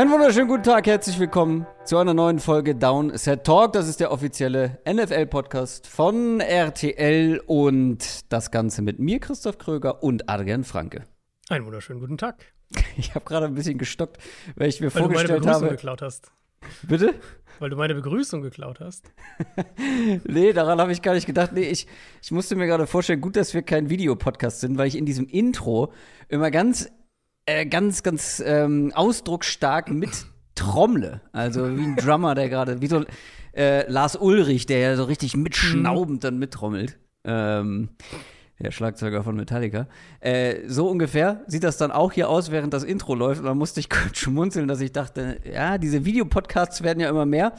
Einen wunderschönen guten Tag, herzlich willkommen zu einer neuen Folge Down Set Talk. Das ist der offizielle NFL-Podcast von RTL und das Ganze mit mir, Christoph Kröger und Adrian Franke. Einen wunderschönen guten Tag. Ich habe gerade ein bisschen gestockt, weil ich mir Weil du meine vorgestellt Begrüßung habe. geklaut hast. Bitte? Weil du meine Begrüßung geklaut hast. Nee, daran habe ich gar nicht gedacht. Nee, ich, ich musste mir gerade vorstellen, gut, dass wir kein Videopodcast sind, weil ich in diesem Intro immer ganz, äh, ganz, ganz ähm, ausdrucksstark mit trommle. Also wie ein Drummer, der gerade, wie so äh, Lars Ulrich, der ja so richtig mitschnaubend dann mittrommelt. Ähm, der Schlagzeuger von Metallica. Äh, so ungefähr sieht das dann auch hier aus, während das Intro läuft. Und dann musste ich kurz schmunzeln, dass ich dachte, ja, diese Videopodcasts werden ja immer mehr.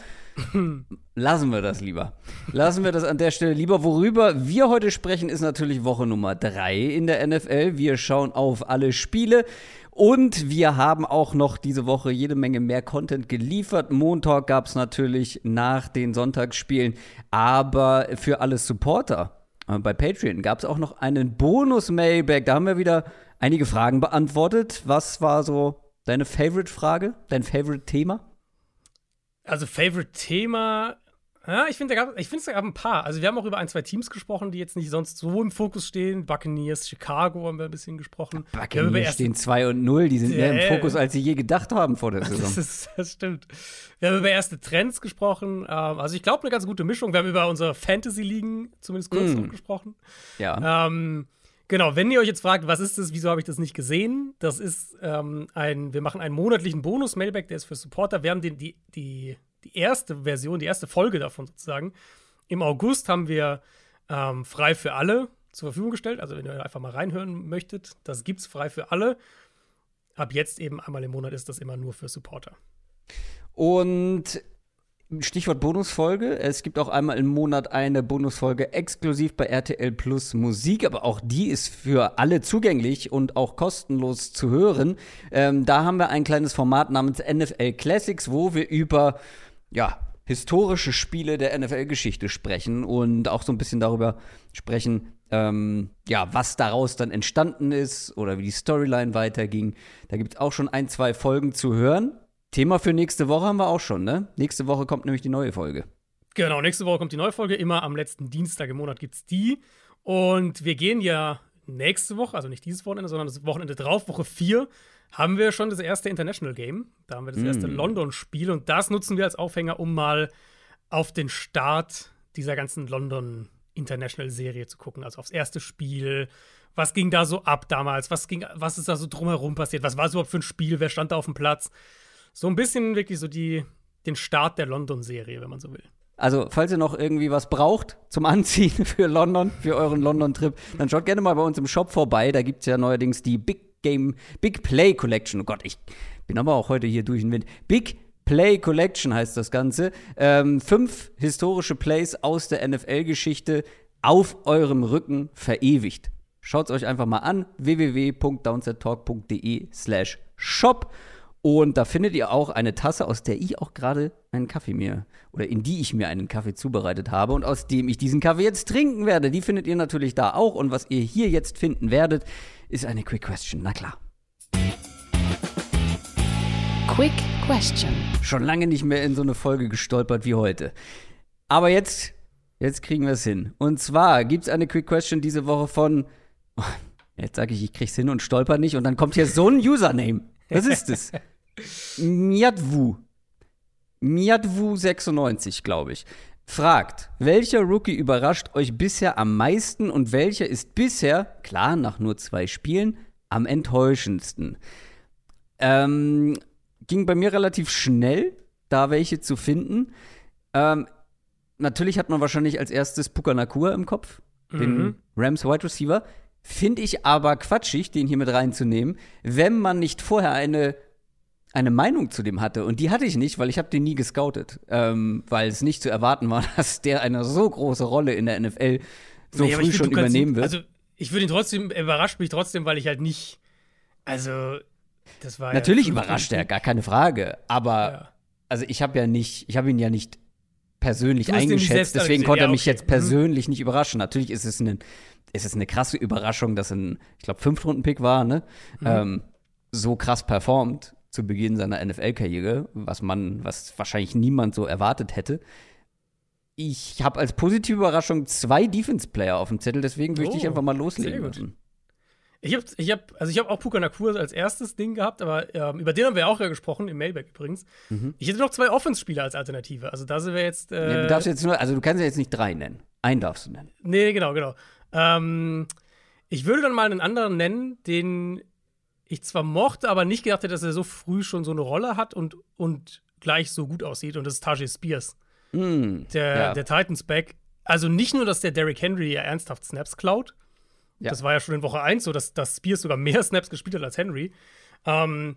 Lassen wir das lieber. Lassen wir das an der Stelle lieber. Worüber wir heute sprechen, ist natürlich Woche Nummer drei in der NFL. Wir schauen auf alle Spiele. Und wir haben auch noch diese Woche jede Menge mehr Content geliefert. Montag gab es natürlich nach den Sonntagsspielen. Aber für alle Supporter bei Patreon gab es auch noch einen Bonus-Mailback. Da haben wir wieder einige Fragen beantwortet. Was war so deine Favorite-Frage? Dein Favorite-Thema? Also, Favorite Thema. Ja, ich finde, ich finde, es gab ein paar. Also, wir haben auch über ein, zwei Teams gesprochen, die jetzt nicht sonst so im Fokus stehen. Buccaneers, Chicago haben wir ein bisschen gesprochen. Wir haben über Buccaneers stehen 2 und 0. Die sind mehr Ja, im Fokus, als sie je gedacht haben vor der Das, Saison. ist, das stimmt. Wir haben über erste Trends gesprochen. Ähm, also, ich glaube, eine ganz gute Mischung. Wir haben über unsere Fantasy-Ligen zumindest kurz Mm. gesprochen. Ja. Ähm, genau, wenn ihr euch jetzt fragt, was ist das, wieso habe ich das nicht gesehen? Das ist ähm, ein, wir machen einen monatlichen Bonus-Mailback, der ist für Supporter. Wir haben den, die, die, die erste Version, die erste Folge davon sozusagen. Im August haben wir ähm, frei für alle zur Verfügung gestellt. Also, wenn ihr einfach mal reinhören möchtet, das gibt's frei für alle. Ab jetzt eben einmal im Monat ist das immer nur für Supporter. Und Stichwort Bonusfolge. Es gibt auch einmal im Monat eine Bonusfolge exklusiv bei RTL Plus Musik, aber auch die ist für alle zugänglich und auch kostenlos zu hören. Ähm, da haben wir ein kleines Format namens NFL Classics, wo wir über ja, historische Spiele der NFL-Geschichte sprechen und auch so ein bisschen darüber sprechen, ähm, ja, was daraus dann entstanden ist oder wie die Storyline weiterging. Da gibt es auch schon ein, zwei Folgen zu hören. Thema für nächste Woche haben wir auch schon, ne? Nächste Woche kommt nämlich die neue Folge. Genau, nächste Woche kommt die neue Folge. Immer am letzten Dienstag im Monat gibt's die. Und wir gehen ja nächste Woche, also nicht dieses Wochenende, sondern das Wochenende drauf, Woche 4, haben wir schon das erste International Game. Da haben wir das erste Mm. London-Spiel und das nutzen wir als Aufhänger, um mal auf den Start dieser ganzen London International-Serie zu gucken. Also aufs erste Spiel. Was ging da so ab damals? Was, ging, was ist da so drumherum passiert? Was war es überhaupt für ein Spiel? Wer stand da auf dem Platz? So ein bisschen wirklich so die, den Start der London-Serie, wenn man so will. Also, falls ihr noch irgendwie was braucht zum Anziehen für London, für euren London-Trip, dann schaut gerne mal bei uns im Shop vorbei. Da gibt es ja neuerdings die Big Game, Big Play Collection. Oh Gott, ich bin aber auch heute hier durch den Wind. Big Play Collection heißt das Ganze. Ähm, fünf historische Plays aus der NFL-Geschichte auf eurem Rücken verewigt. Schaut es euch einfach mal an. www.downsettalk.de slash shop. Und da findet ihr auch eine Tasse, aus der ich auch gerade einen Kaffee mir oder in die ich mir einen Kaffee zubereitet habe und aus dem ich diesen Kaffee jetzt trinken werde. Die findet ihr natürlich da auch. Und was ihr hier jetzt finden werdet, ist eine Quick Question. Na klar. Quick Question. Schon lange nicht mehr in so eine Folge gestolpert wie heute. Aber jetzt, jetzt kriegen wir es hin. Und zwar gibt es eine Quick Question diese Woche von. Oh, jetzt sage ich, ich krieg's hin und stolper nicht. Und dann kommt hier so ein Username. Was ist es? Miatwu. Miatwu96, glaube ich. Fragt, welcher Rookie überrascht euch bisher am meisten und welcher ist bisher, klar, nach nur zwei Spielen, am enttäuschendsten? Ähm, ging bei mir relativ schnell, da welche zu finden. Ähm, natürlich hat man wahrscheinlich als erstes Puka Nakua im Kopf, den Mhm. Rams Wide Receiver. Finde ich aber quatschig, den hier mit reinzunehmen, wenn man nicht vorher eine, eine Meinung zu dem hatte. Und die hatte ich nicht, weil ich habe den nie gescoutet. Ähm, weil es nicht zu erwarten war, dass der eine so große Rolle in der NFL so Nee, früh find, schon übernehmen ihn, wird. Also, ich würde ihn trotzdem, überrascht mich trotzdem, weil ich halt nicht, also, das war Natürlich ja überrascht er, gar keine Frage. Aber, Ja. also ich habe ja nicht, ich habe ihn ja nicht persönlich eingeschätzt, deswegen konnte er Ja, mich okay. jetzt Mhm. persönlich nicht überraschen. Natürlich ist es, eine, ist es eine krasse Überraschung, dass ein, ich glaube, Fünftrunden-Pick war, ne? Mhm. Ähm, so krass performt zu Beginn seiner NFL-Karriere, was man, was wahrscheinlich niemand so erwartet hätte. Ich habe als positive Überraschung zwei Defense-Player auf dem Zettel, deswegen würde ich dich Oh, einfach mal loslegen lassen. Ich habe, ich hab, also ich habe auch Puka Nakur als erstes Ding gehabt, aber ähm, über den haben wir auch ja gesprochen, im Mailback übrigens. Ich hätte noch zwei Offense-Spieler als Alternative. Also da sind wir jetzt. Äh, Mhm. Ja, du darfst jetzt nur, also du kannst ja jetzt nicht drei nennen. Einen darfst du nennen. Nee, genau, genau. Ähm, ich würde dann mal einen anderen nennen, den ich zwar mochte, aber nicht gedacht hätte, dass er so früh schon so eine Rolle hat und, und gleich so gut aussieht. Und das ist Tajay Spears, Hm, der, ja. der Titans-Back. Also nicht nur, dass der Derrick Henry ja ernsthaft Snaps klaut. Ja. Das war ja schon in Woche 1 so, dass, dass Spears sogar mehr Snaps gespielt hat als Henry. Ähm,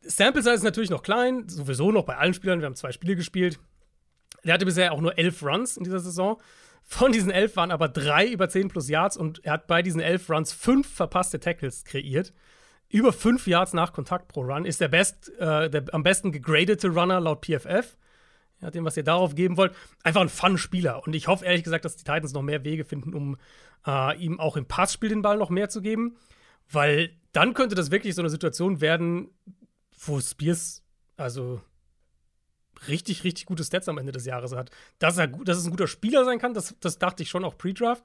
Sample Size ist natürlich noch klein, sowieso noch bei allen Spielern. Wir haben zwei Spiele gespielt. Der hatte bisher auch nur elf Runs in dieser Saison. Von diesen elf waren aber drei über 10 plus Yards und er hat bei diesen elf Runs fünf verpasste Tackles kreiert. Über fünf Yards nach Kontakt pro Run ist der, best, äh, der am besten gegradete Runner laut PFF. Je nachdem, was ihr darauf geben wollt. Einfach ein Fun-Spieler. Und ich hoffe ehrlich gesagt, dass die Titans noch mehr Wege finden, um äh, ihm auch im Passspiel den Ball noch mehr zu geben. Weil dann könnte das wirklich so eine Situation werden, wo Spears, also richtig, richtig gute Stats am Ende des Jahres hat. Dass er dass es ein guter Spieler sein kann, das, das dachte ich schon auch pre-Draft.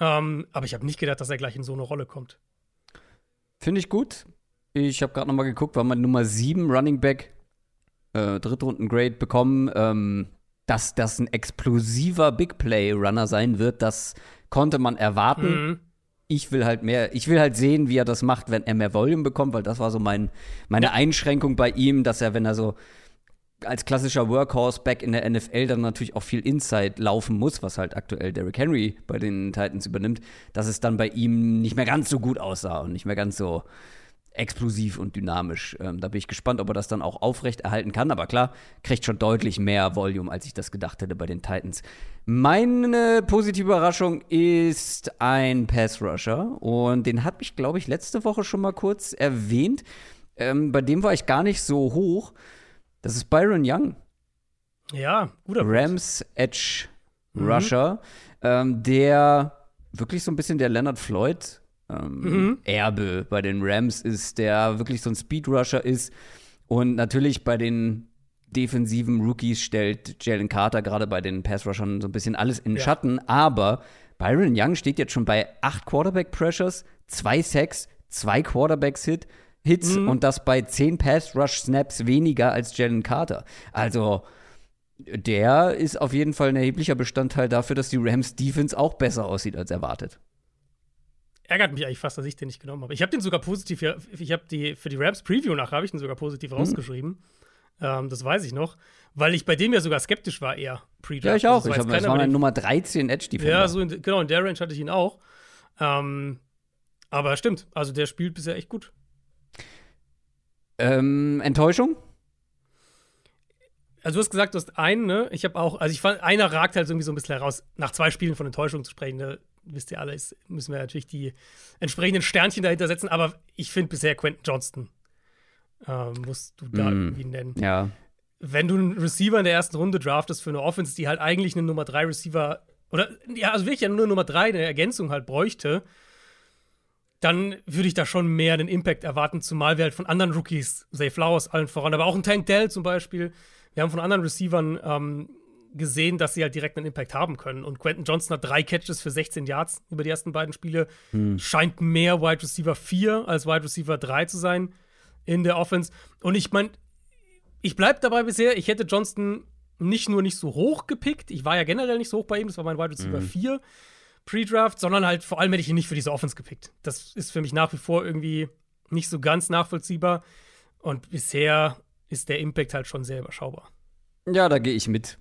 Ähm, aber ich habe nicht gedacht, dass er gleich in so eine Rolle kommt. Finde ich gut. Ich habe gerade noch mal geguckt, war mein Nummer 7 Running Back, äh, Drittrunden-Grade bekommen. Ähm, dass das ein explosiver Big Play-Runner sein wird, das konnte man erwarten. Mhm. Ich will halt mehr, ich will halt sehen, wie er das macht, wenn er mehr Volume bekommt, weil das war so mein, meine Einschränkung bei ihm, dass er, wenn er so als klassischer Workhorse-Back in der NFL dann natürlich auch viel Inside laufen muss, was halt aktuell Derrick Henry bei den Titans übernimmt, dass es dann bei ihm nicht mehr ganz so gut aussah und nicht mehr ganz so explosiv und dynamisch. Ähm, da bin ich gespannt, ob er das dann auch aufrecht erhalten kann. Aber klar, kriegt schon deutlich mehr Volume, als ich das gedacht hätte bei den Titans. Meine positive Überraschung ist ein Pass-Rusher. Und den habe ich, glaube ich, letzte Woche schon mal kurz erwähnt. Ähm, bei dem war ich gar nicht so hoch. Das ist Byron Young. Ja, guter. Rams Edge Rusher, ähm, der wirklich so ein bisschen der Leonard Floyd ähm, Mhm. Erbe bei den Rams ist, der wirklich so ein Speed Rusher ist und natürlich bei den defensiven Rookies stellt Jalen Carter gerade bei den Pass Rushern so ein bisschen alles in Ja. Schatten, aber Byron Young steht jetzt schon bei acht Quarterback Pressures, zwei Sacks, zwei Quarterbacks Hit Hits Mhm. und das bei zehn Pass Rush Snaps weniger als Jalen Carter. Also der ist auf jeden Fall ein erheblicher Bestandteil dafür, dass die Rams Defense auch besser aussieht als erwartet. Ärgert mich eigentlich fast, dass ich den nicht genommen habe. Ich habe den sogar positiv, ich habe die für die Rams Preview nach habe ich den sogar positiv Mhm. rausgeschrieben. Ähm, das weiß ich noch, weil ich bei dem ja sogar skeptisch war eher pre-draft. Ja, ich auch. War Ich hab, das war dem- Nummer 13 Edge Defender. Ja, so in, genau, in der Range hatte ich ihn auch. Ähm, aber stimmt, also der spielt bisher echt gut. Ähm, Enttäuschung? Also du hast gesagt, du hast einen, ne? Ich habe auch, also ich fand, einer ragt halt irgendwie so ein bisschen heraus, nach zwei Spielen von Enttäuschung zu sprechen, ne? wisst ihr alle, ist, müssen wir natürlich die entsprechenden Sternchen dahinter setzen, aber ich finde bisher Quentin Johnston ähm, musst du da Mm. irgendwie nennen. Ja. Wenn du einen Receiver in der ersten Runde draftest für eine Offense, die halt eigentlich einen Nummer 3 Receiver oder ja, also wirklich ja nur Nummer 3 eine Ergänzung halt bräuchte, dann würde ich da schon mehr einen Impact erwarten, zumal wir halt von anderen Rookies, Zay Flowers allen voran, aber auch ein Tank Dell zum Beispiel, wir haben von anderen Receivern ähm, gesehen, dass sie halt direkt einen Impact haben können. Und Quentin Johnson hat drei Catches für 16 Yards über die ersten beiden Spiele. Scheint mehr Wide Receiver 4 als Wide Receiver 3 zu sein in der Offense. Und ich meine, ich bleibe dabei bisher, ich hätte Johnston nicht nur nicht so hoch gepickt, ich war ja generell nicht so hoch bei ihm, das war mein Wide Receiver 4 Pre-Draft, sondern halt vor allem hätte ich ihn nicht für diese Offense gepickt. Das ist für mich nach wie vor irgendwie nicht so ganz nachvollziehbar. Und bisher ist der Impact halt schon sehr überschaubar. Ja, da gehe ich mit.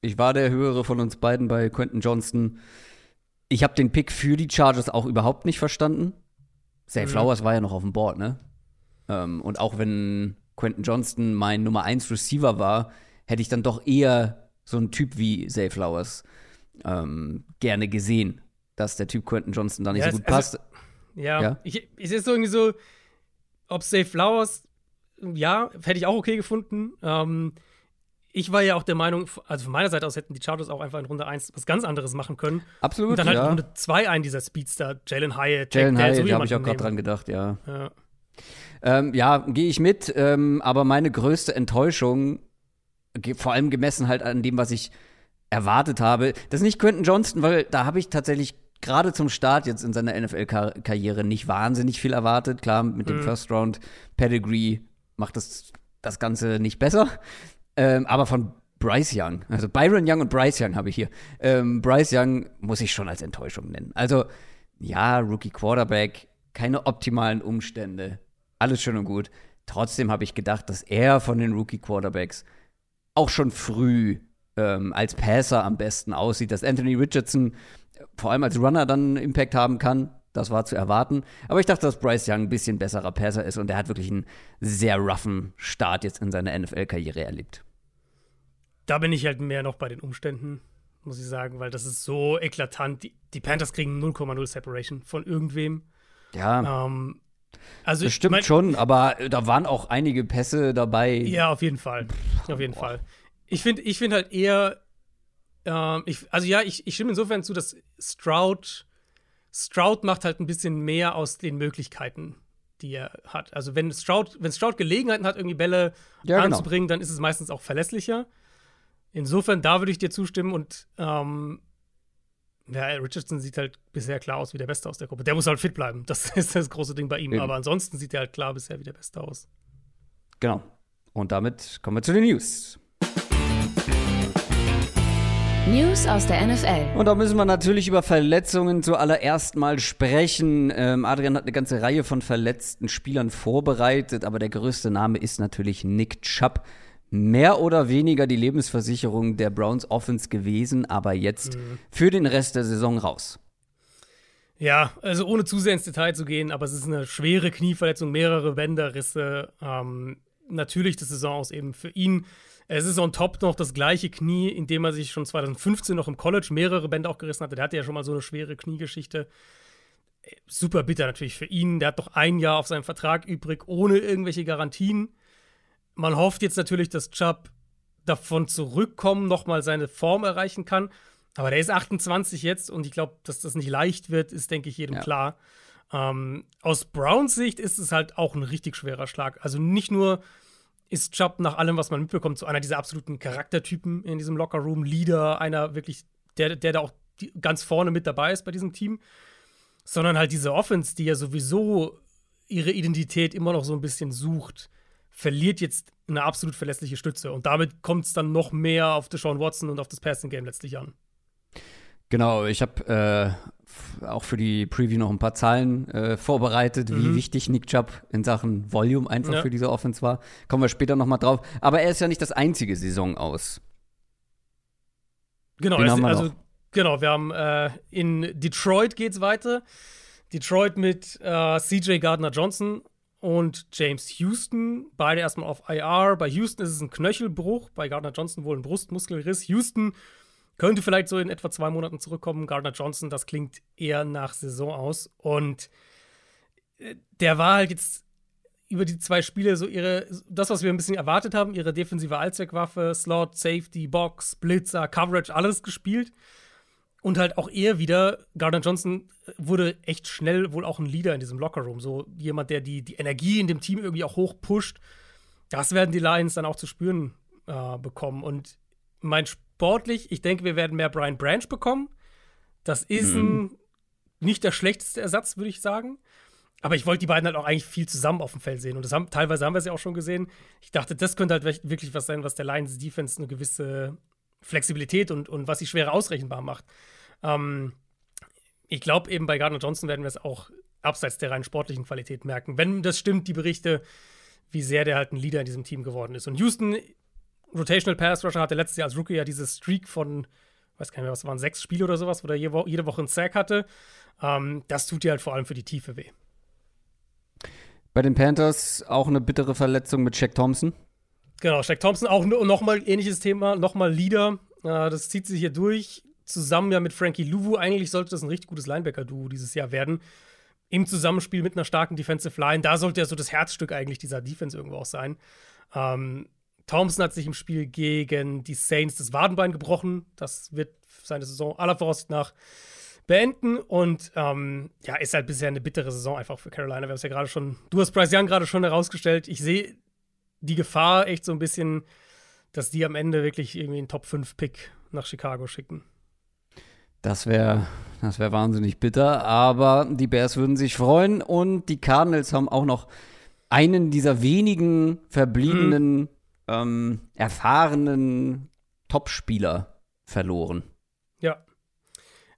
Ich war der höhere von uns beiden bei Quentin Johnston. Ich habe den Pick für die Chargers auch überhaupt nicht verstanden. Zay Mhm. Flowers war ja noch auf dem Board, ne? Ähm, und auch wenn Quentin Johnston mein Nummer 1 Receiver war, hätte ich dann doch eher so einen Typ wie Zay Flowers ähm, gerne gesehen. Dass der Typ Quentin Johnson da nicht Ja, so gut also- passt. Ja, Ja. Ich, es ist so irgendwie so, ob Safe Flowers, ja, hätte ich auch okay gefunden. Ähm, ich war ja auch der Meinung, also von meiner Seite aus hätten die Chargers auch einfach in Runde 1 was ganz anderes machen können. Absolut, Und dann halt in ja. Runde 2 einen dieser Speedster, Jalen Hyatt, Jalen Tank Dell, so Hyatt, da habe ich auch gerade dran gedacht, ja. Ja. Ähm, ja, gehe ich mit, ähm, aber meine größte Enttäuschung, vor allem gemessen halt an dem, was ich erwartet habe, das ist nicht Quentin Johnston, weil da habe ich tatsächlich gerade zum Start jetzt in seiner NFL-Karriere nicht wahnsinnig viel erwartet. Klar, mit dem First Round Pedigree macht das das Ganze nicht besser. Ähm, aber von Bryce Young, also Byron Young und Bryce Young habe ich hier. Ähm, Bryce Young muss ich schon als Enttäuschung nennen. Also, ja, Rookie Quarterback, keine optimalen Umstände, alles schön und gut. Trotzdem habe ich gedacht, dass er von den Rookie Quarterbacks auch schon früh ähm, als Passer am besten aussieht, dass Anthony Richardson vor allem als Runner dann einen Impact haben kann. Das war zu erwarten. Aber ich dachte, dass Bryce Young ein bisschen besserer Passer ist und er hat wirklich einen sehr roughen Start jetzt in seiner NFL-Karriere erlebt. Da bin ich halt mehr noch bei den Umständen, muss ich sagen, weil das ist so eklatant. Die, die Panthers kriegen 0,0 Separation von irgendwem. Ja, Ähm, also das ich stimmt mein- schon, aber äh, da waren auch einige Pässe dabei. Ja, auf jeden Fall. Auf jeden Fall. Ich finde ich find halt eher, ähm, ich, also ja, ich, ich stimme insofern zu, dass Stroud, Stroud macht halt ein bisschen mehr aus den Möglichkeiten, die er hat. Also wenn Stroud, wenn Stroud Gelegenheiten hat, irgendwie Bälle Ja, genau. anzubringen, dann ist es meistens auch verlässlicher. Insofern, da würde ich dir zustimmen und ähm, ja, Richardson sieht halt bisher klar aus wie der Beste aus der Gruppe. Der muss halt fit bleiben. Das ist das große Ding bei ihm. Eben. Aber ansonsten sieht er halt klar bisher wie der Beste aus. Genau. Und damit kommen wir zu den News. News aus der NFL. Und da müssen wir natürlich über Verletzungen zuallererst mal sprechen. Ähm, Adrian hat eine ganze Reihe von verletzten Spielern vorbereitet, aber der größte Name ist natürlich Nick Chubb. Mehr oder weniger die Lebensversicherung der Browns Offense gewesen, aber jetzt für den Rest der Saison raus. Ja, also ohne zu sehr ins Detail zu gehen, aber es ist eine schwere Knieverletzung, mehrere Bänderrisse. Ähm, natürlich das Saison aus eben für ihn. Es ist on top noch das gleiche Knie, in dem er sich schon 2015 noch im College mehrere Bänder auch gerissen hatte. Der hatte ja schon mal so eine schwere Kniegeschichte. Äh, Super bitter natürlich für ihn. Der hat noch ein Jahr auf seinem Vertrag übrig, ohne irgendwelche Garantien. Man hofft jetzt natürlich, dass Chubb davon zurückkommen, nochmal seine Form erreichen kann. Aber der ist 28 jetzt und ich glaube, dass das nicht leicht wird, ist, denke ich, jedem Ja. klar. Ähm, aus Browns Sicht ist es halt auch ein richtig schwerer Schlag. Also nicht nur ist Chubb nach allem, was man mitbekommt, so einer dieser absoluten Charaktertypen in diesem Lockerroom, Leader, einer wirklich, der, der da auch die, ganz vorne mit dabei ist bei diesem Team, sondern halt diese Offense, die ja sowieso ihre Identität immer noch so ein bisschen sucht, verliert jetzt eine absolut verlässliche Stütze. Und damit kommt es dann noch mehr auf Deshaun Watson und auf das Passing Game letztlich an. Genau, ich habe äh, auch für die Preview noch ein paar Zahlen äh, vorbereitet, wie wichtig Nick Chubb in Sachen Volume einfach Ja. für diese Offense war. Kommen wir später noch mal drauf. Aber er ist ja nicht das einzige Saison aus. Genau, es- also noch? genau, wir haben äh, in Detroit geht's weiter. Detroit mit äh, CJ Gardner Johnson und James Houston, beide erstmal auf IR. Bei Houston ist es ein Knöchelbruch, bei Gardner Johnson wohl ein Brustmuskelriss. Houston könnte vielleicht so in etwa zwei Monaten zurückkommen. Gardner Johnson, das klingt eher nach Saison aus. Und äh, der war halt jetzt über die zwei Spiele so ihre, das, was wir ein bisschen erwartet haben, ihre defensive Allzweckwaffe, Slot, Safety, Box, Blitzer, Coverage, alles gespielt. Und halt auch er wieder, Gardner Johnson wurde echt schnell wohl auch ein Leader in diesem Lockerroom. So jemand, der die, die Energie in dem Team irgendwie auch hoch pusht. Das werden die Lions dann auch zu spüren äh, bekommen. Und mein sportlich, ich denke, wir werden mehr Brian Branch bekommen. Das ist ein, nicht der schlechteste Ersatz, würde ich sagen. Aber ich wollte die beiden halt auch eigentlich viel zusammen auf dem Feld sehen. Und das haben, teilweise haben wir es ja auch schon gesehen. Ich dachte, das könnte halt wirklich- wirklich was sein, was der Lions Defense eine gewisse Flexibilität und, und was sie schwerer ausrechenbar macht. Ähm, ich glaube eben bei Gardner Johnson werden wir es auch abseits der rein sportlichen Qualität merken. Wenn das stimmt, die Berichte, wie sehr der halt ein Leader in diesem Team geworden ist. Und Houston, Rotational Pass Rusher, hatte letztes Jahr als Rookie ja diese Streak von, weiß gar nicht mehr, was waren, sechs Spiele oder sowas, wo wo- jede Woche einen Sack hatte. Ähm, das tut dir halt vor allem für die Tiefe weh. Bei den Panthers auch eine bittere Verletzung mit Shaq Thompson. Genau, Shaq Thompson auch no- nochmal ähnliches Thema, nochmal Leader. Äh, das zieht sich hier durch. zusammen ja mit Frankie Louvu. Eigentlich sollte das ein richtig gutes Linebacker-Duo dieses Jahr werden. Im Zusammenspiel mit einer starken Defensive Line. Da sollte ja so das Herzstück eigentlich dieser Defense irgendwo auch sein. Ähm, Thompson hat sich im Spiel gegen die Saints das Wadenbein gebrochen. Das wird seine Saison aller Voraussicht nach beenden. Und ähm, ja, ist halt bisher eine bittere Saison einfach für Carolina. Wir haben es ja gerade schon, du hast Bryce Young gerade schon herausgestellt. Ich sehe die Gefahr echt so ein bisschen, dass die am Ende wirklich irgendwie einen Top-5-Pick nach Chicago schicken. Das wäre das wär wahnsinnig bitter, aber die Bears würden sich freuen und die Cardinals haben auch noch einen dieser wenigen verbliebenen, mhm. Ähm, erfahrenen Topspieler verloren. Ja.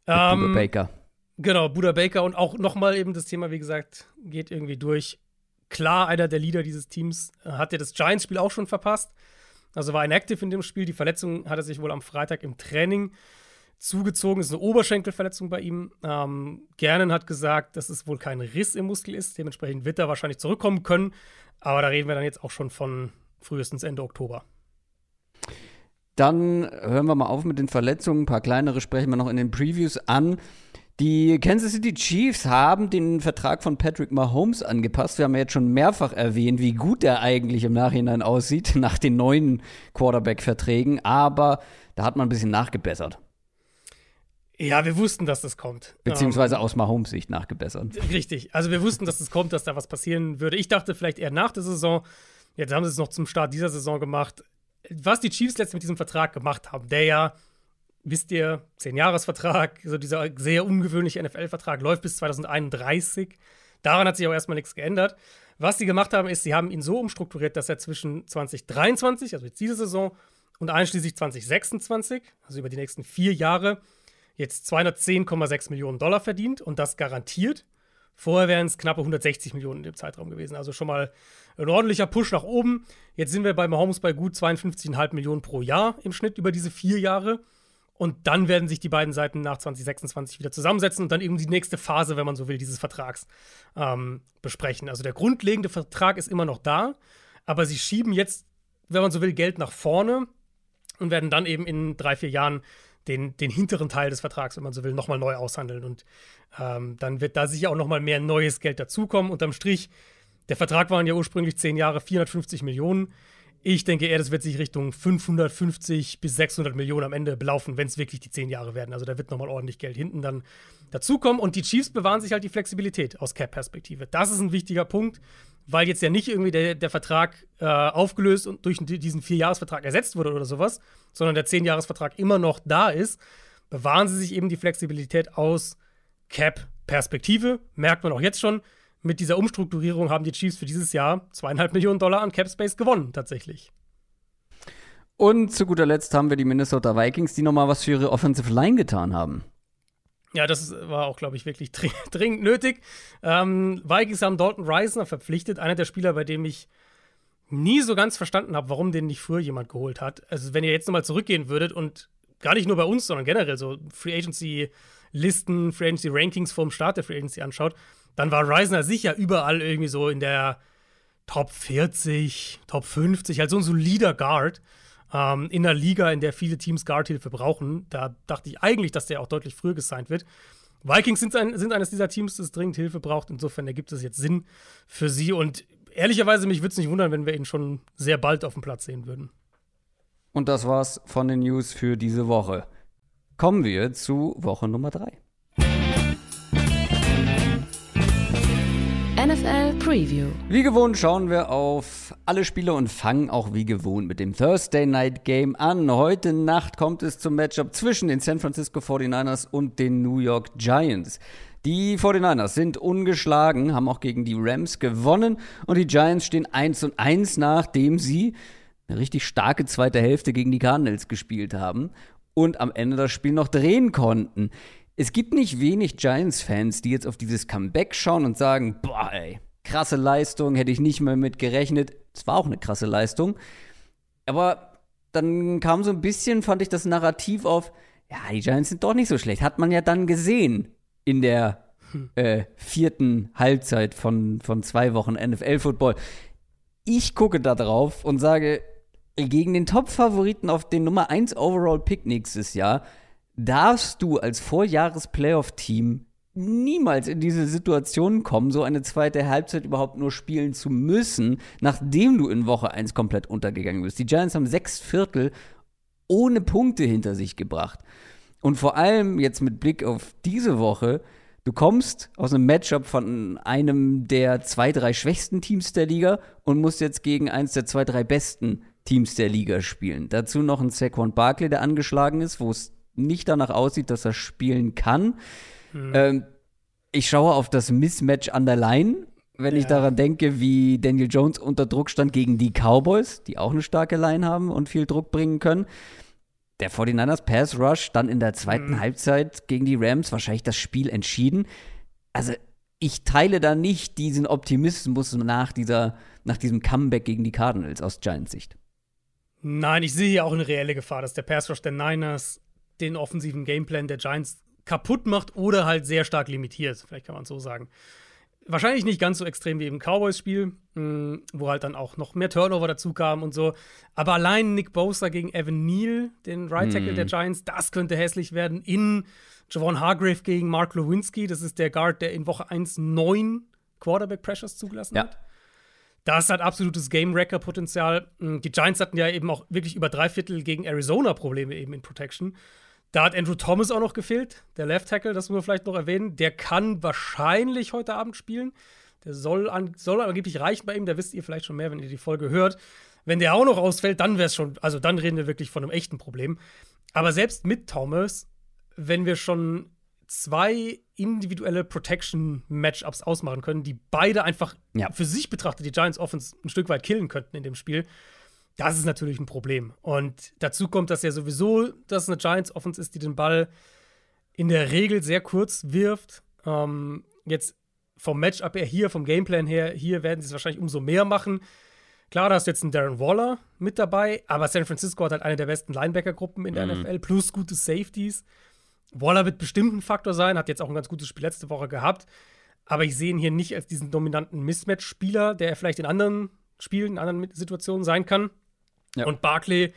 Ähm, Buda Baker. Genau, Buda Baker und auch nochmal eben das Thema, wie gesagt, geht irgendwie durch. Klar, einer der Leader dieses Teams hat ja das Giants-Spiel auch schon verpasst. Also war inactive in dem Spiel. Die Verletzung hat er sich wohl am Freitag im Training zugezogen. Das ist eine Oberschenkelverletzung bei ihm. Ähm, Gernen hat gesagt, dass es wohl kein Riss im Muskel ist. Dementsprechend wird er wahrscheinlich zurückkommen können. Aber da reden wir dann jetzt auch schon von frühestens Ende Oktober. Dann hören wir mal auf mit den Verletzungen. Ein paar kleinere sprechen wir noch in den Previews an. Die Kansas City Chiefs haben den Vertrag von Patrick Mahomes angepasst. Wir haben ja jetzt schon mehrfach erwähnt, wie gut er eigentlich im Nachhinein aussieht nach den neuen Quarterback-Verträgen. Aber da hat man ein bisschen nachgebessert. Ja, wir wussten, dass das kommt. Beziehungsweise ähm, aus Mahomes Sicht nachgebessert. Richtig. Also wir wussten, dass das kommt, dass da was passieren würde. Ich dachte vielleicht eher nach der Saison. Jetzt haben sie es noch zum Start dieser Saison gemacht. Was die Chiefs letztens mit diesem Vertrag gemacht haben, der ja, wisst ihr, 10-Jahres-Vertrag, so dieser sehr ungewöhnliche NFL-Vertrag, läuft bis 2031. Daran hat sich auch erstmal nichts geändert. Was sie gemacht haben, ist, sie haben ihn so umstrukturiert, dass er zwischen 2023, also jetzt diese Saison, und einschließlich 2026, also über die nächsten vier Jahre, jetzt 210,6 Millionen Dollar verdient und das garantiert. Vorher wären es knappe 160 Millionen in dem Zeitraum gewesen. Also schon mal ein ordentlicher Push nach oben. Jetzt sind wir bei Mahomes bei gut 52,5 Millionen pro Jahr im Schnitt über diese vier Jahre. Und dann werden sich die beiden Seiten nach 2026 wieder zusammensetzen und dann eben die nächste Phase, wenn man so will, dieses Vertrags ähm, besprechen. Also der grundlegende Vertrag ist immer noch da, aber sie schieben jetzt, wenn man so will, Geld nach vorne und werden dann eben in drei, vier Jahren den, den hinteren Teil des Vertrags, wenn man so will, nochmal neu aushandeln. Und ähm, dann wird da sicher auch nochmal mehr neues Geld dazukommen. Unterm Strich, der Vertrag waren ja ursprünglich zehn Jahre, 450 Millionen. Ich denke eher, das wird sich Richtung 550 bis 600 Millionen am Ende belaufen, wenn es wirklich die zehn Jahre werden. Also da wird nochmal ordentlich Geld hinten dann dazukommen. Und die Chiefs bewahren sich halt die Flexibilität aus Cap-Perspektive. Das ist ein wichtiger Punkt, weil jetzt ja nicht irgendwie der, der Vertrag äh, aufgelöst und durch diesen Vierjahresvertrag ersetzt wurde oder sowas, sondern der Zehnjahresvertrag immer noch da ist, bewahren sie sich eben die Flexibilität aus Cap-Perspektive. Merkt man auch jetzt schon, mit dieser Umstrukturierung haben die Chiefs für dieses Jahr zweieinhalb Millionen Dollar an Cap Space gewonnen, tatsächlich. Und zu guter Letzt haben wir die Minnesota Vikings, die nochmal was für ihre Offensive Line getan haben. Ja, das war auch, glaube ich, wirklich dringend nötig. Ähm, Vikings haben Dalton Reisner verpflichtet, einer der Spieler, bei dem ich nie so ganz verstanden habe, warum den nicht früher jemand geholt hat. Also, wenn ihr jetzt nochmal zurückgehen würdet und gar nicht nur bei uns, sondern generell so Free Agency Listen, Free Agency Rankings vorm Start der Free Agency anschaut, dann war Reisner sicher überall irgendwie so in der Top 40, Top 50, halt so ein solider Guard ähm, in einer Liga, in der viele Teams Guardhilfe brauchen. Da dachte ich eigentlich, dass der auch deutlich früher gesigned wird. Vikings sind, ein, sind eines dieser Teams, das dringend Hilfe braucht. Insofern ergibt es jetzt Sinn für sie. Und ehrlicherweise, mich würde es nicht wundern, wenn wir ihn schon sehr bald auf dem Platz sehen würden. Und das war's von den News für diese Woche. Kommen wir zu Woche Nummer 3. NFL Preview. Wie gewohnt schauen wir auf alle Spiele und fangen auch wie gewohnt mit dem Thursday Night Game an. Heute Nacht kommt es zum Matchup zwischen den San Francisco 49ers und den New York Giants. Die 49ers sind ungeschlagen, haben auch gegen die Rams gewonnen und die Giants stehen 1 und 1, nachdem sie eine richtig starke zweite Hälfte gegen die Cardinals gespielt haben und am Ende das Spiel noch drehen konnten. Es gibt nicht wenig Giants-Fans, die jetzt auf dieses Comeback schauen und sagen, boah, ey, krasse Leistung, hätte ich nicht mehr mit gerechnet. Es war auch eine krasse Leistung. Aber dann kam so ein bisschen, fand ich, das Narrativ auf, ja, die Giants sind doch nicht so schlecht. Hat man ja dann gesehen in der äh, vierten Halbzeit von, von zwei Wochen NFL-Football. Ich gucke da drauf und sage, gegen den Top-Favoriten auf den Nummer 1 Overall-Pick nächstes Jahr darfst du als Vorjahres-Playoff-Team niemals in diese Situation kommen, so eine zweite Halbzeit überhaupt nur spielen zu müssen, nachdem du in Woche 1 komplett untergegangen bist. Die Giants haben sechs Viertel ohne Punkte hinter sich gebracht. Und vor allem jetzt mit Blick auf diese Woche, du kommst aus einem Matchup von einem der zwei, drei schwächsten Teams der Liga und musst jetzt gegen eins der zwei, drei besten Teams der Liga spielen. Dazu noch ein Saquon Barkley, der angeschlagen ist, wo es nicht danach aussieht, dass er spielen kann. Mhm. Ähm, ich schaue auf das Mismatch an der Line, wenn ja. ich daran denke, wie Daniel Jones unter Druck stand gegen die Cowboys, die auch eine starke Line haben und viel Druck bringen können. Der 49ers Pass Rush dann in der zweiten mhm. Halbzeit gegen die Rams wahrscheinlich das Spiel entschieden. Also ich teile da nicht diesen Optimismus nach, dieser, nach diesem Comeback gegen die Cardinals aus Giants Sicht. Nein, ich sehe hier auch eine reelle Gefahr, dass der Pass Rush der Niners den offensiven Gameplan der Giants kaputt macht oder halt sehr stark limitiert. Vielleicht kann man es so sagen. Wahrscheinlich nicht ganz so extrem wie im Cowboys-Spiel, hm, wo halt dann auch noch mehr Turnover dazu kam und so. Aber allein Nick Bosa gegen Evan Neal, den Right Tackle mm. der Giants, das könnte hässlich werden. In Javon Hargrave gegen Mark Lewinsky, das ist der Guard, der in Woche 1 neun Quarterback-Pressures zugelassen ja. hat. Das hat absolutes Game-Wrecker-Potenzial. Hm, die Giants hatten ja eben auch wirklich über drei Viertel gegen Arizona Probleme eben in Protection. Da hat Andrew Thomas auch noch gefehlt, der Left Tackle, das muss man vielleicht noch erwähnen. Der kann wahrscheinlich heute Abend spielen. Der soll, an, soll angeblich reichen bei ihm, da wisst ihr vielleicht schon mehr, wenn ihr die Folge hört. Wenn der auch noch ausfällt, dann wäre es schon, also dann reden wir wirklich von einem echten Problem. Aber selbst mit Thomas, wenn wir schon zwei individuelle Protection-Matchups ausmachen können, die beide einfach ja. für sich betrachtet die Giants Offense ein Stück weit killen könnten in dem Spiel, das ist natürlich ein Problem. Und dazu kommt, dass ja sowieso dass eine Giants Offense ist, die den Ball in der Regel sehr kurz wirft. Ähm, jetzt vom Matchup her hier, vom Gameplan her, hier werden sie es wahrscheinlich umso mehr machen. Klar, da hast du jetzt einen Darren Waller mit dabei, aber San Francisco hat halt eine der besten Linebacker-Gruppen in der mhm. NFL, plus gute Safeties. Waller wird bestimmt ein Faktor sein, hat jetzt auch ein ganz gutes Spiel letzte Woche gehabt. Aber ich sehe ihn hier nicht als diesen dominanten Mismatch-Spieler, der er vielleicht in anderen Spielen, in anderen Situationen sein kann. Ja. Und Barkley,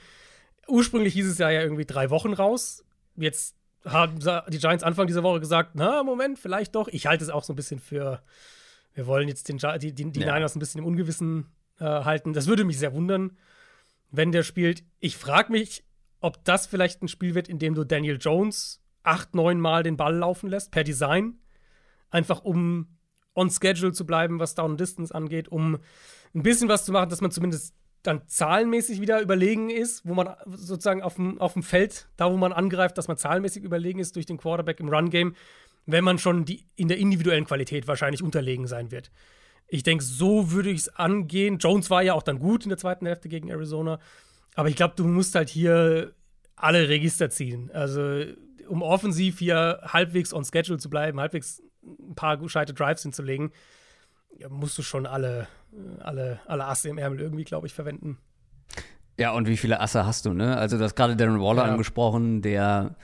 ursprünglich hieß es ja, ja irgendwie drei Wochen raus. Jetzt haben die Giants Anfang dieser Woche gesagt, na, Moment, vielleicht doch. Ich halte es auch so ein bisschen für, wir wollen jetzt den, die, die, die ja. Niners ein bisschen im Ungewissen äh, halten. Das würde mich sehr wundern, wenn der spielt. Ich frage mich, ob das vielleicht ein Spiel wird, in dem du Daniel Jones acht, neun Mal den Ball laufen lässt, per Design. Einfach um on schedule zu bleiben, was Down Distance angeht, um ein bisschen was zu machen, dass man zumindest dann zahlenmäßig wieder überlegen ist, wo man sozusagen auf dem, auf dem Feld, da wo man angreift, dass man zahlenmäßig überlegen ist durch den Quarterback im Run-Game, wenn man schon die, in der individuellen Qualität wahrscheinlich unterlegen sein wird. Ich denke, so würde ich es angehen. Jones war ja auch dann gut in der zweiten Hälfte gegen Arizona. Aber ich glaube, du musst halt hier alle Register ziehen. Also, um offensiv hier halbwegs on schedule zu bleiben, halbwegs ein paar gescheite Drives hinzulegen, musst du schon alle, alle, alle Asse im Ärmel irgendwie, glaube ich, verwenden. Ja, und wie viele Asse hast du, ne? Also, du hast gerade Darren Waller ja. angesprochen, der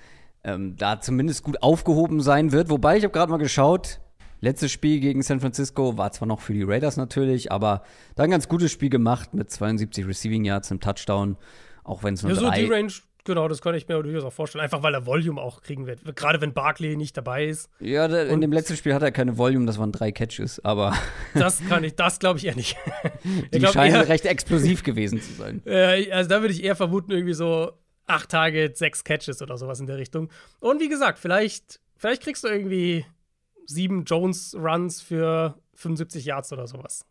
ähm, da zumindest gut aufgehoben sein wird. Wobei, ich habe gerade mal geschaut, letztes Spiel gegen San Francisco war zwar noch für die Raiders natürlich, aber da ein ganz gutes Spiel gemacht mit 72 Receiving Yards, einem Touchdown, auch wenn es nur ja, so die Range Genau, das kann ich mir durchaus auch vorstellen. Einfach weil er Volume auch kriegen wird. Gerade wenn Barkley nicht dabei ist. Ja, der, in dem letzten Spiel hat er keine Volume, das waren drei Catches, aber. das kann ich, das glaube ich eher nicht. Die scheinen eher, recht explosiv gewesen zu sein. Äh, also da würde ich eher vermuten, irgendwie so acht Tage, sechs Catches oder sowas in der Richtung. Und wie gesagt, vielleicht, vielleicht kriegst du irgendwie sieben Jones-Runs für 75 Yards oder sowas.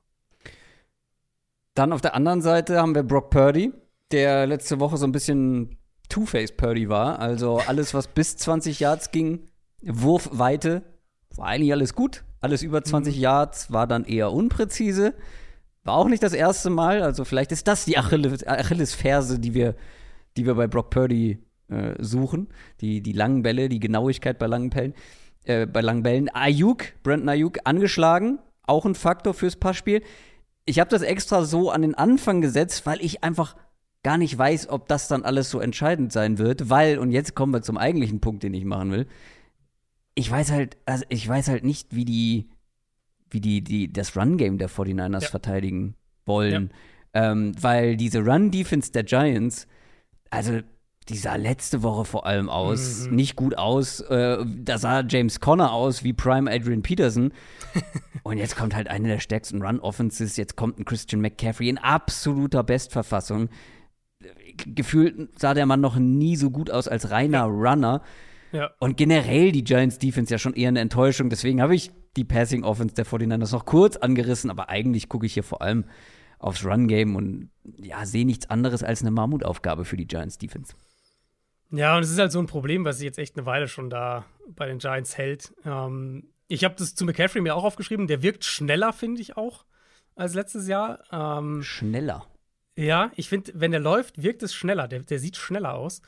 Dann auf der anderen Seite haben wir Brock Purdy, der letzte Woche so ein bisschen Two-Face Purdy war. Also alles, was bis 20 Yards ging, Wurfweite, war eigentlich alles gut. Alles über 20 mhm. Yards war dann eher unpräzise. War auch nicht das erste Mal. Also vielleicht ist das die Achilles, Achillesferse, die wir, die wir bei Brock Purdy äh, suchen. Die, die langen Bälle, die Genauigkeit bei langen Bällen. Äh, bei langen Bällen. Ayuk, Brandon Ayuk, angeschlagen. Auch ein Faktor fürs Passspiel. Ich habe das extra so an den Anfang gesetzt, weil ich einfach gar nicht weiß, ob das dann alles so entscheidend sein wird, weil, und jetzt kommen wir zum eigentlichen Punkt, den ich machen will. Ich weiß halt, also ich weiß halt nicht, wie die, wie die, die das Run-Game der 49ers ja. verteidigen wollen. Ja. Ähm, weil diese Run-Defense der Giants, also die sah letzte Woche vor allem aus, mhm. nicht gut aus. Äh, da sah James Conner aus wie Prime Adrian Peterson. Und jetzt kommt halt eine der stärksten Run-Offenses. Jetzt kommt ein Christian McCaffrey in absoluter Bestverfassung. Gefühlt sah der Mann noch nie so gut aus als reiner Runner. Ja. Und generell die Giants Defense ja schon eher eine Enttäuschung. Deswegen habe ich die Passing Offense der 49ers noch kurz angerissen, aber eigentlich gucke ich hier vor allem aufs Run Game und ja, sehe nichts anderes als eine Mammutaufgabe für die Giants Defense. Ja, und es ist halt so ein Problem, was sich jetzt echt eine Weile schon da bei den Giants hält. Ähm, ich habe das zu McCaffrey mir auch aufgeschrieben. Der wirkt schneller, finde ich auch, als letztes Jahr. Ähm, schneller? Ja, ich finde, wenn der läuft, wirkt es schneller. Der, der sieht schneller aus.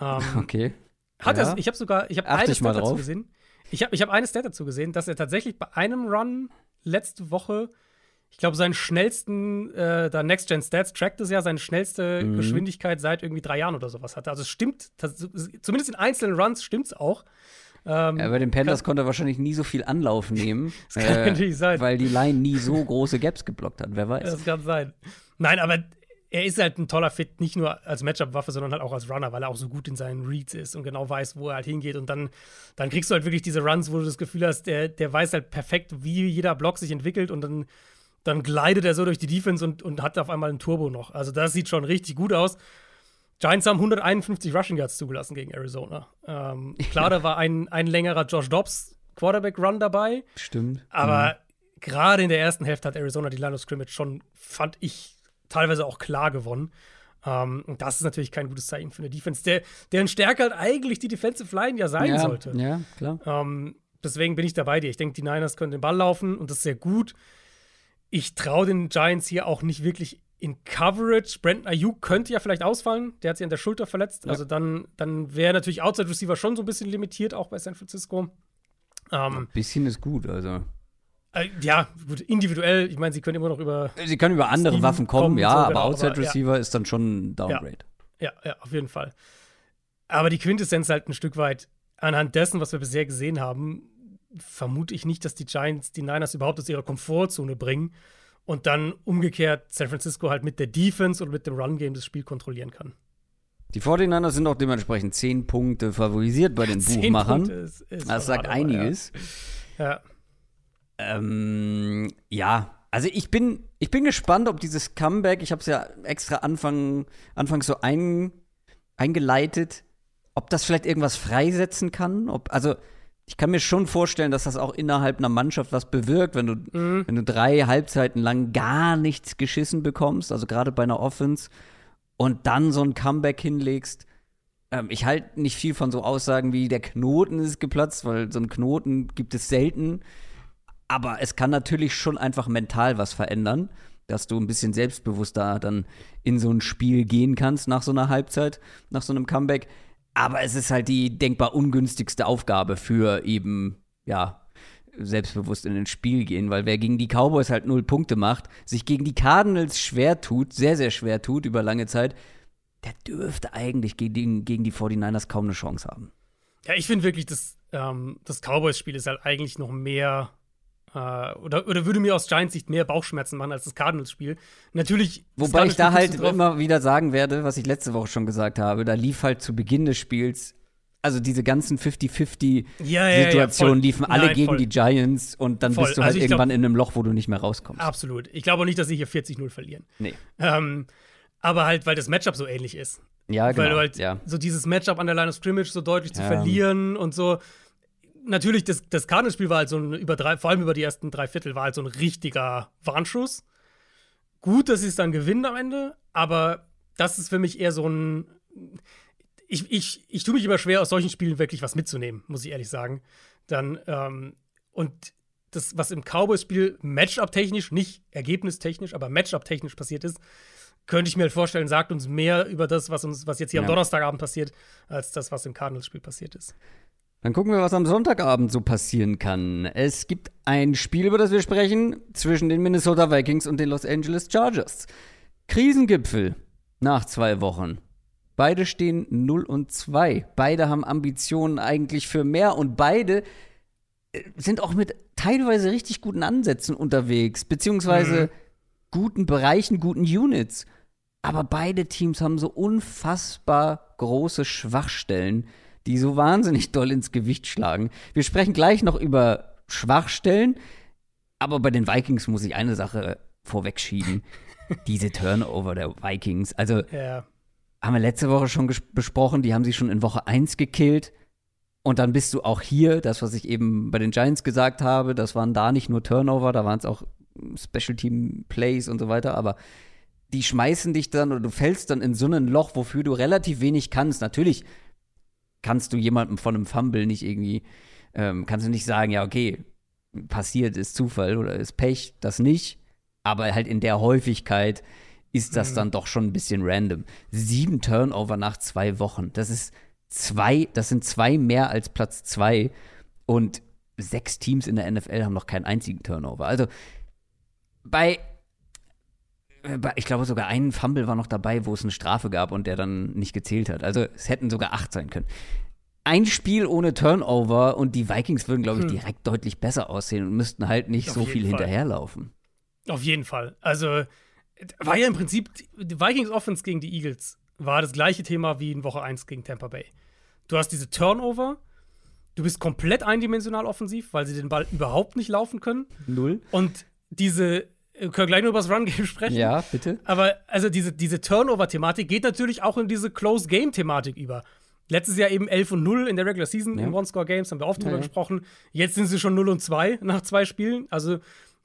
Ähm, okay. Hat ja. er, ich habe sogar, ich habe eine Stat dazu gesehen. Ich habe ich hab eine Stat dazu gesehen, dass er tatsächlich bei einem Run letzte Woche ich glaube, seinen schnellsten, äh, da Next Gen Stats trackt es ja, seine schnellste mhm. Geschwindigkeit seit irgendwie drei Jahren oder sowas hatte. Also es stimmt, das, zumindest in einzelnen Runs stimmt es auch. Ähm, ja, bei den Panthers konnte er wahrscheinlich nie so viel Anlauf nehmen. das kann äh, natürlich sein. Weil die Line nie so große Gaps geblockt hat, wer weiß. Das kann sein. Nein, aber er ist halt ein toller Fit, nicht nur als Matchup-Waffe, sondern halt auch als Runner, weil er auch so gut in seinen Reads ist und genau weiß, wo er halt hingeht. Und dann, dann kriegst du halt wirklich diese Runs, wo du das Gefühl hast, der, der weiß halt perfekt, wie jeder Block sich entwickelt und dann dann gleitet er so durch die Defense und, und hat auf einmal einen Turbo noch. Also das sieht schon richtig gut aus. Giants haben 151 Rushing Yards zugelassen gegen Arizona. Ähm, klar, da war ein, ein längerer Josh Dobbs Quarterback-Run dabei. Stimmt. Aber mhm. gerade in der ersten Hälfte hat Arizona die Line of Scrimmage schon, fand ich, teilweise auch klar gewonnen. Ähm, und das ist natürlich kein gutes Zeichen für eine Defense, der, deren Stärke halt eigentlich die Defensive Line ja sein ja, sollte. Ja, klar. Ähm, deswegen bin ich dabei dir. Ich denke, die Niners können den Ball laufen und das ist sehr gut ich traue den Giants hier auch nicht wirklich in Coverage. Brandon Ayuk könnte ja vielleicht ausfallen. Der hat sich an der Schulter verletzt. Ja. Also dann, dann wäre natürlich Outside Receiver schon so ein bisschen limitiert, auch bei San Francisco. Ähm, ein bisschen ist gut, also. Äh, ja, gut, individuell. Ich meine, sie können immer noch über. Sie können über andere Steven Waffen kommen, kommen ja, so, aber genau, Outside Receiver ja. ist dann schon ein Downgrade. Ja. ja, ja, auf jeden Fall. Aber die Quintessenz halt ein Stück weit anhand dessen, was wir bisher gesehen haben, vermute ich nicht, dass die Giants die Niners überhaupt aus ihrer Komfortzone bringen und dann umgekehrt San Francisco halt mit der Defense oder mit dem Run-Game das Spiel kontrollieren kann. Die 49ers sind auch dementsprechend 10 Punkte favorisiert bei den Buchmachern. Ist, ist das sagt einiges. Ja. Ja. Ähm, ja. also ich bin, ich bin gespannt, ob dieses Comeback, ich habe es ja extra Anfang, anfangs so ein, eingeleitet, ob das vielleicht irgendwas freisetzen kann. Ob, also ich kann mir schon vorstellen, dass das auch innerhalb einer Mannschaft was bewirkt, wenn du, mhm. wenn du drei Halbzeiten lang gar nichts geschissen bekommst, also gerade bei einer Offense, und dann so ein Comeback hinlegst. Ähm, ich halte nicht viel von so Aussagen wie der Knoten ist geplatzt, weil so einen Knoten gibt es selten. Aber es kann natürlich schon einfach mental was verändern, dass du ein bisschen selbstbewusster dann in so ein Spiel gehen kannst nach so einer Halbzeit, nach so einem Comeback. Aber es ist halt die denkbar ungünstigste Aufgabe für eben, ja, selbstbewusst in ein Spiel gehen, weil wer gegen die Cowboys halt null Punkte macht, sich gegen die Cardinals schwer tut, sehr, sehr schwer tut über lange Zeit, der dürfte eigentlich gegen, gegen die 49ers kaum eine Chance haben. Ja, ich finde wirklich, das, ähm, das Cowboys-Spiel ist halt eigentlich noch mehr äh, oder, oder würde mir aus Giants Sicht mehr Bauchschmerzen machen als das Cardinals-Spiel. Natürlich. Wobei ich da halt immer wieder sagen werde, was ich letzte Woche schon gesagt habe, da lief halt zu Beginn des Spiels also diese ganzen 50-50-Situationen ja, ja, ja, liefen alle Nein, gegen voll. die Giants und dann voll. bist du halt also irgendwann glaub, in einem Loch, wo du nicht mehr rauskommst. Absolut. Ich glaube auch nicht, dass sie hier 40-0 verlieren. Nee. Ähm, aber halt, weil das Matchup so ähnlich ist. Ja, genau. Weil du halt so dieses Matchup an der Line of Scrimmage so deutlich zu verlieren und so natürlich, das, das Cardinals-Spiel war halt so ein, über drei, vor allem über die ersten drei Viertel, war halt so ein richtiger Warnschuss. Gut, dass sie es dann gewinnen am Ende, aber das ist für mich eher so ein. Ich, ich, ich tue mich immer schwer, aus solchen Spielen wirklich was mitzunehmen, muss ich ehrlich sagen. Dann, ähm, und das, was im Cowboys-Spiel Matchup-technisch, nicht ergebnistechnisch, aber Matchup-technisch passiert ist, könnte ich mir halt vorstellen, sagt uns mehr über das, was uns, was jetzt hier ja. am Donnerstagabend passiert, als das, was im Cardinals-Spiel passiert ist. Dann gucken wir, was am Sonntagabend so passieren kann. Es gibt ein Spiel, über das wir sprechen, zwischen den Minnesota Vikings und den Los Angeles Chargers. Krisengipfel nach zwei Wochen. Beide stehen 0 und 2. Beide haben Ambitionen eigentlich für mehr und beide äh, sind auch mit teilweise richtig guten Ansätzen unterwegs, beziehungsweise mhm. guten Bereichen, guten Units. Aber beide Teams haben so unfassbar große Schwachstellen, die so wahnsinnig doll ins Gewicht schlagen. Wir sprechen gleich noch über Schwachstellen, aber bei den Vikings muss ich eine Sache vorwegschieben. Diese Turnover der Vikings. Also Ja. haben wir letzte Woche schon besprochen, die haben sie schon in Woche 1 gekillt. Und dann bist du auch hier, das, was ich eben bei den Giants gesagt habe, das waren da nicht nur Turnover, da waren es auch Special Team Plays und so weiter, aber die schmeißen dich dann oder du fällst dann in so ein Loch, wofür du relativ wenig kannst. Natürlich kannst du jemandem von einem Fumble nicht irgendwie, ähm, kannst du nicht sagen, ja, okay, passiert, ist Zufall oder ist Pech, das nicht. Aber halt in der Häufigkeit ist das dann doch schon ein bisschen random. Sieben Turnover nach zwei Wochen. Das ist zwei, das sind zwei mehr als Platz zwei. Und sechs Teams in der NFL haben noch keinen einzigen Turnover. Also bei- ich glaube sogar ein Fumble war noch dabei, wo es eine Strafe gab und der dann nicht gezählt hat. Also es hätten sogar acht sein können. Ein Spiel ohne Turnover und die Vikings würden, glaube ich, direkt deutlich besser aussehen und müssten halt nicht Auf so viel Fall. hinterherlaufen. Auf jeden Fall. Also war ja im Prinzip die Vikings Offense gegen die Eagles war das gleiche Thema wie in Woche 1 gegen Tampa Bay. Du hast diese Turnover, du bist komplett eindimensional offensiv, weil sie den Ball überhaupt nicht laufen können Null? und diese wir können gleich nur über das Run Game sprechen. Ja, bitte. Aber also diese, diese Turnover-Thematik geht natürlich auch in diese Close-Game-Thematik über. Letztes Jahr eben 11 und 0 in der Regular Season Ja. in One-Score-Games, haben wir oft drüber ja. gesprochen. Jetzt sind sie schon 0 und 2 nach zwei Spielen. Also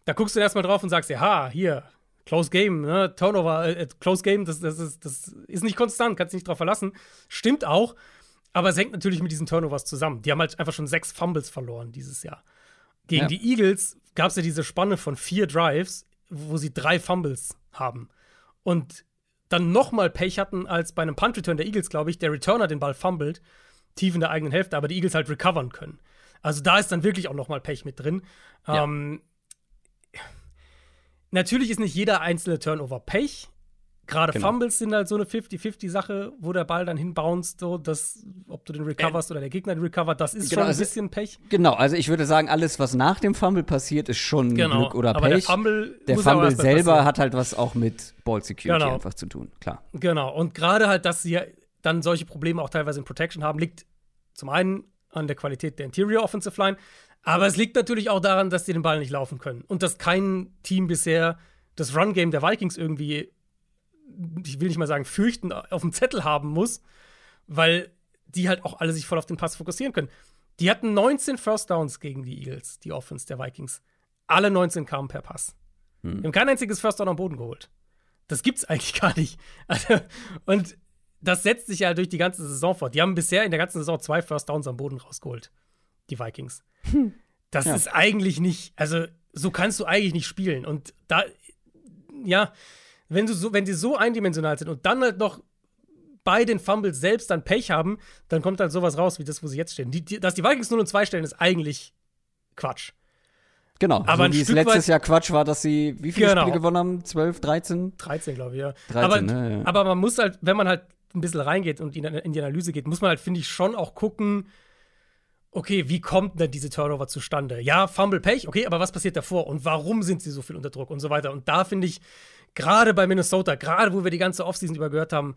da guckst du erstmal drauf und sagst, ja, ha, hier, Close Game, ne? Turnover, äh, Close Game, das, das, ist, das ist nicht konstant, kannst dich nicht drauf verlassen. Stimmt auch, aber es hängt natürlich mit diesen Turnovers zusammen. Die haben halt einfach schon sechs Fumbles verloren dieses Jahr. Gegen Ja. die Eagles gab es ja diese Spanne von vier Drives, wo sie drei Fumbles haben. Und dann nochmal Pech hatten, als bei einem Punt-Return der Eagles, glaube ich, der Returner den Ball fummelt, tief in der eigenen Hälfte, aber die Eagles halt recovern können. Also da ist dann wirklich auch nochmal Pech mit drin. Ja. Ähm, natürlich ist nicht jeder einzelne Turnover Pech. Gerade Genau. Fumbles sind halt so eine 50-50-Sache, wo der Ball dann hinbounced, so, dass, ob du den recoverst oder der Gegner den recovert, das ist Genau, schon ein also- bisschen Pech. Genau, also ich würde sagen, alles, was nach dem Fumble passiert, ist schon Genau. Glück oder aber der Pech. Fumble, Der Fumble selber passieren. hat halt was auch mit Ball Security Genau. einfach zu tun, klar. Genau, und gerade halt, dass sie dann solche Probleme auch teilweise in Protection haben, liegt zum einen an der Qualität der Interior Offensive Line, aber es liegt natürlich auch daran, dass die den Ball nicht laufen können und dass kein Team bisher das Run-Game der Vikings irgendwie, ich will nicht mal sagen, fürchten, auf dem Zettel haben muss, weil die halt auch alle sich voll auf den Pass fokussieren können. Die hatten 19 First Downs gegen die Eagles, die Offense der Vikings. Alle 19 kamen per Pass. Hm. Die haben kein einziges First Down am Boden geholt. Das gibt's eigentlich gar nicht. Also, und das setzt sich ja durch die ganze Saison fort. Die haben bisher in der ganzen Saison zwei First Downs am Boden rausgeholt. Die Vikings. Das Ja. ist eigentlich nicht, also so kannst du eigentlich nicht spielen. Und da, ja, wenn du so, wenn die so eindimensional sind und dann halt noch bei den Fumbles selbst dann Pech haben, dann kommt halt sowas raus wie das, wo sie jetzt stehen. Die, die, dass die Vikings 0 und 2 stellen, ist eigentlich Quatsch. Genau, Aber so wie es letztes Jahr Quatsch war, dass sie wie viele Genau. Spiele gewonnen haben? 12, 13? 13, glaube ich, ja. 13, aber, ne, ja. aber man muss halt, wenn man halt ein bisschen reingeht und in, in die Analyse geht, muss man halt, finde ich, schon auch gucken, okay, wie kommt denn diese Turnover zustande? Ja, Fumble Pech, okay, aber was passiert davor und warum sind sie so viel unter Druck und so weiter? Und da finde ich, gerade bei Minnesota, gerade wo wir die ganze Offseason über gehört haben,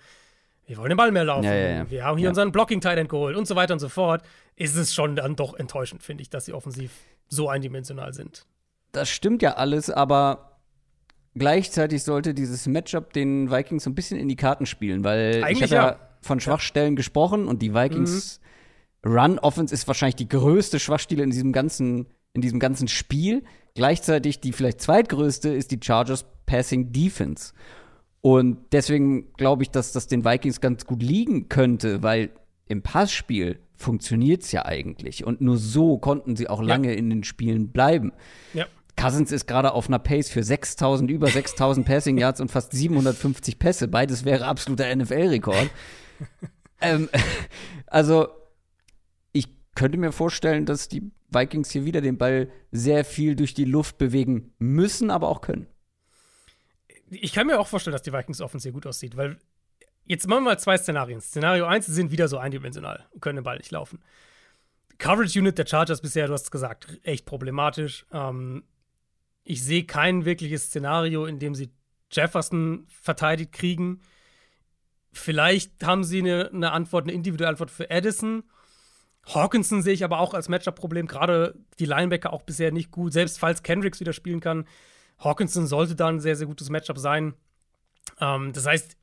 wir wollen den Ball mehr laufen, Ja, ja, ja. wir haben hier unseren blocking end geholt und so weiter und so fort, ist es schon dann doch enttäuschend, finde ich, dass sie offensiv so eindimensional sind. Das stimmt ja alles, aber gleichzeitig sollte dieses Matchup den Vikings so ein bisschen in die Karten spielen, weil ich Eigentlich habe ja. von Schwachstellen gesprochen und die Vikings Run Offense ist wahrscheinlich die größte Schwachstelle in diesem ganzen in diesem ganzen Spiel. Gleichzeitig die vielleicht zweitgrößte ist die Chargers Passing Defense. Und deswegen glaube ich, dass das den Vikings ganz gut liegen könnte, weil im Passspiel funktioniert es ja eigentlich. Und nur so konnten sie auch lange in den Spielen bleiben. Ja. Cousins ist gerade auf einer Pace für 6000, über 6000 Passing Yards und fast 750 Pässe. Beides wäre absoluter NFL-Rekord. ähm, also, ich könnte mir vorstellen, dass die Vikings hier wieder den Ball sehr viel durch die Luft bewegen müssen, aber auch können. Ich kann mir auch vorstellen, dass die Vikings Offense sehr gut aussieht, weil jetzt machen wir mal zwei Szenarien. Szenario 1, sie sind wieder so eindimensional und können den Ball nicht laufen. Coverage Unit der Chargers bisher, du hast es gesagt, echt problematisch. Ähm, ich sehe kein wirkliches Szenario, in dem sie Jefferson verteidigt kriegen. Vielleicht haben sie eine, eine Antwort, eine individuelle Antwort für Addison. Hawkinson sehe ich aber auch als Matchup-Problem. Gerade die Linebacker auch bisher nicht gut. Selbst falls Kendricks wieder spielen kann, Hawkinson sollte da ein sehr, sehr gutes Matchup sein. Ähm, das heißt,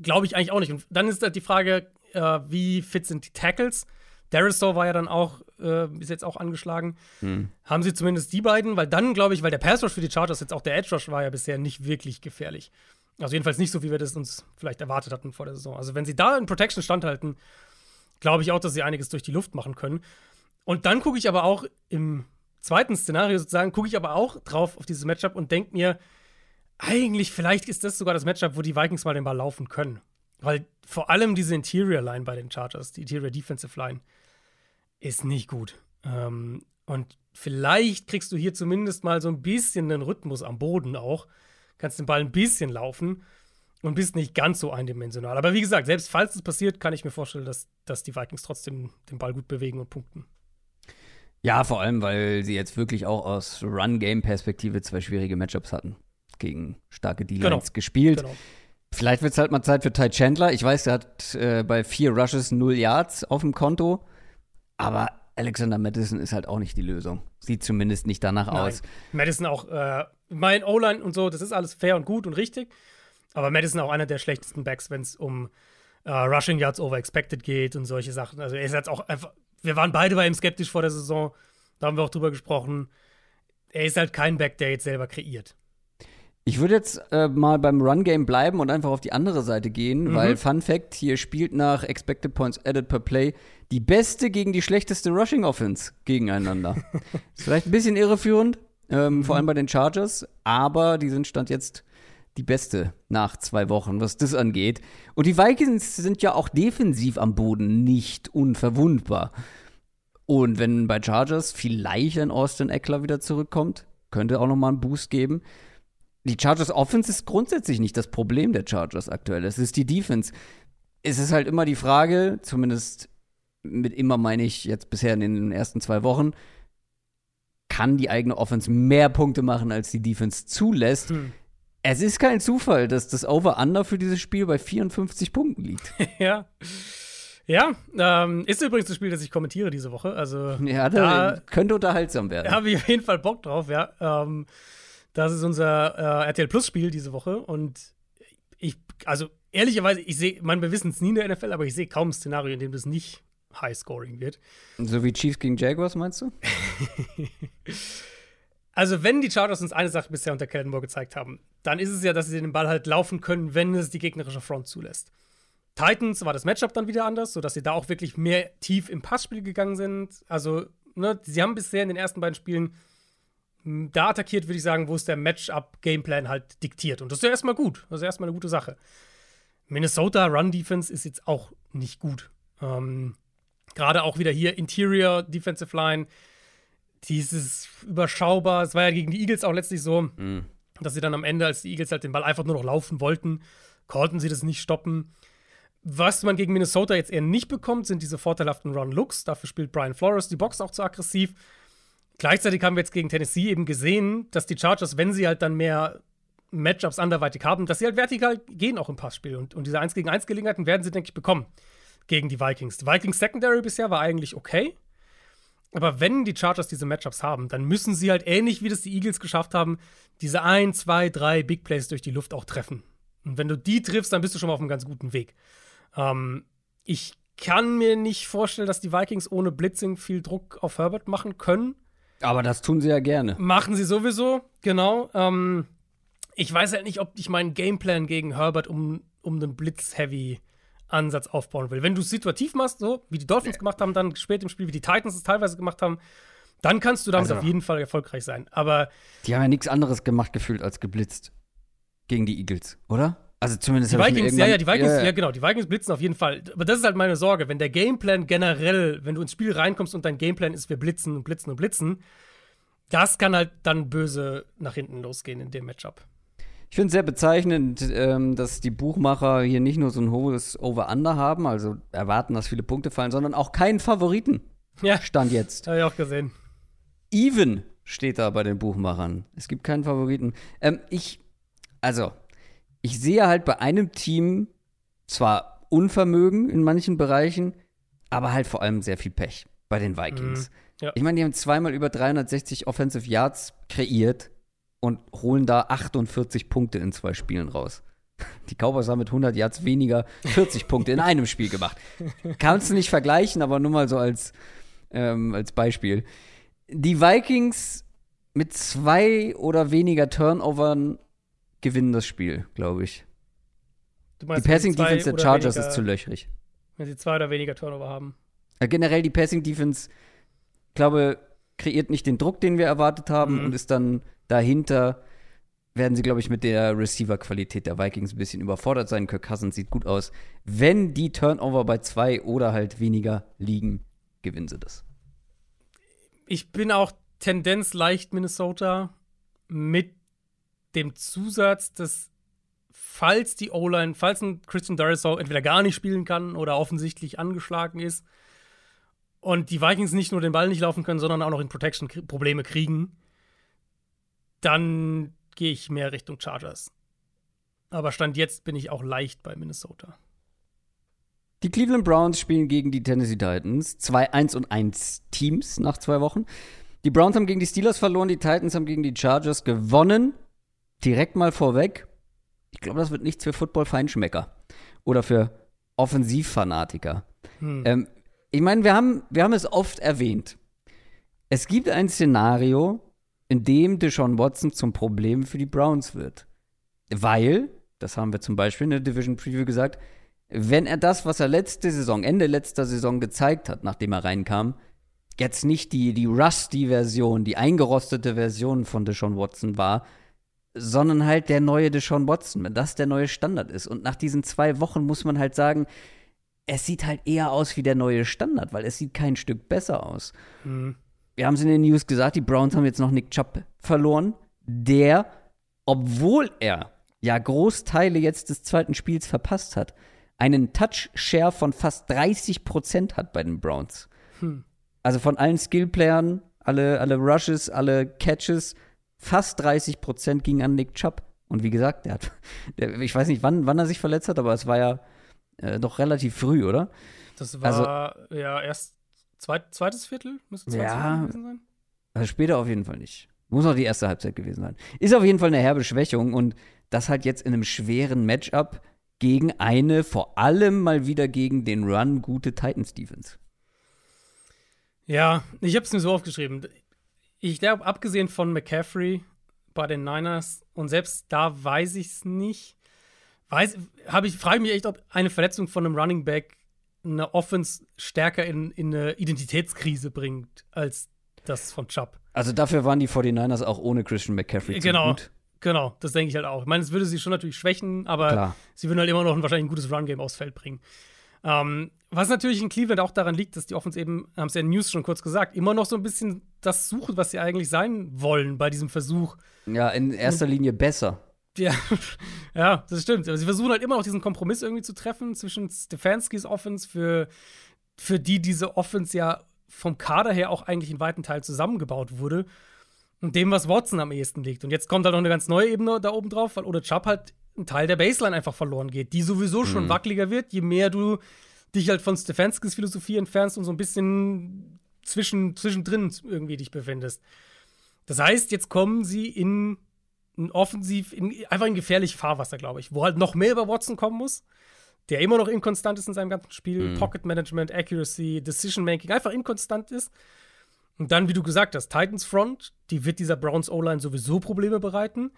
glaube ich eigentlich auch nicht. Und dann ist halt die Frage, äh, wie fit sind die Tackles? Darisaw war ja dann auch, äh, ist jetzt auch angeschlagen. Hm. Haben sie zumindest die beiden? Weil dann, glaube ich, weil der Pass Rush für die Chargers jetzt auch der Edge Rush war ja bisher nicht wirklich gefährlich. Also jedenfalls nicht so, wie wir das uns vielleicht erwartet hatten vor der Saison. Also wenn sie da in Protection standhalten, glaube ich auch, dass sie einiges durch die Luft machen können. Und dann gucke ich aber auch im zweiten Szenario sozusagen, gucke ich aber auch drauf auf dieses Matchup und denke mir, eigentlich, vielleicht ist das sogar das Matchup, wo die Vikings mal den Ball laufen können. Weil vor allem diese Interior Line bei den Chargers, die Interior Defensive Line, ist nicht gut. Ähm, und vielleicht kriegst du hier zumindest mal so ein bisschen den Rhythmus am Boden auch. Kannst den Ball ein bisschen laufen und bist nicht ganz so eindimensional. Aber wie gesagt, selbst falls es passiert, kann ich mir vorstellen, dass, dass die Vikings trotzdem den Ball gut bewegen und punkten. Ja, vor allem, weil sie jetzt wirklich auch aus Run-Game-Perspektive zwei schwierige Matchups hatten. Gegen starke D-Lines genau. gespielt. Genau. Vielleicht wird es halt mal Zeit für Ty Chandler. Ich weiß, er hat äh, bei vier Rushes null Yards auf dem Konto. Aber Alexander Madison ist halt auch nicht die Lösung. Sieht zumindest nicht danach Nein. aus. Madison auch, äh, mein O-Line und so, das ist alles fair und gut und richtig. Aber Madison auch einer der schlechtesten Backs, wenn es um äh, Rushing Yards over expected geht und solche Sachen. Also er ist jetzt auch einfach, wir waren beide bei ihm skeptisch vor der Saison. Da haben wir auch drüber gesprochen. Er ist halt kein Back, der jetzt selber kreiert. Ich würde jetzt äh, mal beim Run-Game bleiben und einfach auf die andere Seite gehen, mhm. weil Fun Fact, hier spielt nach Expected Points Added per Play die beste gegen die schlechteste Rushing Offense gegeneinander. ist vielleicht ein bisschen irreführend, ähm, mhm. vor allem bei den Chargers, aber die sind Stand jetzt die beste nach zwei Wochen, was das angeht. Und die Vikings sind ja auch defensiv am Boden nicht unverwundbar. Und wenn bei Chargers vielleicht ein Austin Eckler wieder zurückkommt, könnte auch noch mal einen Boost geben. Die Chargers Offense ist grundsätzlich nicht das Problem der Chargers aktuell. Es ist die Defense. Es ist halt immer die Frage, zumindest mit immer meine ich jetzt bisher in den ersten zwei Wochen, kann die eigene Offense mehr Punkte machen, als die Defense zulässt. Hm. Es ist kein Zufall, dass das Over-Under für dieses Spiel bei 54 Punkten liegt. ja. Ja, ähm, ist übrigens das Spiel, das ich kommentiere diese Woche. Also ja, da könnte unterhaltsam werden. Da habe ich auf jeden Fall Bock drauf, ja. Ähm, das ist unser äh, RTL Plus Spiel diese Woche und ich, also ehrlicherweise, ich sehe, man, wir wissen es nie in der NFL, aber ich sehe kaum ein Szenario, in dem das nicht High-Scoring wird. So wie Chiefs gegen Jaguars, meinst du? also, wenn die Chargers uns eine Sache bisher unter Kellen Moore gezeigt haben, dann ist es ja, dass sie den Ball halt laufen können, wenn es die gegnerische Front zulässt. Titans war das Matchup dann wieder anders, sodass sie da auch wirklich mehr tief im Passspiel gegangen sind. Also, ne, sie haben bisher in den ersten beiden Spielen da attackiert, würde ich sagen, wo es der Matchup-Gameplan halt diktiert. Und das ist ja erstmal gut. Das ist erstmal eine gute Sache. Minnesota Run Defense ist jetzt auch nicht gut. Ähm, Gerade auch wieder hier Interior Defensive Line. Dieses überschaubar. Es war ja gegen die Eagles auch letztlich so, mhm. dass sie dann am Ende, als die Eagles halt den Ball einfach nur noch laufen wollten, konnten sie das nicht stoppen. Was man gegen Minnesota jetzt eher nicht bekommt, sind diese vorteilhaften Run-Looks. Dafür spielt Brian Flores die Box auch zu aggressiv. Gleichzeitig haben wir jetzt gegen Tennessee eben gesehen, dass die Chargers, wenn sie halt dann mehr Matchups anderweitig haben, dass sie halt vertikal gehen auch im Passspiel. Und, und diese 1 gegen 1 Gelegenheiten werden sie, denke ich, bekommen gegen die Vikings. Die Vikings Secondary bisher war eigentlich okay. Aber wenn die Chargers diese Matchups haben, dann müssen sie halt ähnlich wie das die Eagles geschafft haben, diese 1, 2, 3 Big Plays durch die Luft auch treffen. Und wenn du die triffst, dann bist du schon mal auf einem ganz guten Weg. Ähm, ich kann mir nicht vorstellen, dass die Vikings ohne Blitzing viel Druck auf Herbert machen können. Aber das tun sie ja gerne. Machen sie sowieso, genau. Ähm, ich weiß halt nicht, ob ich meinen Gameplan gegen Herbert um, um einen Blitz-Heavy-Ansatz aufbauen will. Wenn du es situativ machst, so wie die Dolphins nee. gemacht haben, dann spät im Spiel, wie die Titans es teilweise gemacht haben, dann kannst du damit also, auf jeden Fall erfolgreich sein. Aber. Die haben ja nichts anderes gemacht gefühlt als geblitzt. Gegen die Eagles, oder? Also zumindest die Vikings, ja, ja, die Vikings, ja. ja, genau, die Vikings blitzen auf jeden Fall. Aber das ist halt meine Sorge, wenn der Gameplan generell, wenn du ins Spiel reinkommst und dein Gameplan ist, wir blitzen und blitzen und blitzen, das kann halt dann böse nach hinten losgehen in dem Matchup. Ich finde es sehr bezeichnend, ähm, dass die Buchmacher hier nicht nur so ein hohes Over-Under haben, also erwarten, dass viele Punkte fallen, sondern auch keinen Favoriten. Ja. Stand jetzt. Habe ich auch gesehen. Even steht da bei den Buchmachern. Es gibt keinen Favoriten. Ähm, ich, also, ich sehe halt bei einem Team zwar Unvermögen in manchen Bereichen, aber halt vor allem sehr viel Pech bei den Vikings. Mhm, ja. Ich meine, die haben zweimal über 360 Offensive Yards kreiert und holen da 48 Punkte in zwei Spielen raus. Die Cowboys haben mit 100 Yards weniger 40 Punkte in einem Spiel gemacht. Kannst du nicht vergleichen, aber nur mal so als, ähm, als Beispiel. Die Vikings mit zwei oder weniger Turnovern gewinnen das Spiel, glaube ich. Die meinst, wenn Passing Defense der Chargers weniger, ist zu löchrig. Wenn sie zwei oder weniger Turnover haben. Äh, Generell die Passing Defense, glaube, kreiert nicht den Druck, den wir erwartet haben Mhm. und ist dann dahinter werden sie, glaube ich, mit der Receiver-Qualität der Vikings ein bisschen überfordert sein. Kirk Cousins sieht gut aus. Wenn die Turnover bei zwei oder halt weniger liegen, gewinnen sie das. Ich bin auch Tendenz leicht Minnesota mit dem Zusatz, dass falls die O-Line, falls ein Christian Darisaw entweder gar nicht spielen kann oder offensichtlich angeschlagen ist und die Vikings nicht nur den Ball nicht laufen können, sondern auch noch in Protection Probleme kriegen, dann gehe ich mehr Richtung Chargers. Aber Stand jetzt bin ich auch leicht bei Minnesota. Die Cleveland Browns spielen gegen die Tennessee Titans. Zwei 1 und 1 Teams nach zwei Wochen. Die Browns haben gegen die Steelers verloren, die Titans haben gegen die Chargers gewonnen. Direkt mal vorweg. Ich glaube, das wird nichts für Football-Feinschmecker. Oder für Offensivfanatiker. Hm. Ähm, ich meine, wir haben, wir haben es oft erwähnt. Es gibt ein Szenario, in dem Deshaun Watson zum Problem für die Browns wird. Weil, das haben wir zum Beispiel in der Division Preview gesagt, wenn er das, was er letzte Saison, Ende letzter Saison gezeigt hat, nachdem er reinkam, jetzt nicht die, die Rusty-Version, die eingerostete Version von Deshaun Watson war, sondern halt der neue Deshaun Watson, wenn das der neue Standard ist. Und nach diesen zwei Wochen muss man halt sagen, es sieht halt eher aus wie der neue Standard, weil es sieht kein Stück besser aus. Hm. Wir haben es in den News gesagt, die Browns haben jetzt noch Nick Chubb verloren, der, obwohl er ja Großteile jetzt des zweiten Spiels verpasst hat, einen Touch-Share von fast 30 Prozent hat bei den Browns. Hm. Also von allen Skillplayern, alle, alle Rushes, alle Catches, fast 30 Prozent gingen an Nick Chubb. Und wie gesagt, der hat, der, ich weiß nicht, wann, wann er sich verletzt hat, aber es war ja äh, doch relativ früh, oder? Das Also- war ja erst zweit, zweites Viertel, müsste zweites Ja. Viertel gewesen sein. Also später auf jeden Fall nicht. Muss auch die erste Halbzeit gewesen sein. Ist auf jeden Fall eine herbe Schwächung und das halt jetzt in einem schweren Matchup gegen eine, vor allem mal wieder gegen den Run gute Titans Defense. Ja, ich habe es mir so aufgeschrieben. Ich glaube, abgesehen von McCaffrey bei den Niners und selbst da weiß ich es nicht. Weiß, habe ich frage mich echt, ob eine Verletzung von einem Running Back eine Offense stärker in, in eine Identitätskrise bringt als das von Chubb. Also dafür waren die 49ers auch ohne Christian McCaffrey zu Genau. gut. Genau, das denke ich halt auch. Ich meine, es würde sie schon natürlich schwächen, aber Klar. sie würden halt immer noch ein, wahrscheinlich ein gutes Run-Game aufs Feld bringen. Ähm, was natürlich in Cleveland auch daran liegt, dass die Offense eben, haben es ja in News schon kurz gesagt, immer noch so ein bisschen das sucht, was sie eigentlich sein wollen bei diesem Versuch. Ja, in erster Linie besser. Ja, ja, das stimmt. Aber sie versuchen halt immer noch diesen Kompromiss irgendwie zu treffen zwischen Stefanskis Offense, für, für die diese Offense ja vom Kader her auch eigentlich in weiten Teilen zusammengebaut wurde, und dem, was Watson am ehesten liegt. Und jetzt kommt halt noch eine ganz neue Ebene da oben drauf, weil ohne Chubb halt ein Teil der Baseline einfach verloren geht, die sowieso schon Mhm. wackeliger wird, je mehr du dich halt von Stefanskis Philosophie entfernst und so ein bisschen zwischen, zwischendrin irgendwie dich befindest. Das heißt, jetzt kommen sie in ein offensiv, in, einfach in gefährlich Fahrwasser, glaube ich, wo halt noch mehr über Watson kommen muss, der immer noch inkonstant ist in seinem ganzen Spiel. Mhm. Pocket Management, Accuracy, Decision Making, einfach inkonstant ist. Und dann, wie du gesagt hast, Titans Front, die wird dieser Browns O-Line sowieso Probleme bereiten.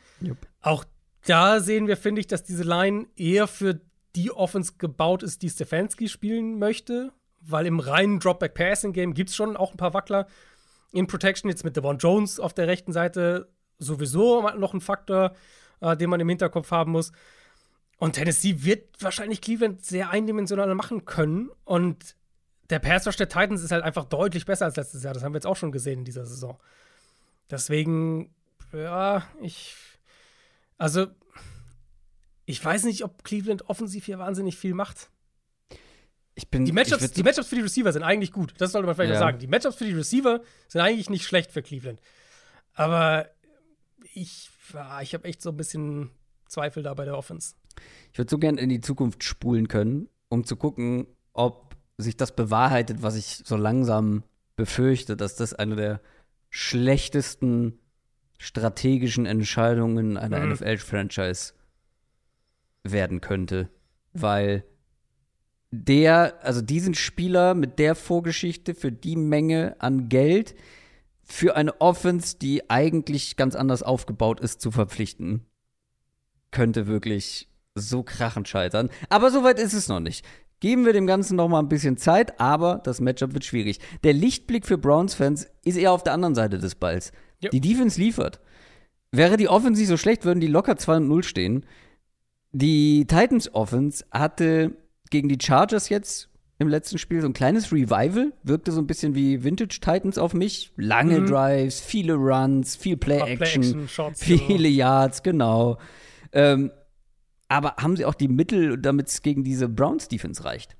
Auch da sehen wir, finde ich, dass diese Line eher für die Offense gebaut ist, die Stefanski spielen möchte, weil im reinen Dropback-Passing-Game gibt es schon auch ein paar Wackler. In Protection jetzt mit Devon Jones auf der rechten Seite sowieso noch ein Faktor, äh, den man im Hinterkopf haben muss. Und Tennessee wird wahrscheinlich Cleveland sehr eindimensional machen können. Und der Pass Rush der Titans ist halt einfach deutlich besser als letztes Jahr. Das haben wir jetzt auch schon gesehen in dieser Saison. Deswegen, ja, ich. Also, ich weiß nicht, ob Cleveland offensiv hier wahnsinnig viel macht. Ich bin Die ich Matchups, würd- die Matchups für die Receiver sind eigentlich gut. Das sollte man vielleicht Ja. noch sagen. Die Matchups für die Receiver sind eigentlich nicht schlecht für Cleveland. Aber ich, ja, ich habe echt so ein bisschen Zweifel da bei der Offense. Ich würde so gern in die Zukunft spulen können, um zu gucken, ob sich das bewahrheitet, was ich so langsam befürchte, dass das eine der schlechtesten strategischen Entscheidungen einer Mhm. NFL-Franchise werden könnte. Weil der, also diesen Spieler mit der Vorgeschichte für die Menge an Geld für eine Offense, die eigentlich ganz anders aufgebaut ist, zu verpflichten, könnte wirklich so krachend scheitern. Aber soweit ist es noch nicht. Geben wir dem Ganzen noch mal ein bisschen Zeit, aber das Matchup wird schwierig. Der Lichtblick für Browns-Fans ist eher auf der anderen Seite des Balls. Ja. Die Defense liefert. Wäre die Offense nicht so schlecht, würden die locker 2 0 stehen. Die Titans Offense hatte gegen die Chargers jetzt im letzten Spiel so ein kleines Revival, wirkte so ein bisschen wie Vintage Titans auf mich. Lange Mhm. Drives, viele Runs, viel Play Play viele. Yards, genau. Ähm, aber haben sie auch die Mittel, damit es gegen diese Browns Defense reicht?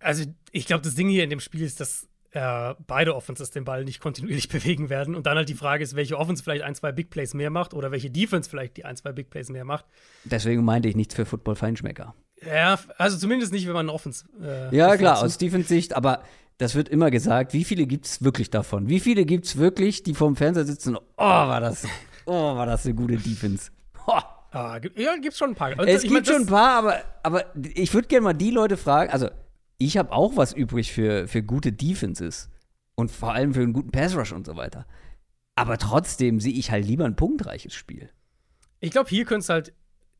Also, ich glaube, das Ding hier in dem Spiel ist, dass äh, beide Offenses den Ball nicht kontinuierlich bewegen werden. Und dann halt die Frage ist, welche Offense vielleicht ein, zwei Big Plays mehr macht oder welche Defense vielleicht die ein, zwei Big Plays mehr macht. Deswegen meinte ich nichts für Football-Feinschmecker. Ja, also zumindest nicht, wenn man eine Offense. Äh, Ja, klar, aus Defense Sicht, aber das wird immer gesagt, wie viele gibt es wirklich davon? Wie viele gibt es wirklich, die vorm Fernseher sitzen? und, Oh, war das, oh, war das eine gute Defense. Ho. Ah, ja, gibt's schon ein paar. Und Es ich gibt mein, schon ein paar, aber, aber ich würde gerne mal die Leute fragen, also ich habe auch was übrig für, für gute Defenses und vor allem für einen guten Pass Rush und so weiter. Aber trotzdem sehe ich halt lieber ein punktreiches Spiel. Ich glaube, hier könnte es halt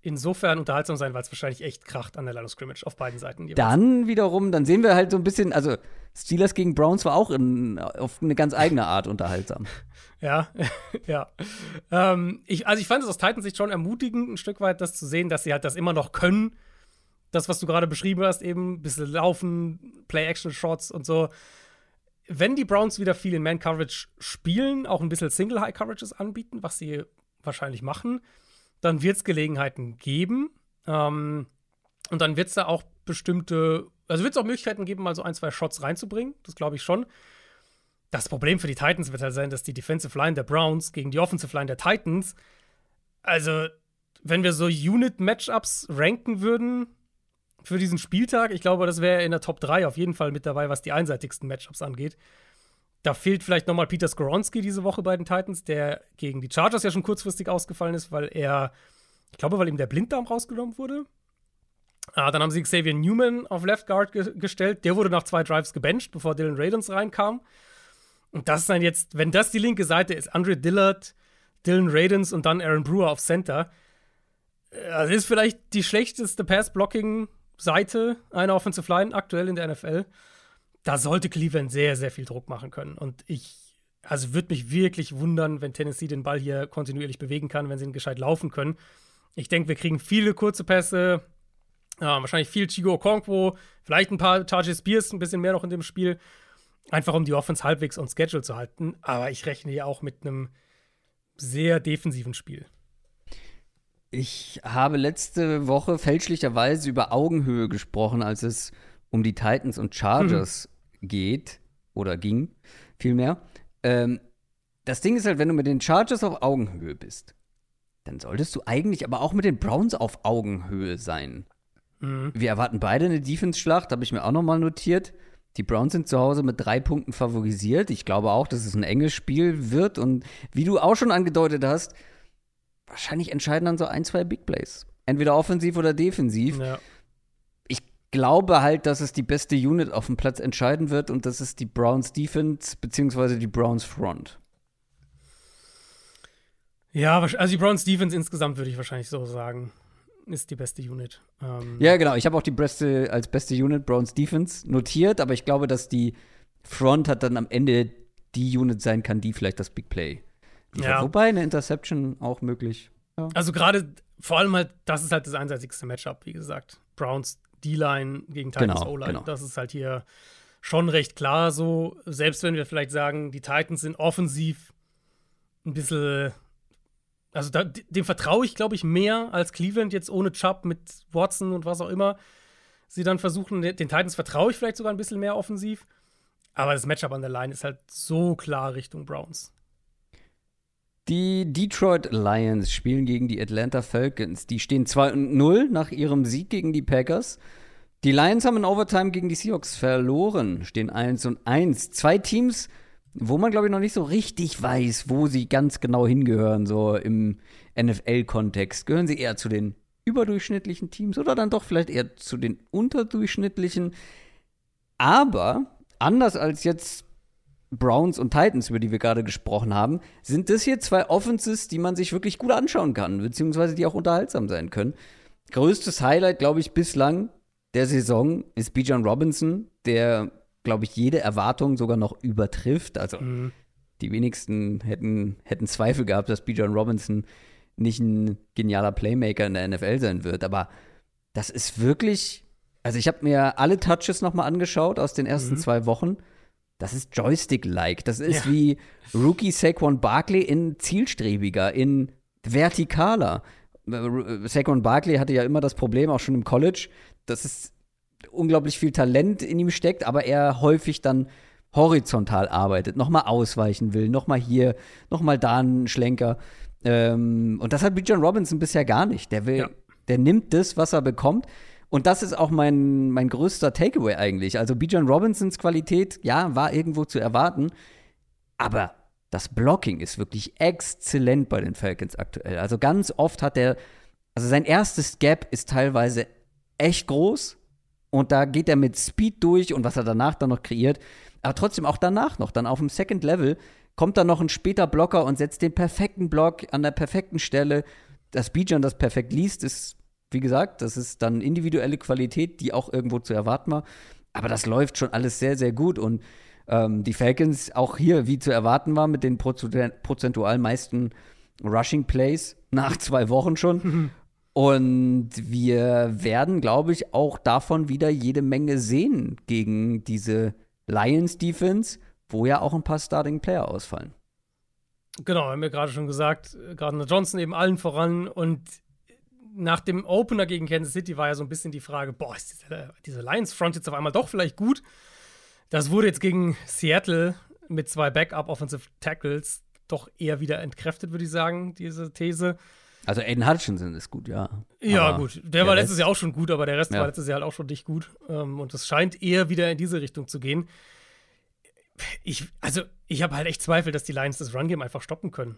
insofern unterhaltsam sein, weil es wahrscheinlich echt kracht an der Line of Scrimmage auf beiden Seiten. jeweils. Dann wiederum, dann sehen wir halt so ein bisschen, also Steelers gegen Browns war auch in, auf eine ganz eigene Art unterhaltsam. Ja, ja. Ähm, ich, also ich fand es aus Titans Sicht schon ermutigend, ein Stück weit das zu sehen, dass sie halt das immer noch können. Das, was du gerade beschrieben hast, eben ein bisschen laufen, Play-Action-Shots und so. Wenn die Browns wieder viel in Man-Coverage spielen, auch ein bisschen Single-High-Coverages anbieten, was sie wahrscheinlich machen, dann wird es Gelegenheiten geben. Ähm, und dann wird es da auch bestimmte, also wird es auch Möglichkeiten geben, mal so ein, zwei Shots reinzubringen. Das glaube ich schon. Das Problem für die Titans wird halt sein, dass die Defensive Line der Browns gegen die Offensive Line der Titans, also wenn wir so Unit-Matchups ranken würden für diesen Spieltag, ich glaube, das wäre in der Top 3 auf jeden Fall mit dabei, was die einseitigsten Matchups angeht. Da fehlt vielleicht noch mal Peter Skoronski diese Woche bei den Titans, der gegen die Chargers ja schon kurzfristig ausgefallen ist, weil er, ich glaube, weil ihm der Blinddarm rausgenommen wurde. Ah, dann haben sie Xavier Newman auf Left Guard ge gestellt. Der wurde nach zwei Drives gebencht, bevor Dylan Radens reinkam. Und das ist dann jetzt, wenn das die linke Seite ist, Andre Dillard, Dylan Radens und dann Aaron Brewer auf Center. äh, Das ist vielleicht die schlechteste Pass-Blocking-Seite einer Offensive Line aktuell in der NFL. Da sollte Cleveland sehr, sehr viel Druck machen können. Und ich, also würde mich wirklich wundern, wenn Tennessee den Ball hier kontinuierlich bewegen kann, wenn sie ihn gescheit laufen können. Ich denke, wir kriegen viele kurze Pässe, ja, wahrscheinlich viel Chigo Okonkwo, vielleicht ein paar Tajay Spears, ein bisschen mehr noch in dem Spiel. Einfach um die Offense halbwegs on schedule zu halten. Aber ich rechne hier auch mit einem sehr defensiven Spiel. Ich habe letzte Woche fälschlicherweise über Augenhöhe gesprochen, als es um die Titans und Chargers geht oder ging, vielmehr. Ähm, das Ding ist halt, wenn du mit den Chargers auf Augenhöhe bist, dann solltest du eigentlich aber auch mit den Browns auf Augenhöhe sein. Wir erwarten beide eine Defense-Schlacht, habe ich mir auch nochmal notiert. Die Browns sind zu Hause mit drei Punkten favorisiert. Ich glaube auch, dass es ein enges Spiel wird. Und wie du auch schon angedeutet hast, wahrscheinlich entscheiden dann so ein, zwei Big Plays. Entweder offensiv oder defensiv. Ja. Glaube halt, dass es die beste Unit auf dem Platz entscheiden wird und das ist die Browns Defense beziehungsweise die Browns Front. Ja, also die Browns Defense insgesamt würde ich wahrscheinlich so sagen, ist die beste Unit. Ähm, Ja, genau. Ich habe auch die beste, als beste Unit Browns Defense notiert, aber ich glaube, dass die Front hat dann am Ende die Unit sein kann, die vielleicht das Big Play. liefert. Ja. Wobei eine Interception auch möglich. Ja. Also gerade, vor allem halt, das ist halt das einseitigste Matchup, wie gesagt. Browns D-Line gegen Titans Genau, O-Line. genau. Das ist halt hier schon recht klar so. Selbst wenn wir vielleicht sagen, die Titans sind offensiv ein bisschen. Also da, dem vertraue ich, glaube ich, mehr als Cleveland jetzt ohne Chubb mit Watson und was auch immer. Sie dann versuchen, den Titans vertraue ich vielleicht sogar ein bisschen mehr offensiv. Aber das Matchup an der Line ist halt so klar Richtung Browns. Die Detroit Lions spielen gegen die Atlanta Falcons. Die stehen 2-0 nach ihrem Sieg gegen die Packers. Die Lions haben in Overtime gegen die Seahawks verloren, stehen 1 und 1. Zwei Teams, wo man, glaube ich, noch nicht so richtig weiß, wo sie ganz genau hingehören, so im NFL-Kontext. Gehören sie eher zu den überdurchschnittlichen Teams oder dann doch vielleicht eher zu den unterdurchschnittlichen? Aber anders als jetzt Browns und Titans, über die wir gerade gesprochen haben, sind das hier zwei Offenses, die man sich wirklich gut anschauen kann, beziehungsweise die auch unterhaltsam sein können. Größtes Highlight, glaube ich, bislang der Saison ist Bijan Robinson, der, glaube ich, jede Erwartung sogar noch übertrifft. Also mhm. die wenigsten hätten, hätten Zweifel gehabt, dass Bijan Robinson nicht ein genialer Playmaker in der NFL sein wird. Aber das ist wirklich, also ich habe mir alle Touches noch mal angeschaut aus den ersten mhm. zwei Wochen. Das ist Joystick-like. Das ist ja. wie Rookie Saquon Barkley in zielstrebiger, in vertikaler. Saquon Barkley hatte ja immer das Problem, auch schon im College, dass es unglaublich viel Talent in ihm steckt, aber er häufig dann horizontal arbeitet, nochmal ausweichen will, nochmal hier, nochmal da einen Schlenker. Ähm, und das hat Bijan Robinson bisher gar nicht. Der will, ja. der nimmt das, was er bekommt. Und das ist auch mein, mein größter Takeaway eigentlich. Also Bijan Robinsons Qualität, ja, war irgendwo zu erwarten. Aber das Blocking ist wirklich exzellent bei den Falcons aktuell. Also ganz oft hat er, also sein erstes Gap ist teilweise echt groß. Und da geht er mit Speed durch und was er danach dann noch kreiert. Aber trotzdem auch danach noch, dann auf dem Second Level, kommt dann noch ein später Blocker und setzt den perfekten Block an der perfekten Stelle. Dass Bijan das perfekt liest, ist wie gesagt, das ist dann individuelle Qualität, die auch irgendwo zu erwarten war. Aber das läuft schon alles sehr, sehr gut. Und ähm, die Falcons auch hier, wie zu erwarten war, mit den prozentual meisten Rushing Plays nach zwei Wochen schon. Und wir werden, glaube ich, auch davon wieder jede Menge sehen gegen diese Lions Defense, wo ja auch ein paar Starting Player ausfallen. Genau, haben wir gerade schon gesagt, Gardner Johnson eben allen voran und nach dem Opener gegen Kansas City war ja so ein bisschen die Frage, boah, ist diese, diese Lions Front jetzt auf einmal doch vielleicht gut? Das wurde jetzt gegen Seattle mit zwei Backup Offensive Tackles doch eher wieder entkräftet, würde ich sagen, diese These. Also Aiden Hutchinson ist gut, ja. Ja, aber gut. Der war Rest, letztes Jahr auch schon gut, aber der Rest ja. war letztes Jahr halt auch schon nicht gut. Ähm, und es scheint eher wieder in diese Richtung zu gehen. Ich, also, ich habe halt echt Zweifel, dass die Lions das Run-Game einfach stoppen können.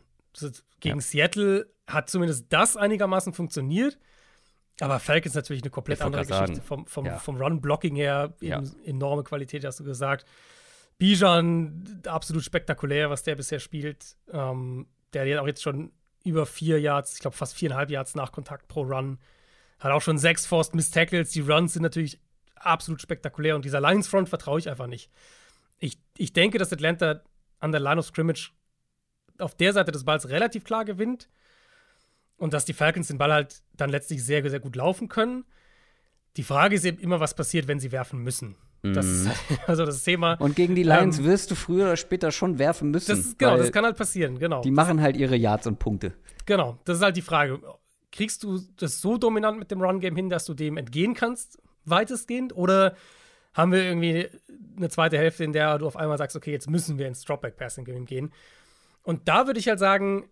Gegen ja. Seattle hat zumindest das einigermaßen funktioniert. Aber Falcons natürlich eine komplett andere Geschichte. Sagen. Vom, vom, ja. vom Run-Blocking her ja. enorme Qualität, hast du gesagt. Bijan, absolut spektakulär, was der bisher spielt. Ähm, der hat auch jetzt schon über vier Yards, ich glaube fast viereinhalb Yards nach Kontakt pro Run. Hat auch schon sechs Forced Miss Tackles. Die Runs sind natürlich absolut spektakulär und dieser Lions Front vertraue ich einfach nicht. Ich, ich denke, dass Atlanta an der Line of Scrimmage auf der Seite des Balls relativ klar gewinnt und dass die Falcons den Ball halt dann letztlich sehr, sehr gut laufen können. Die Frage ist eben immer, was passiert, wenn sie werfen müssen. Das ist mhm. also das Thema. Und gegen die Lions ähm, wirst du früher oder später schon werfen müssen. Das, genau, das kann halt passieren, genau. Die machen halt ihre Yards und Punkte. Genau, das ist halt die Frage. Kriegst du das so dominant mit dem Run-Game hin, dass du dem entgehen kannst, weitestgehend? Oder haben wir irgendwie eine zweite Hälfte, in der du auf einmal sagst, okay, jetzt müssen wir ins Dropback-Passing-Game gehen? Und da würde ich halt sagen,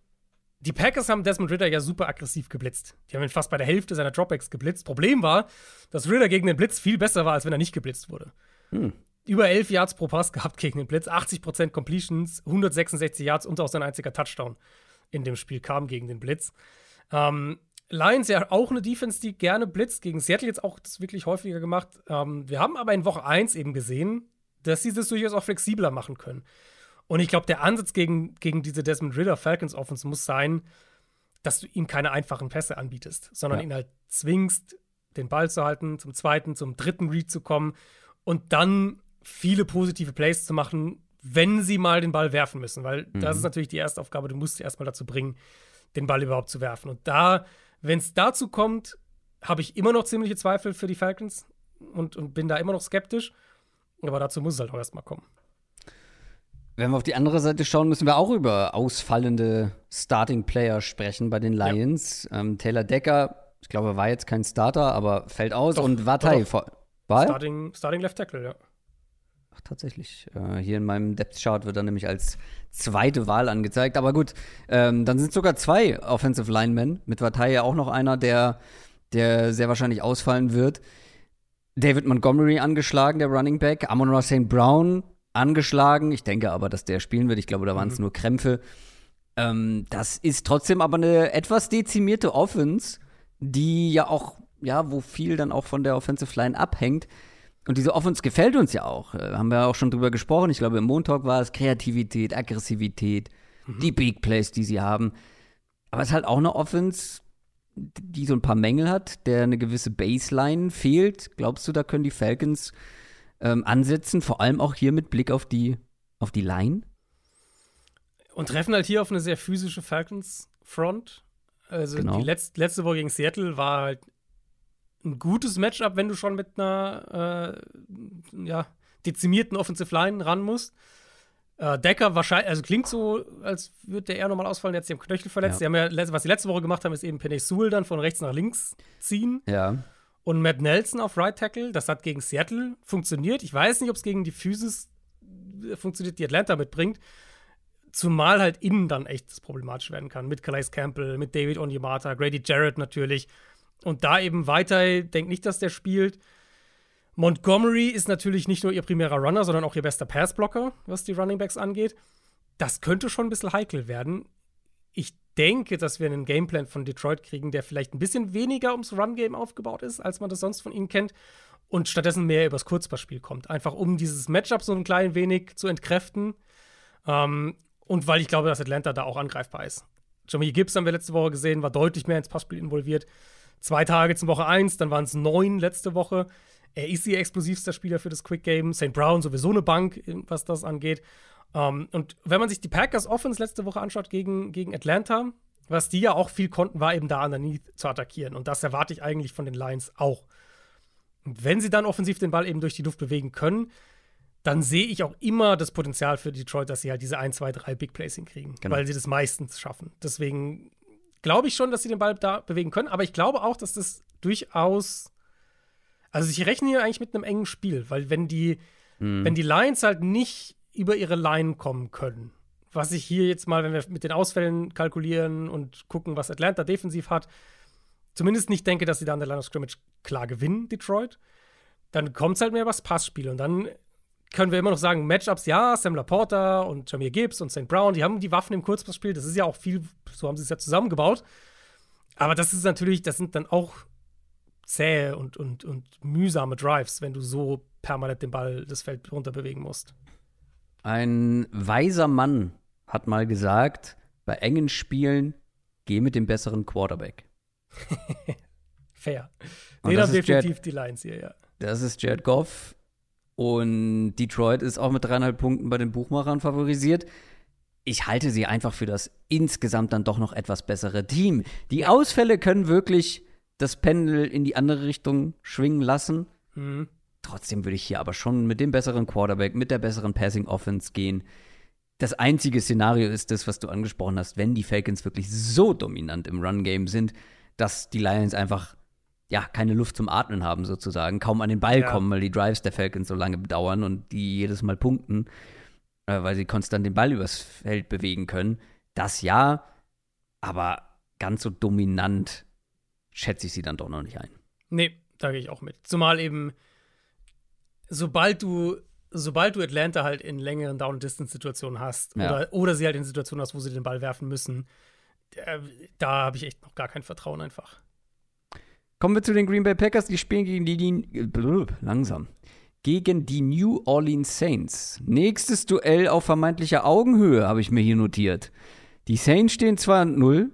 die Packers haben Desmond Ritter ja super aggressiv geblitzt. Die haben ihn fast bei der Hälfte seiner Dropbacks geblitzt. Problem war, dass Ritter gegen den Blitz viel besser war, als wenn er nicht geblitzt wurde. Hm. Über 11 Yards pro Pass gehabt gegen den Blitz, 80% Completions, 166 Yards und auch sein einziger Touchdown in dem Spiel kam gegen den Blitz. Ähm, Lions ja auch eine Defense, die gerne blitzt. Gegen Seattle jetzt auch das wirklich häufiger gemacht. Ähm, wir haben aber in Woche 1 eben gesehen, dass sie das durchaus auch flexibler machen können. Und ich glaube, der Ansatz gegen, gegen diese Desmond Ritter Falcons Offense muss sein, dass du ihm keine einfachen Pässe anbietest, sondern ja. ihn halt zwingst, den Ball zu halten, zum zweiten, zum dritten Read zu kommen und dann viele positive Plays zu machen, wenn sie mal den Ball werfen müssen. Weil mhm. das ist natürlich die erste Aufgabe, du musst sie erstmal dazu bringen, den Ball überhaupt zu werfen. Und da, wenn es dazu kommt, habe ich immer noch ziemliche Zweifel für die Falcons und, und bin da immer noch skeptisch. Aber dazu muss es halt auch erstmal kommen. Wenn wir auf die andere Seite schauen, müssen wir auch über ausfallende Starting Player sprechen bei den Lions. Ja. Ähm, Taylor Decker, ich glaube, war jetzt kein Starter, aber fällt aus. Doch, und Watai, war Starting, Starting Left Tackle, ja. Ach, tatsächlich. Äh, hier in meinem Depth Chart wird er nämlich als zweite Wahl angezeigt. Aber gut, ähm, dann sind sogar zwei Offensive Linemen. Mit Vatai ja auch noch einer, der, der sehr wahrscheinlich ausfallen wird. David Montgomery angeschlagen, der Running Back. Amon Ross St. Brown angeschlagen. Ich denke aber, dass der spielen wird. Ich glaube, da waren es mhm. nur Krämpfe. Ähm, das ist trotzdem aber eine etwas dezimierte Offense, die ja auch, ja, wo viel dann auch von der Offensive Line abhängt. Und diese Offense gefällt uns ja auch. Äh, haben wir auch schon drüber gesprochen. Ich glaube, im Montalk war es Kreativität, Aggressivität, mhm. die Big Plays, die sie haben. Aber es ist halt auch eine Offense, die so ein paar Mängel hat, der eine gewisse Baseline fehlt. Glaubst du, da können die Falcons ähm, ansetzen, vor allem auch hier mit Blick auf die, auf die Line? Und treffen halt hier auf eine sehr physische Falcons-Front. Also genau. die Letz letzte Woche gegen Seattle war halt ein gutes Matchup, wenn du schon mit einer äh, ja, dezimierten Offensive Line ran musst. Äh, Decker wahrscheinlich, also klingt so, als würde der eher nochmal ausfallen, jetzt am Knöchel verletzt. Ja. Die haben ja, was sie letzte Woche gemacht haben, ist eben Penny Sewell dann von rechts nach links ziehen. Ja. Und Matt Nelson auf Right Tackle, das hat gegen Seattle funktioniert. Ich weiß nicht, ob es gegen die Physis äh, funktioniert, die Atlanta mitbringt. Zumal halt innen dann echt problematisch werden kann. Mit Calais Campbell, mit David Onyemata, Grady Jarrett natürlich. Und da eben weiter, denkt nicht, dass der spielt. Montgomery ist natürlich nicht nur ihr primärer Runner, sondern auch ihr bester Passblocker, was die Running Backs angeht. Das könnte schon ein bisschen heikel werden. Ich denke, dass wir einen Gameplan von Detroit kriegen, der vielleicht ein bisschen weniger ums Run-Game aufgebaut ist, als man das sonst von ihnen kennt. Und stattdessen mehr übers Kurzpassspiel kommt. Einfach um dieses Matchup so ein klein wenig zu entkräften. Ähm, und weil ich glaube, dass Atlanta da auch angreifbar ist. Jamie Gibbs haben wir letzte Woche gesehen, war deutlich mehr ins Passspiel involviert. Zwei Tage zum Woche 1, dann waren es neun letzte Woche. Er ist ihr explosivster Spieler für das Quick Game. St. Brown sowieso eine Bank, was das angeht. Um, ähm, und wenn man sich die Packers Offense letzte Woche anschaut gegen, gegen Atlanta, was die ja auch viel konnten, war eben da underneath zu attackieren. Und das erwarte ich eigentlich von den Lions auch. Und wenn sie dann offensiv den Ball eben durch die Luft bewegen können, dann sehe ich auch immer das Potenzial für Detroit, dass sie halt diese 1, 2, 3 Big Plays hinkriegen, genau. weil sie das meistens schaffen. Deswegen glaube ich schon, dass sie den Ball da bewegen können, aber ich glaube auch, dass das durchaus. Also ich rechne hier eigentlich mit einem engen Spiel, weil wenn die, mhm. wenn die Lions halt nicht über ihre Line kommen können, was ich hier jetzt mal, wenn wir mit den Ausfällen kalkulieren und gucken, was Atlanta defensiv hat, zumindest nicht denke, dass sie da an der Line of Scrimmage klar gewinnen, Detroit, dann kommt es halt mehr was Passspiel und dann können wir immer noch sagen, Matchups, ja, Sam Laporta und Jamir Gibbs und St. Brown, die haben die Waffen im Kurzpassspiel. Das ist ja auch viel, so haben sie es ja zusammengebaut. Aber das ist natürlich, das sind dann auch zähe und, und, und mühsame Drives, wenn du so permanent den Ball das Feld runter bewegen musst. Ein weiser Mann hat mal gesagt, bei engen Spielen geh mit dem besseren Quarterback. Fair. Den haben definitiv Jared, die Lines hier, ja. Das ist Jared Goff und Detroit ist auch mit dreieinhalb Punkten bei den Buchmachern favorisiert. Ich halte sie einfach für das insgesamt dann doch noch etwas bessere Team. Die Ausfälle können wirklich das Pendel in die andere Richtung schwingen lassen. Mhm. Trotzdem würde ich hier aber schon mit dem besseren Quarterback, mit der besseren Passing Offense gehen. Das einzige Szenario ist das, was du angesprochen hast, wenn die Falcons wirklich so dominant im Run-Game sind, dass die Lions einfach ja, keine Luft zum Atmen haben sozusagen, kaum an den Ball ja. kommen, weil die Drives der Falcons so lange bedauern und die jedes Mal punkten, äh, weil sie konstant den Ball übers Feld bewegen können. Das ja, aber ganz so dominant schätze ich sie dann doch noch nicht ein. Nee, da gehe ich auch mit. Zumal eben, sobald du, sobald du Atlanta halt in längeren Down-Distance-Situationen hast ja. oder, oder sie halt in Situationen hast, wo sie den Ball werfen müssen, äh, da habe ich echt noch gar kein Vertrauen einfach. Kommen wir zu den Green Bay Packers. Die spielen gegen die, die langsam. Gegen die New Orleans Saints. Nächstes Duell auf vermeintlicher Augenhöhe, habe ich mir hier notiert. Die Saints stehen 2-0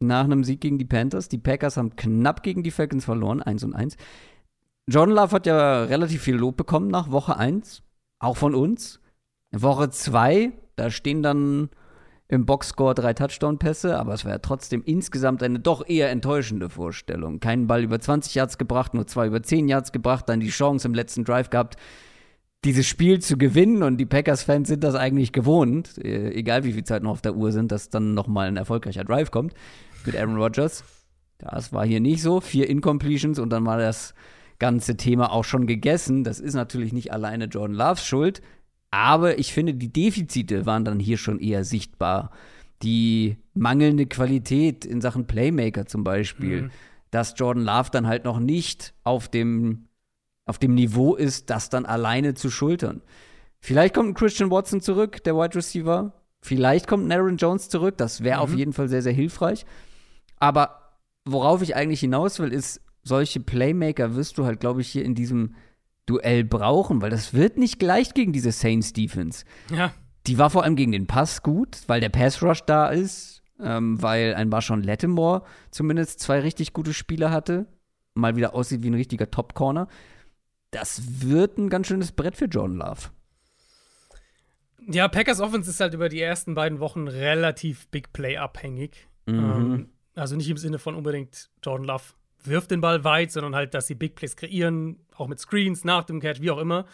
nach einem Sieg gegen die Panthers. Die Packers haben knapp gegen die Falcons verloren, 1 und 1. John Love hat ja relativ viel Lob bekommen nach Woche 1, auch von uns. Woche 2, da stehen dann im Boxscore drei Touchdown-Pässe, aber es war ja trotzdem insgesamt eine doch eher enttäuschende Vorstellung. Keinen Ball über 20 Yards gebracht, nur zwei über 10 Yards gebracht, dann die Chance im letzten Drive gehabt, dieses Spiel zu gewinnen und die Packers-Fans sind das eigentlich gewohnt, äh, egal wie viel Zeit noch auf der Uhr sind, dass dann nochmal ein erfolgreicher Drive kommt mit Aaron Rodgers. Das war hier nicht so, vier Incompletions und dann war das ganze Thema auch schon gegessen. Das ist natürlich nicht alleine Jordan Loves Schuld, aber ich finde, die Defizite waren dann hier schon eher sichtbar. Die mangelnde Qualität in Sachen Playmaker zum Beispiel, mhm. dass Jordan Love dann halt noch nicht auf dem, auf dem Niveau ist, das dann alleine zu schultern. Vielleicht kommt ein Christian Watson zurück, der Wide Receiver. Vielleicht kommt ein Aaron Jones zurück. Das wäre mhm. auf jeden Fall sehr, sehr hilfreich. Aber worauf ich eigentlich hinaus will, ist, solche Playmaker wirst du halt, glaube ich, hier in diesem Duell brauchen, weil das wird nicht gleich gegen diese Saints Defense. Ja. Die war vor allem gegen den Pass gut, weil der Pass Rush da ist, ähm, weil ein Marshawn Lattimore zumindest zwei richtig gute Spiele hatte, mal wieder aussieht wie ein richtiger Top Corner. Das wird ein ganz schönes Brett für Jordan Love. Ja, Packers Offense ist halt über die ersten beiden Wochen relativ Big Play abhängig. Mhm. Ähm, also nicht im Sinne von unbedingt Jordan Love wirft den Ball weit, sondern halt, dass sie Big Plays kreieren, auch mit Screens, nach dem Catch, wie auch immer.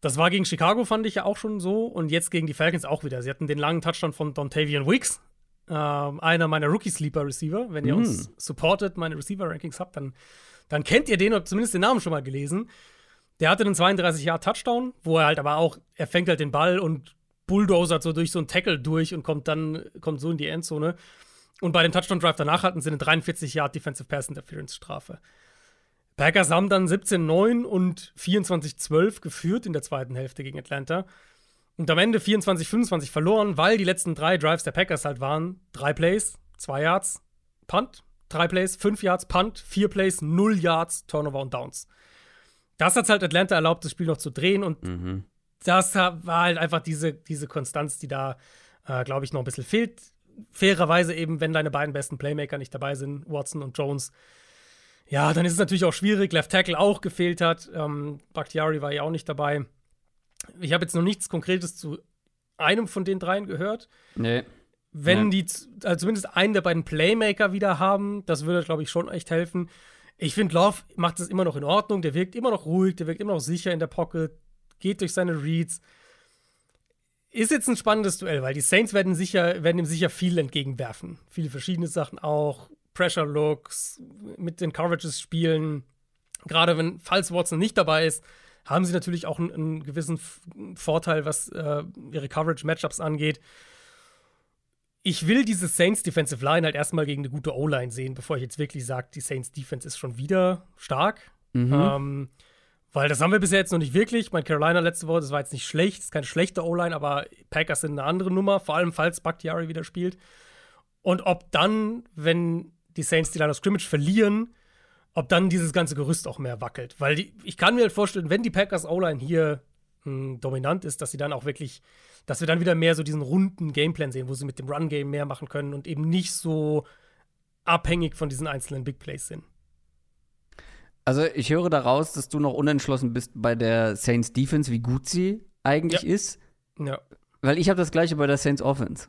Das war gegen Chicago, fand ich ja auch schon so. Und jetzt gegen die Falcons auch wieder. Sie hatten den langen Touchdown von Dontavian Wicks, äh, einer meiner Rookie-Sleeper-Receiver. Wenn ihr mm. uns supportet, meine Receiver-Rankings habt, dann, dann kennt ihr den oder zumindest den Namen schon mal gelesen. Der hatte einen 32-Jahr-Touchdown, wo er halt aber auch, er fängt halt den Ball und bulldozert so durch so einen Tackle durch und kommt dann, kommt so in die Endzone. Und bei dem Touchdown-Drive danach hatten sie eine 43 Yard Defensive Pass Interference Strafe. Packers haben dann 17-9 und 24-12 geführt in der zweiten Hälfte gegen Atlanta. Und am Ende 24-25 verloren, weil die letzten drei Drives der Packers halt waren: drei Plays, zwei Yards, Punt, drei Plays, fünf Yards, Punt, vier Plays, null Yards, Turnover und Downs. Das hat halt Atlanta erlaubt, das Spiel noch zu drehen und mhm. das war halt einfach diese, diese Konstanz, die da, äh, glaube ich, noch ein bisschen fehlt fairerweise eben, wenn deine beiden besten Playmaker nicht dabei sind, Watson und Jones, ja, dann ist es natürlich auch schwierig. Left Tackle auch gefehlt hat. Ähm, Bakhtiari war ja auch nicht dabei. Ich habe jetzt noch nichts Konkretes zu einem von den dreien gehört. Nee. Wenn nee. die also zumindest einen der beiden Playmaker wieder haben, das würde, glaube ich, schon echt helfen. Ich finde, Love macht es immer noch in Ordnung. Der wirkt immer noch ruhig, der wirkt immer noch sicher in der Pocket, geht durch seine Reads. Ist jetzt ein spannendes Duell, weil die Saints werden, sicher, werden ihm sicher viel entgegenwerfen. Viele verschiedene Sachen auch. Pressure Looks, mit den Coverages spielen. Gerade wenn, falls Watson nicht dabei ist, haben sie natürlich auch einen, einen gewissen Vorteil, was äh, ihre Coverage-Matchups angeht. Ich will diese Saints Defensive Line halt erstmal gegen eine gute O-Line sehen, bevor ich jetzt wirklich sage, die Saints Defense ist schon wieder stark. Mhm. Ähm, weil das haben wir bisher jetzt noch nicht wirklich. Mein Carolina letzte Woche, das war jetzt nicht schlecht, das ist keine schlechte O-Line, aber Packers sind eine andere Nummer, vor allem falls Bakhtiari wieder spielt. Und ob dann, wenn die Saints die Line of Scrimmage verlieren, ob dann dieses ganze Gerüst auch mehr wackelt. Weil die, ich kann mir halt vorstellen, wenn die Packers O-Line hier mh, hm, dominant ist, dass sie dann auch wirklich, dass wir dann wieder mehr so diesen runden Gameplan sehen, wo sie mit dem Run-Game mehr machen können und eben nicht so abhängig von diesen einzelnen Big Plays sind. Also ich höre daraus, dass du noch unentschlossen bist bei der Saints Defense, wie gut sie eigentlich ja. ist. Ja. Weil ich habe das gleiche bei der Saints Offense.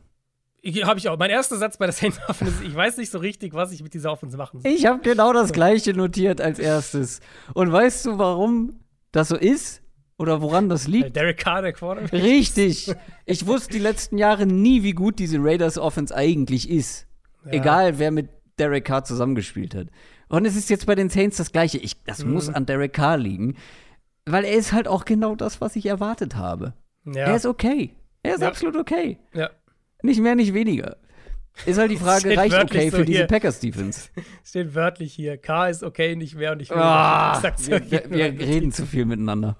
Habe ich auch. Mein erster Satz bei der Saints Offense ist, ich weiß nicht so richtig, was ich mit dieser Offense machen soll. Ich habe genau das gleiche notiert als erstes. Und weißt du, warum das so ist? Oder woran das liegt? Derek Carr der Quarterback Richtig. Ich wusste die letzten Jahre nie, wie gut diese Raiders Offense eigentlich ist. Ja. Egal, wer mit Derek Carr zusammengespielt hat. Und es ist jetzt bei den Saints das Gleiche. Ich, das mhm. muss an Derek Carr liegen, weil er ist halt auch genau das, was ich erwartet habe. Ja. Er ist okay. Er ist ja. absolut okay. Ja. Nicht mehr, nicht weniger. Ist halt die Frage, reicht okay so für diese Packers-Defense? Steht wörtlich hier. K ist okay, nicht mehr und ich will oh, Wir, wir, wir reden zu viel miteinander.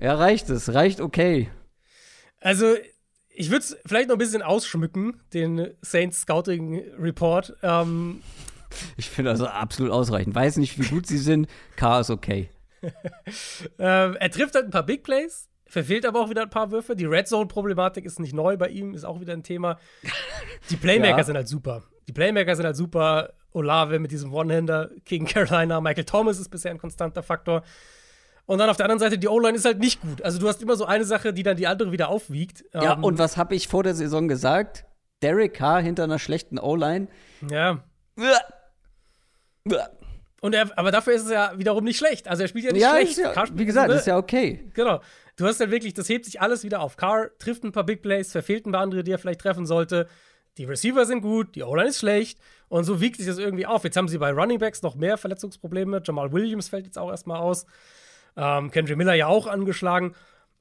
Ja, reicht es. Reicht okay. Also, ich würde es vielleicht noch ein bisschen ausschmücken, den Saints Scouting Report. Ähm, ich finde das absolut ausreichend. Weiß nicht, wie gut sie sind. K ist okay. ähm, er trifft halt ein paar Big Plays, verfehlt aber auch wieder ein paar Würfe. Die Red Zone-Problematik ist nicht neu bei ihm, ist auch wieder ein Thema. Die Playmaker ja. sind halt super. Die Playmaker sind halt super. Olave mit diesem One-Hander gegen Carolina. Michael Thomas ist bisher ein konstanter Faktor. Und dann auf der anderen Seite, die O-Line ist halt nicht gut. Also du hast immer so eine Sache, die dann die andere wieder aufwiegt. Ja, ähm, und was habe ich vor der Saison gesagt? Derek Carr hinter einer schlechten O-Line. Ja. Und er, aber dafür ist es ja wiederum nicht schlecht. Also er spielt ja nicht ja, schlecht. Ja, wie gesagt, das ist ja okay. Genau. Du hast dann wirklich, das hebt sich alles wieder auf. Carr trifft ein paar Big Plays, verfehlt ein paar andere, die er vielleicht treffen sollte. die Receiver sind gut, die O-Line ist schlecht und so wiegt sich das irgendwie auf. Jetzt haben sie bei Running Backs noch mehr Verletzungsprobleme. Jamal Williams fällt jetzt auch erstmal aus. Ähm, Kendrick Miller ja auch angeschlagen.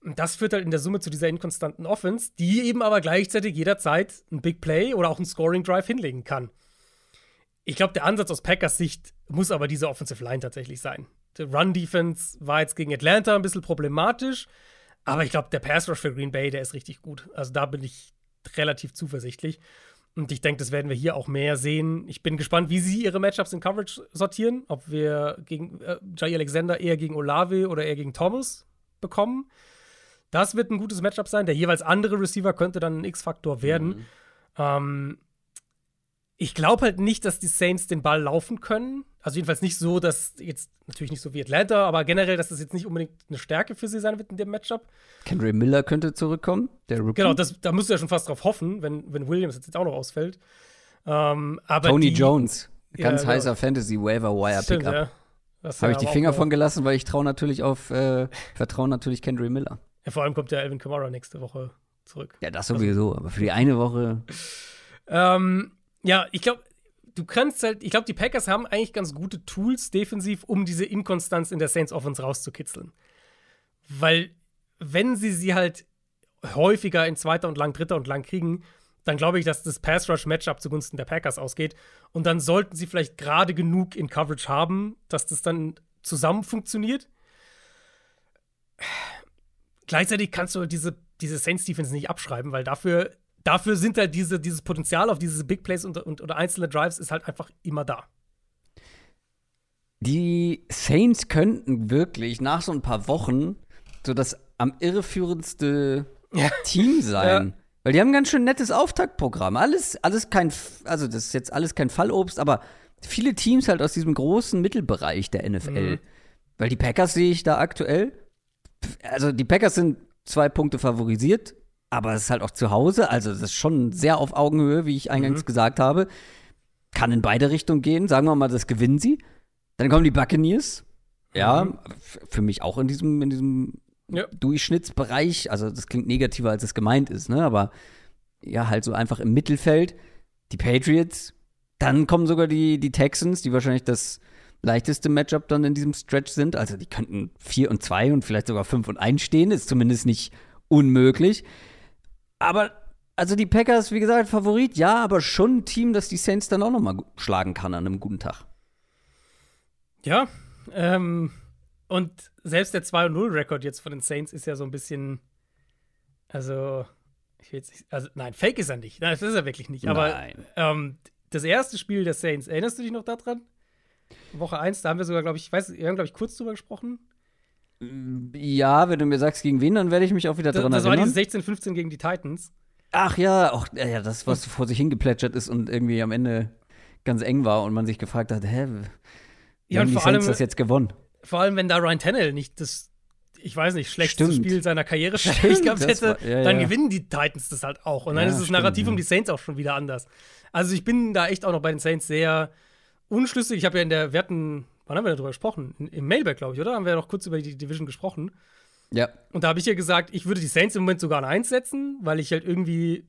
Und das führt halt in der Summe zu dieser inkonstanten Offense, die eben aber gleichzeitig jederzeit ein Big Play oder auch ein Scoring Drive hinlegen kann. Ich glaube, der Ansatz aus Packers Sicht muss aber diese Offensive Line tatsächlich sein. Die Run Defense war jetzt gegen Atlanta ein bisschen problematisch, aber ich glaube, der Pass Rush für Green Bay, der ist richtig gut. Also da bin ich relativ zuversichtlich. Und ich denke, das werden wir hier auch mehr sehen. Ich bin gespannt, wie sie ihre Matchups in Coverage sortieren. Ob wir gegen äh, Jay Alexander eher gegen Olave oder eher gegen Thomas bekommen. Das wird ein gutes Matchup sein. Der jeweils andere Receiver könnte dann ein X-Faktor werden. Mhm. Ähm, ich glaube halt nicht, dass die Saints den Ball laufen können. Also jedenfalls nicht so, dass jetzt natürlich nicht so wie Atlanta, aber generell, dass das jetzt nicht unbedingt eine Stärke für sie sein wird in dem Matchup. Kendry Miller könnte zurückkommen, der Rookie. Genau, das, da müsst ihr ja schon fast drauf hoffen, wenn, wenn Williams jetzt auch noch ausfällt. Ähm, Tony die, Jones, ganz ja, heißer Fantasy Waiver Wire Pickup. Ja. Habe ich die Finger von gelassen, weil ich traue natürlich auf, äh, vertraue natürlich Kendry Miller. Ja, vor allem kommt ja Alvin Kamara nächste Woche zurück. Ja, das sowieso, aber für die eine Woche. ähm, ja, ich glaube, du kannst halt, ich glaube, die Packers haben eigentlich ganz gute Tools defensiv, um diese Inkonstanz in der Saints Offense rauszukitzeln. Weil, wenn sie sie halt häufiger in zweiter und lang, dritter und lang kriegen, dann glaube ich, dass das Pass Rush Matchup zugunsten der Packers ausgeht. Und dann sollten sie vielleicht gerade genug in Coverage haben, dass das dann zusammen funktioniert. Gleichzeitig kannst du diese, diese Saints Defense nicht abschreiben, weil dafür dafür sind halt diese, dieses Potenzial auf diese Big Plays und, und, oder einzelne Drives ist halt einfach immer da. Die Saints könnten wirklich nach so ein paar Wochen so das am irreführendste ja. Team sein. Ja. Weil die haben ein ganz schön nettes Auftaktprogramm. Alles, alles kein, also das ist jetzt alles kein Fallobst, aber viele Teams halt aus diesem großen Mittelbereich der NFL. Mhm. Weil die Packers sehe ich da aktuell. Also die Packers sind zwei Punkte favorisiert aber es ist halt auch zu Hause, also das ist schon sehr auf Augenhöhe, wie ich eingangs mhm. gesagt habe. Kann in beide Richtungen gehen. Sagen wir mal, das gewinnen sie. Dann kommen die Buccaneers. Ja, mhm. für mich auch in diesem, in diesem ja. Durchschnittsbereich. Also das klingt negativer, als es gemeint ist, ne? Aber ja, halt so einfach im Mittelfeld. Die Patriots. Dann kommen sogar die, die Texans, die wahrscheinlich das leichteste Matchup dann in diesem Stretch sind. Also die könnten 4 und 2 und vielleicht sogar 5 und 1 stehen. Ist zumindest nicht unmöglich. Aber, also die Packers, wie gesagt, Favorit, ja, aber schon ein Team, das die Saints dann auch noch mal schlagen kann an einem guten Tag. Ja, ähm, und selbst der 2-0-Rekord jetzt von den Saints ist ja so ein bisschen, also, ich will jetzt nicht, also, nein, fake ist er nicht. Nein, das ist er wirklich nicht. Aber ähm, das erste Spiel der Saints, erinnerst du dich noch daran? Woche 1, da haben wir sogar, glaube ich, ich weiß, wir haben, glaube ich, kurz drüber gesprochen. Ja, wenn du mir sagst, gegen wen, dann werde ich mich auch wieder dran das erinnern. Das war die 16-15 gegen die Titans. Ach ja, auch ja, das, was vor sich hingeplätschert ist und irgendwie am Ende ganz eng war und man sich gefragt hat, hä, ja, haben die vor allem, das jetzt gewonnen? Vor allem, wenn da Ryan Tannehill nicht das, ich weiß nicht, schlechteste Stimmt. Spiel seiner Karriere vielleicht gehabt hätte, war, ja, dann ja. gewinnen die Titans das halt auch. Und dann ist das Narrativ um die Saints auch schon wieder anders. Also ich bin da echt auch noch bei den Saints sehr unschlüssig. Ich habe ja in der, werten wann haben wir darüber gesprochen? Im Mailback, glaube ich, oder? Haben wir noch kurz über die Division gesprochen. Ja. Und da habe ich ja gesagt, ich würde die Saints im Moment sogar an 1 setzen, weil ich halt irgendwie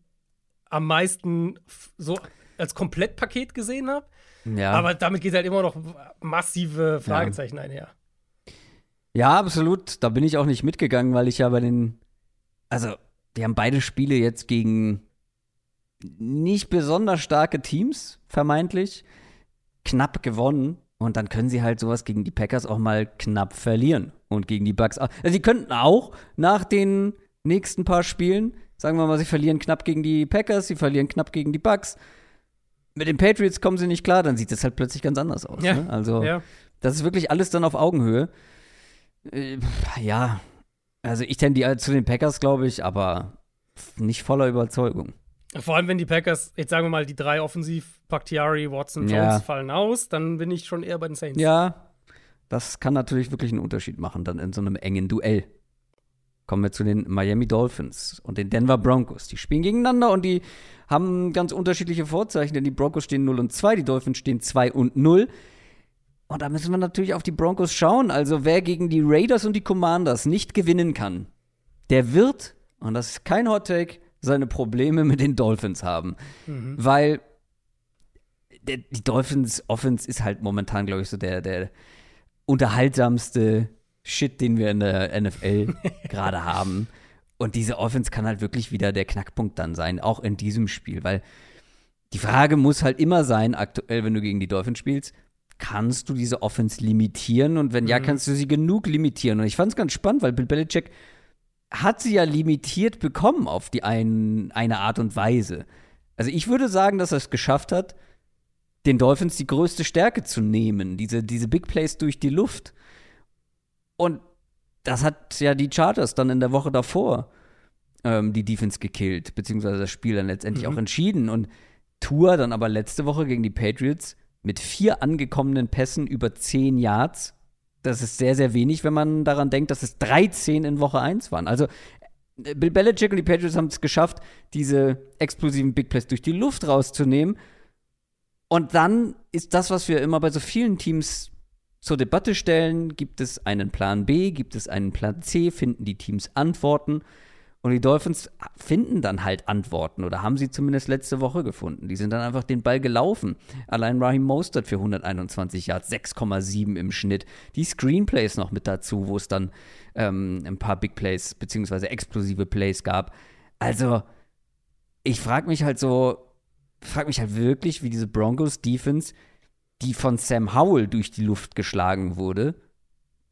am meisten so als Komplettpaket gesehen habe. Ja. Aber damit geht halt immer noch massive Fragezeichen ja. einher. Ja, absolut. Da bin ich auch nicht mitgegangen, weil ich ja bei den. Also, die haben beide Spiele jetzt gegen nicht besonders starke Teams, vermeintlich, knapp gewonnen. Und dann können sie halt sowas gegen die Packers auch mal knapp verlieren. Und gegen die Bucks auch. Also sie könnten auch nach den nächsten paar Spielen, sagen wir mal, sie verlieren knapp gegen die Packers, sie verlieren knapp gegen die Bucks. Mit den Patriots kommen sie nicht klar, dann sieht das halt plötzlich ganz anders aus. Ja. Ne? Also, ja. das ist wirklich alles dann auf Augenhöhe. Äh, ja, also ich tendiere zu den Packers, glaube ich, aber nicht voller Überzeugung. Vor allem, wenn die Packers, jetzt sagen wir mal, die drei offensiv, Bakhtiari, Watson, Jones ja. fallen aus, dann bin ich schon eher bei den Saints. Ja, das kann natürlich wirklich einen Unterschied machen, dann in so einem engen Duell. Kommen wir zu den Miami Dolphins und den Denver Broncos. Die spielen gegeneinander und die haben ganz unterschiedliche Vorzeichen, denn die Broncos stehen 0 und 2, die Dolphins stehen 2 und 0. Und da müssen wir natürlich auf die Broncos schauen. Also wer gegen die Raiders und die Commanders nicht gewinnen kann, der wird, und das ist kein Hot Take, seine Probleme mit den Dolphins haben. Mhm. Weil die Dolphins Offense ist halt momentan, glaube ich, so der, der unterhaltsamste Shit, den wir in der NFL gerade haben. Und diese Offense kann halt wirklich wieder der Knackpunkt dann sein, auch in diesem Spiel, weil die Frage muss halt immer sein, aktuell, wenn du gegen die Dolphins spielst, kannst du diese Offense limitieren? Und wenn mhm. ja, kannst du sie genug limitieren? Und ich fand es ganz spannend, weil Bill Belichick hat sie ja limitiert bekommen auf die ein, eine Art und Weise. Also ich würde sagen, dass er es geschafft hat, den Dolphins die größte Stärke zu nehmen, diese, diese Big Plays durch die Luft. Und das hat ja die Chargers dann in der Woche davor ähm, die Defense gekillt, beziehungsweise das Spiel dann letztendlich mhm. auch entschieden. Und Tour dann aber letzte Woche gegen die Patriots mit vier angekommenen Pässen über zehn Yards. Das ist sehr, sehr wenig, wenn man daran denkt, dass es 13 in Woche 1 waren. Also äh, Bill Belichick und die Patriots haben es geschafft, diese explosiven Big Plays durch die Luft rauszunehmen. Und dann ist das, was wir immer bei so vielen Teams zur Debatte stellen, gibt es einen Plan B, gibt es einen Plan C, finden die Teams Antworten. Und die Dolphins finden dann halt Antworten oder haben sie zumindest letzte Woche gefunden. Die sind dann einfach den Ball gelaufen. Allein Raheem Mostert für 121 Yards, 6,7 im Schnitt. Die Screenplays noch mit dazu, wo es dann ähm, ein paar Big Plays beziehungsweise explosive Plays gab. Also, ich frage mich halt so, frage mich halt wirklich, wie diese Broncos Defense, die von Sam Howell durch die Luft geschlagen wurde,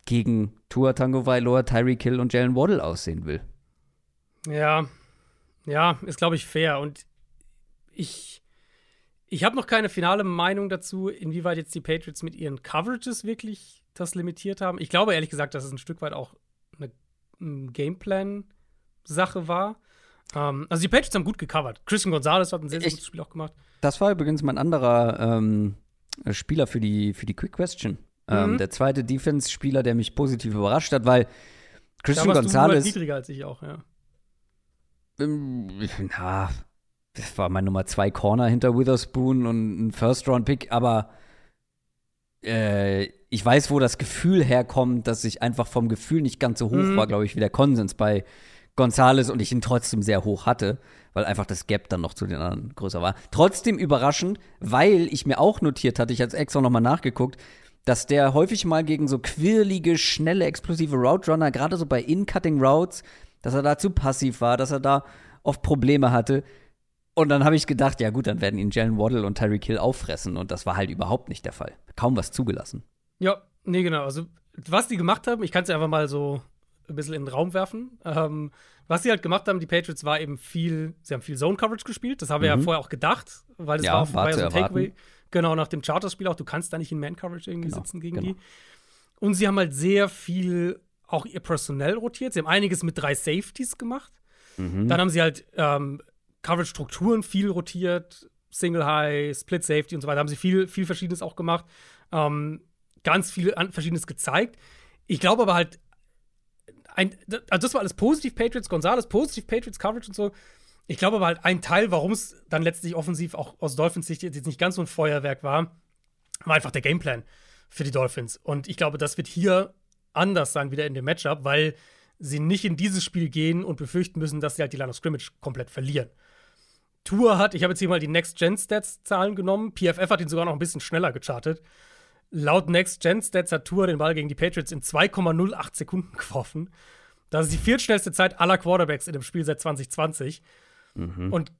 gegen Tua Tango Vailoa, Tyreek Hill und Jalen Waddle aussehen will. Ja, ja, ist glaube ich fair. Und ich, ich habe noch keine finale Meinung dazu, inwieweit jetzt die Patriots mit ihren Coverages wirklich das limitiert haben. Ich glaube ehrlich gesagt, dass es ein Stück weit auch eine, Gameplan-Sache war. Ähm, also die Patriots haben gut gecovert. Christian Gonzalez hat ein sehr, sehr gutes Spiel auch gemacht. Das war übrigens mein anderer ähm, Spieler für die, für die Quick Question. Ähm, mhm. der zweite Defense-Spieler, der mich positiv überrascht hat, weil Christian da warst Gonzalez. Du niedriger als ich auch, ja. Na, das war mein Nummer zwei Corner hinter Witherspoon und ein First-Round-Pick, aber äh, ich weiß, wo das Gefühl herkommt, dass ich einfach vom Gefühl nicht ganz so hoch mhm. war, glaube ich, wie der Konsens bei Gonzales und ich ihn trotzdem sehr hoch hatte, weil einfach das Gap dann noch zu den anderen größer war. Trotzdem überraschend, weil ich mir auch notiert hatte, ich hatte extra nochmal nachgeguckt, dass der häufig mal gegen so quirlige, schnelle, explosive Route Runner, gerade so bei In-Cutting Routes, dass er da zu passiv war, dass er da oft Probleme hatte. Und dann habe ich gedacht, ja gut, dann werden ihn Jalen Waddle und Tyreek Hill auffressen. Und das war halt überhaupt nicht der Fall. Kaum was zugelassen. Ja, nee, genau. Also, was die gemacht haben, ich kann es ja einfach mal so ein bisschen in den Raum werfen. Ähm, was sie halt gemacht haben, die Patriots, war eben viel, sie haben viel Zone-Coverage gespielt. Das haben wir mhm. ja vorher auch gedacht, weil das ja, war, war ja so ein Takeaway. Genau, nach dem Charters-Spiel auch, du kannst da nicht in Man-Coverage irgendwie genau, sitzen gegen genau. die. Und sie haben halt sehr viel auch ihr Personell rotiert. Sie haben einiges mit drei Safeties gemacht. Mhm. Dann haben sie halt ähm, Coverage-Strukturen viel rotiert, Single High, Split Safety und so weiter. Haben sie viel, viel Verschiedenes auch gemacht. Ähm, ganz viel Verschiedenes gezeigt. Ich glaube aber halt, ein, also das war alles positiv Patriots, Gonzales positiv Patriots Coverage und so. Ich glaube aber halt ein Teil, warum es dann letztlich offensiv auch aus Dolphins Sicht jetzt nicht ganz so ein Feuerwerk war, war einfach der Gameplan für die Dolphins. Und ich glaube, das wird hier anders sein wieder in dem Matchup, weil sie nicht in dieses Spiel gehen und befürchten müssen, dass sie halt die Line of Scrimmage komplett verlieren. Tour hat, ich habe jetzt hier mal die Next-Gen-Stats-Zahlen genommen. PFF hat ihn sogar noch ein bisschen schneller gechartet. Laut Next-Gen-Stats hat Tour den Ball gegen die Patriots in 2,08 Sekunden geworfen. Das ist die viertschnellste Zeit aller Quarterbacks in dem Spiel seit 2020. Mhm. Und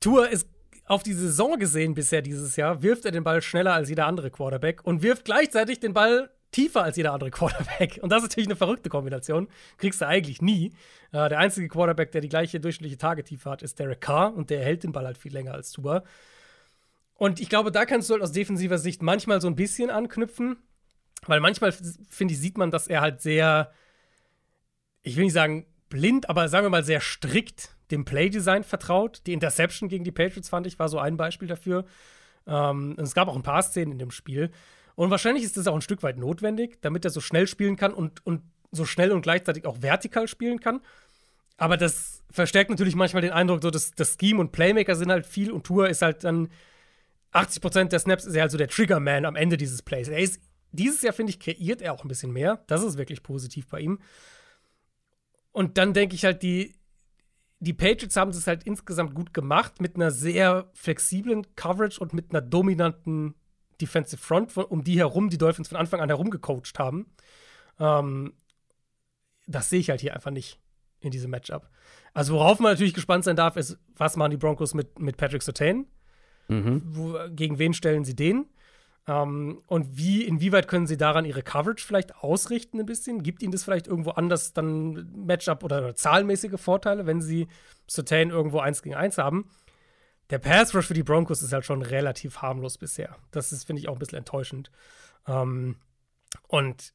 Tour ist auf die Saison gesehen bisher dieses Jahr, wirft er den Ball schneller als jeder andere Quarterback und wirft gleichzeitig den Ball tiefer als jeder andere Quarterback. Und das ist natürlich eine verrückte Kombination. Kriegst du eigentlich nie. Äh, der einzige Quarterback, der die gleiche durchschnittliche Tagetiefe hat, ist Derek Carr und der hält den Ball halt viel länger als Tua. Und ich glaube, da kannst du halt aus defensiver Sicht manchmal so ein bisschen anknüpfen, weil manchmal, finde ich, sieht man, dass er halt sehr, ich will nicht sagen blind, aber sagen wir mal sehr strikt dem Playdesign vertraut. Die Interception gegen die Patriots, fand ich, war so ein Beispiel dafür. Ähm, es gab auch ein paar Szenen in dem Spiel. Und wahrscheinlich ist das auch ein Stück weit notwendig, damit er so schnell spielen kann und, und so schnell und gleichzeitig auch vertikal spielen kann. Aber das verstärkt natürlich manchmal den Eindruck, so dass das Scheme und Playmaker sind halt viel und Tour ist halt dann 80% der Snaps ist er halt so der Triggerman am Ende dieses Plays. Er ist dieses Jahr, finde ich, kreiert er auch ein bisschen mehr. Das ist wirklich positiv bei ihm. Und dann denke ich halt, die, die Patriots haben es halt insgesamt gut gemacht mit einer sehr flexiblen Coverage und mit einer dominanten Defensive Front, um die herum die Dolphins von Anfang an herum gecoacht haben. Ähm, das sehe ich halt hier einfach nicht in diesem Matchup. Also, worauf man natürlich gespannt sein darf, ist, was machen die Broncos mit, mit Patrick Sertain? Mhm. Wo, gegen wen stellen sie den? Ähm, und wie, inwieweit können sie daran ihre Coverage vielleicht ausrichten ein bisschen? Gibt ihnen das vielleicht irgendwo anders dann Matchup oder, oder zahlenmäßige Vorteile, wenn sie Sertain irgendwo eins gegen eins haben? Der Pass Rush für die Broncos ist halt schon relativ harmlos bisher. Das ist, finde ich, auch ein bisschen enttäuschend. Ähm, und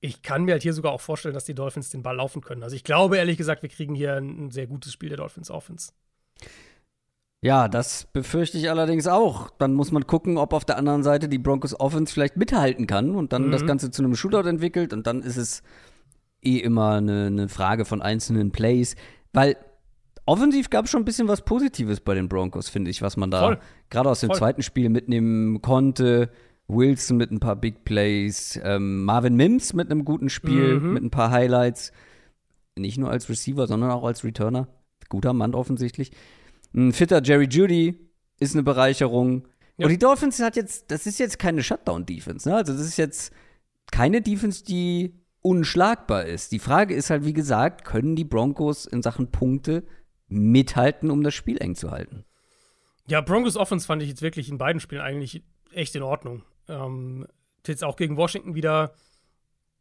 ich kann mir halt hier sogar auch vorstellen, dass die Dolphins den Ball laufen können. Also ich glaube ehrlich gesagt, wir kriegen hier ein, sehr gutes Spiel der Dolphins Offense. Ja, das befürchte ich allerdings auch. Dann muss man gucken, ob auf der anderen Seite die Broncos Offense vielleicht mithalten kann und dann mhm. das Ganze zu einem Shootout entwickelt und dann ist es eh immer eine, eine Frage von einzelnen Plays, weil offensiv gab es schon ein bisschen was Positives bei den Broncos, finde ich, was man da gerade aus dem Voll. zweiten Spiel mitnehmen konnte. Wilson mit ein paar Big Plays, ähm, Marvin Mims mit einem guten Spiel, mhm. mit ein paar Highlights. Nicht nur als Receiver, sondern auch als Returner. Guter Mann offensichtlich. Ein fitter Jerry Judy ist eine Bereicherung. Ja. Und die Dolphins hat jetzt, das ist jetzt keine Shutdown-Defense, ne? Also das ist jetzt keine Defense, die unschlagbar ist. Die Frage ist halt, wie gesagt, können die Broncos in Sachen Punkte mithalten, um das Spiel eng zu halten? Ja, Broncos Offense fand ich jetzt wirklich in beiden Spielen eigentlich echt in Ordnung. Ähm, jetzt auch gegen Washington wieder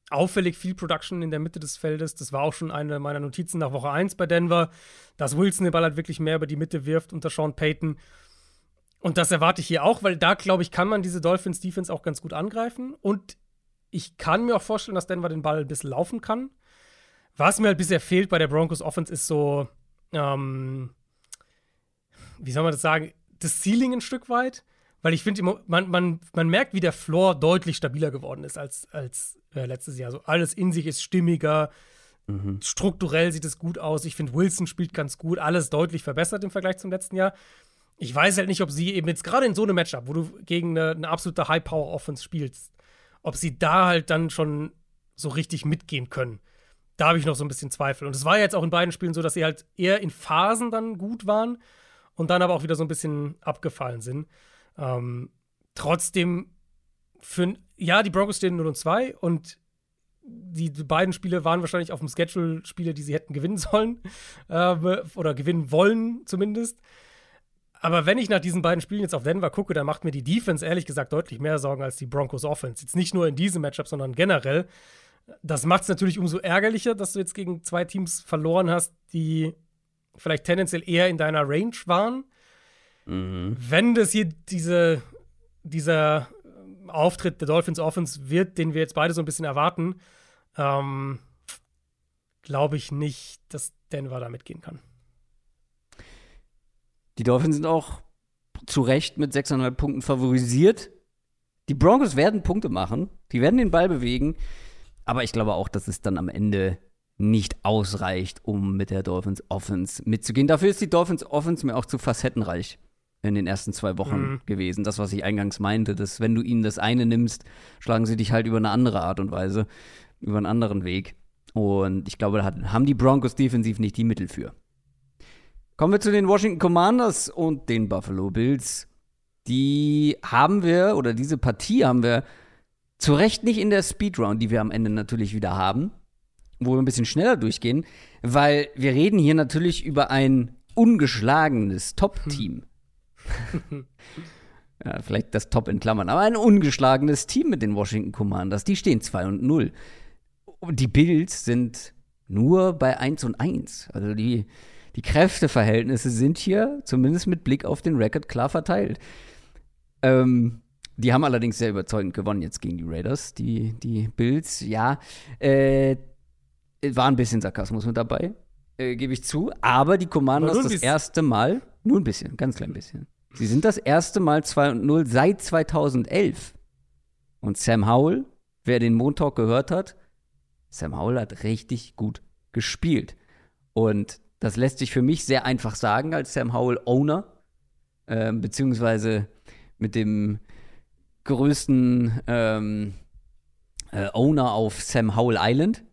auffällig viel Production in der Mitte des Feldes. Das war auch schon eine meiner Notizen nach Woche 1 bei Denver, dass Wilson den Ball halt wirklich mehr über die Mitte wirft unter Sean Payton. Und das erwarte ich hier auch, weil da, glaube ich, kann man diese Dolphins Defense auch ganz gut angreifen. Und ich kann mir auch vorstellen, dass Denver den Ball ein bisschen laufen kann. Was mir halt bisher fehlt bei der Broncos Offense ist so, ähm, wie soll man das sagen, das Ceiling ein Stück weit weil ich finde, man, man, man merkt, wie der Floor deutlich stabiler geworden ist als, als äh, letztes Jahr. So alles in sich ist stimmiger, mhm. strukturell sieht es gut aus. Ich finde, Wilson spielt ganz gut, alles deutlich verbessert im Vergleich zum letzten Jahr. Ich weiß halt nicht, ob sie eben jetzt gerade in so einem Matchup, wo du gegen eine, eine absolute High-Power-Offense spielst, ob sie da halt dann schon so richtig mitgehen können. Da habe ich noch so ein bisschen Zweifel. Und es war jetzt auch in beiden Spielen so, dass sie halt eher in Phasen dann gut waren und dann aber auch wieder so ein bisschen abgefallen sind. Ähm, trotzdem, für, ja, die Broncos stehen 0 und 2 und die, beiden Spiele waren wahrscheinlich auf dem Schedule Spiele, die sie hätten gewinnen sollen äh, oder gewinnen wollen zumindest. Aber wenn ich nach diesen beiden Spielen jetzt auf Denver gucke, dann macht mir die Defense ehrlich gesagt deutlich mehr Sorgen als die Broncos Offense. Jetzt nicht nur in diesem Matchup, sondern generell. Das macht es natürlich umso ärgerlicher, dass du jetzt gegen zwei Teams verloren hast, die vielleicht tendenziell eher in deiner Range waren. Mhm. Wenn das hier diese, dieser Auftritt der Dolphins Offense wird, den wir jetzt beide so ein bisschen erwarten, ähm, glaube ich nicht, dass Denver da mitgehen kann. Die Dolphins sind auch zu Recht mit 6,5 Punkten favorisiert. Die Broncos werden Punkte machen, die werden den Ball bewegen, aber ich glaube auch, dass es dann am Ende nicht ausreicht, um mit der Dolphins Offense mitzugehen. Dafür ist die Dolphins Offense mir auch zu facettenreich in den ersten zwei Wochen mhm. gewesen. Das, was ich eingangs meinte, dass wenn du ihnen das eine nimmst, schlagen sie dich halt über eine andere Art und Weise, über einen anderen Weg. Und ich glaube, da haben die Broncos defensiv nicht die Mittel für. Kommen wir zu den Washington Commanders und den Buffalo Bills. Die haben wir, oder diese Partie haben wir zu Recht nicht in der Speedround, die wir am Ende natürlich wieder haben, wo wir ein bisschen schneller durchgehen, weil wir reden hier natürlich über ein ungeschlagenes Top-Team. ja, vielleicht das Top in Klammern, aber ein ungeschlagenes Team mit den Washington Commanders. Die stehen 2 und 0. Die Bills sind nur bei 1 und 1. Also die, die Kräfteverhältnisse sind hier, zumindest mit Blick auf den Record, klar verteilt. Ähm, die haben allerdings sehr überzeugend gewonnen jetzt gegen die Raiders, die, die Bills. Ja, äh, war ein bisschen Sarkasmus mit dabei, äh, gebe ich zu. Aber die Commanders das erste Mal, nur ein bisschen, ganz klein bisschen. Sie sind das erste Mal 2 und 0 seit 2011. Und Sam Howell, wer den Montalk gehört hat, Sam Howell hat richtig gut gespielt. Und das lässt sich für mich sehr einfach sagen als Sam Howell Owner, äh, beziehungsweise mit dem größten ähm, äh, Owner auf Sam Howell Island.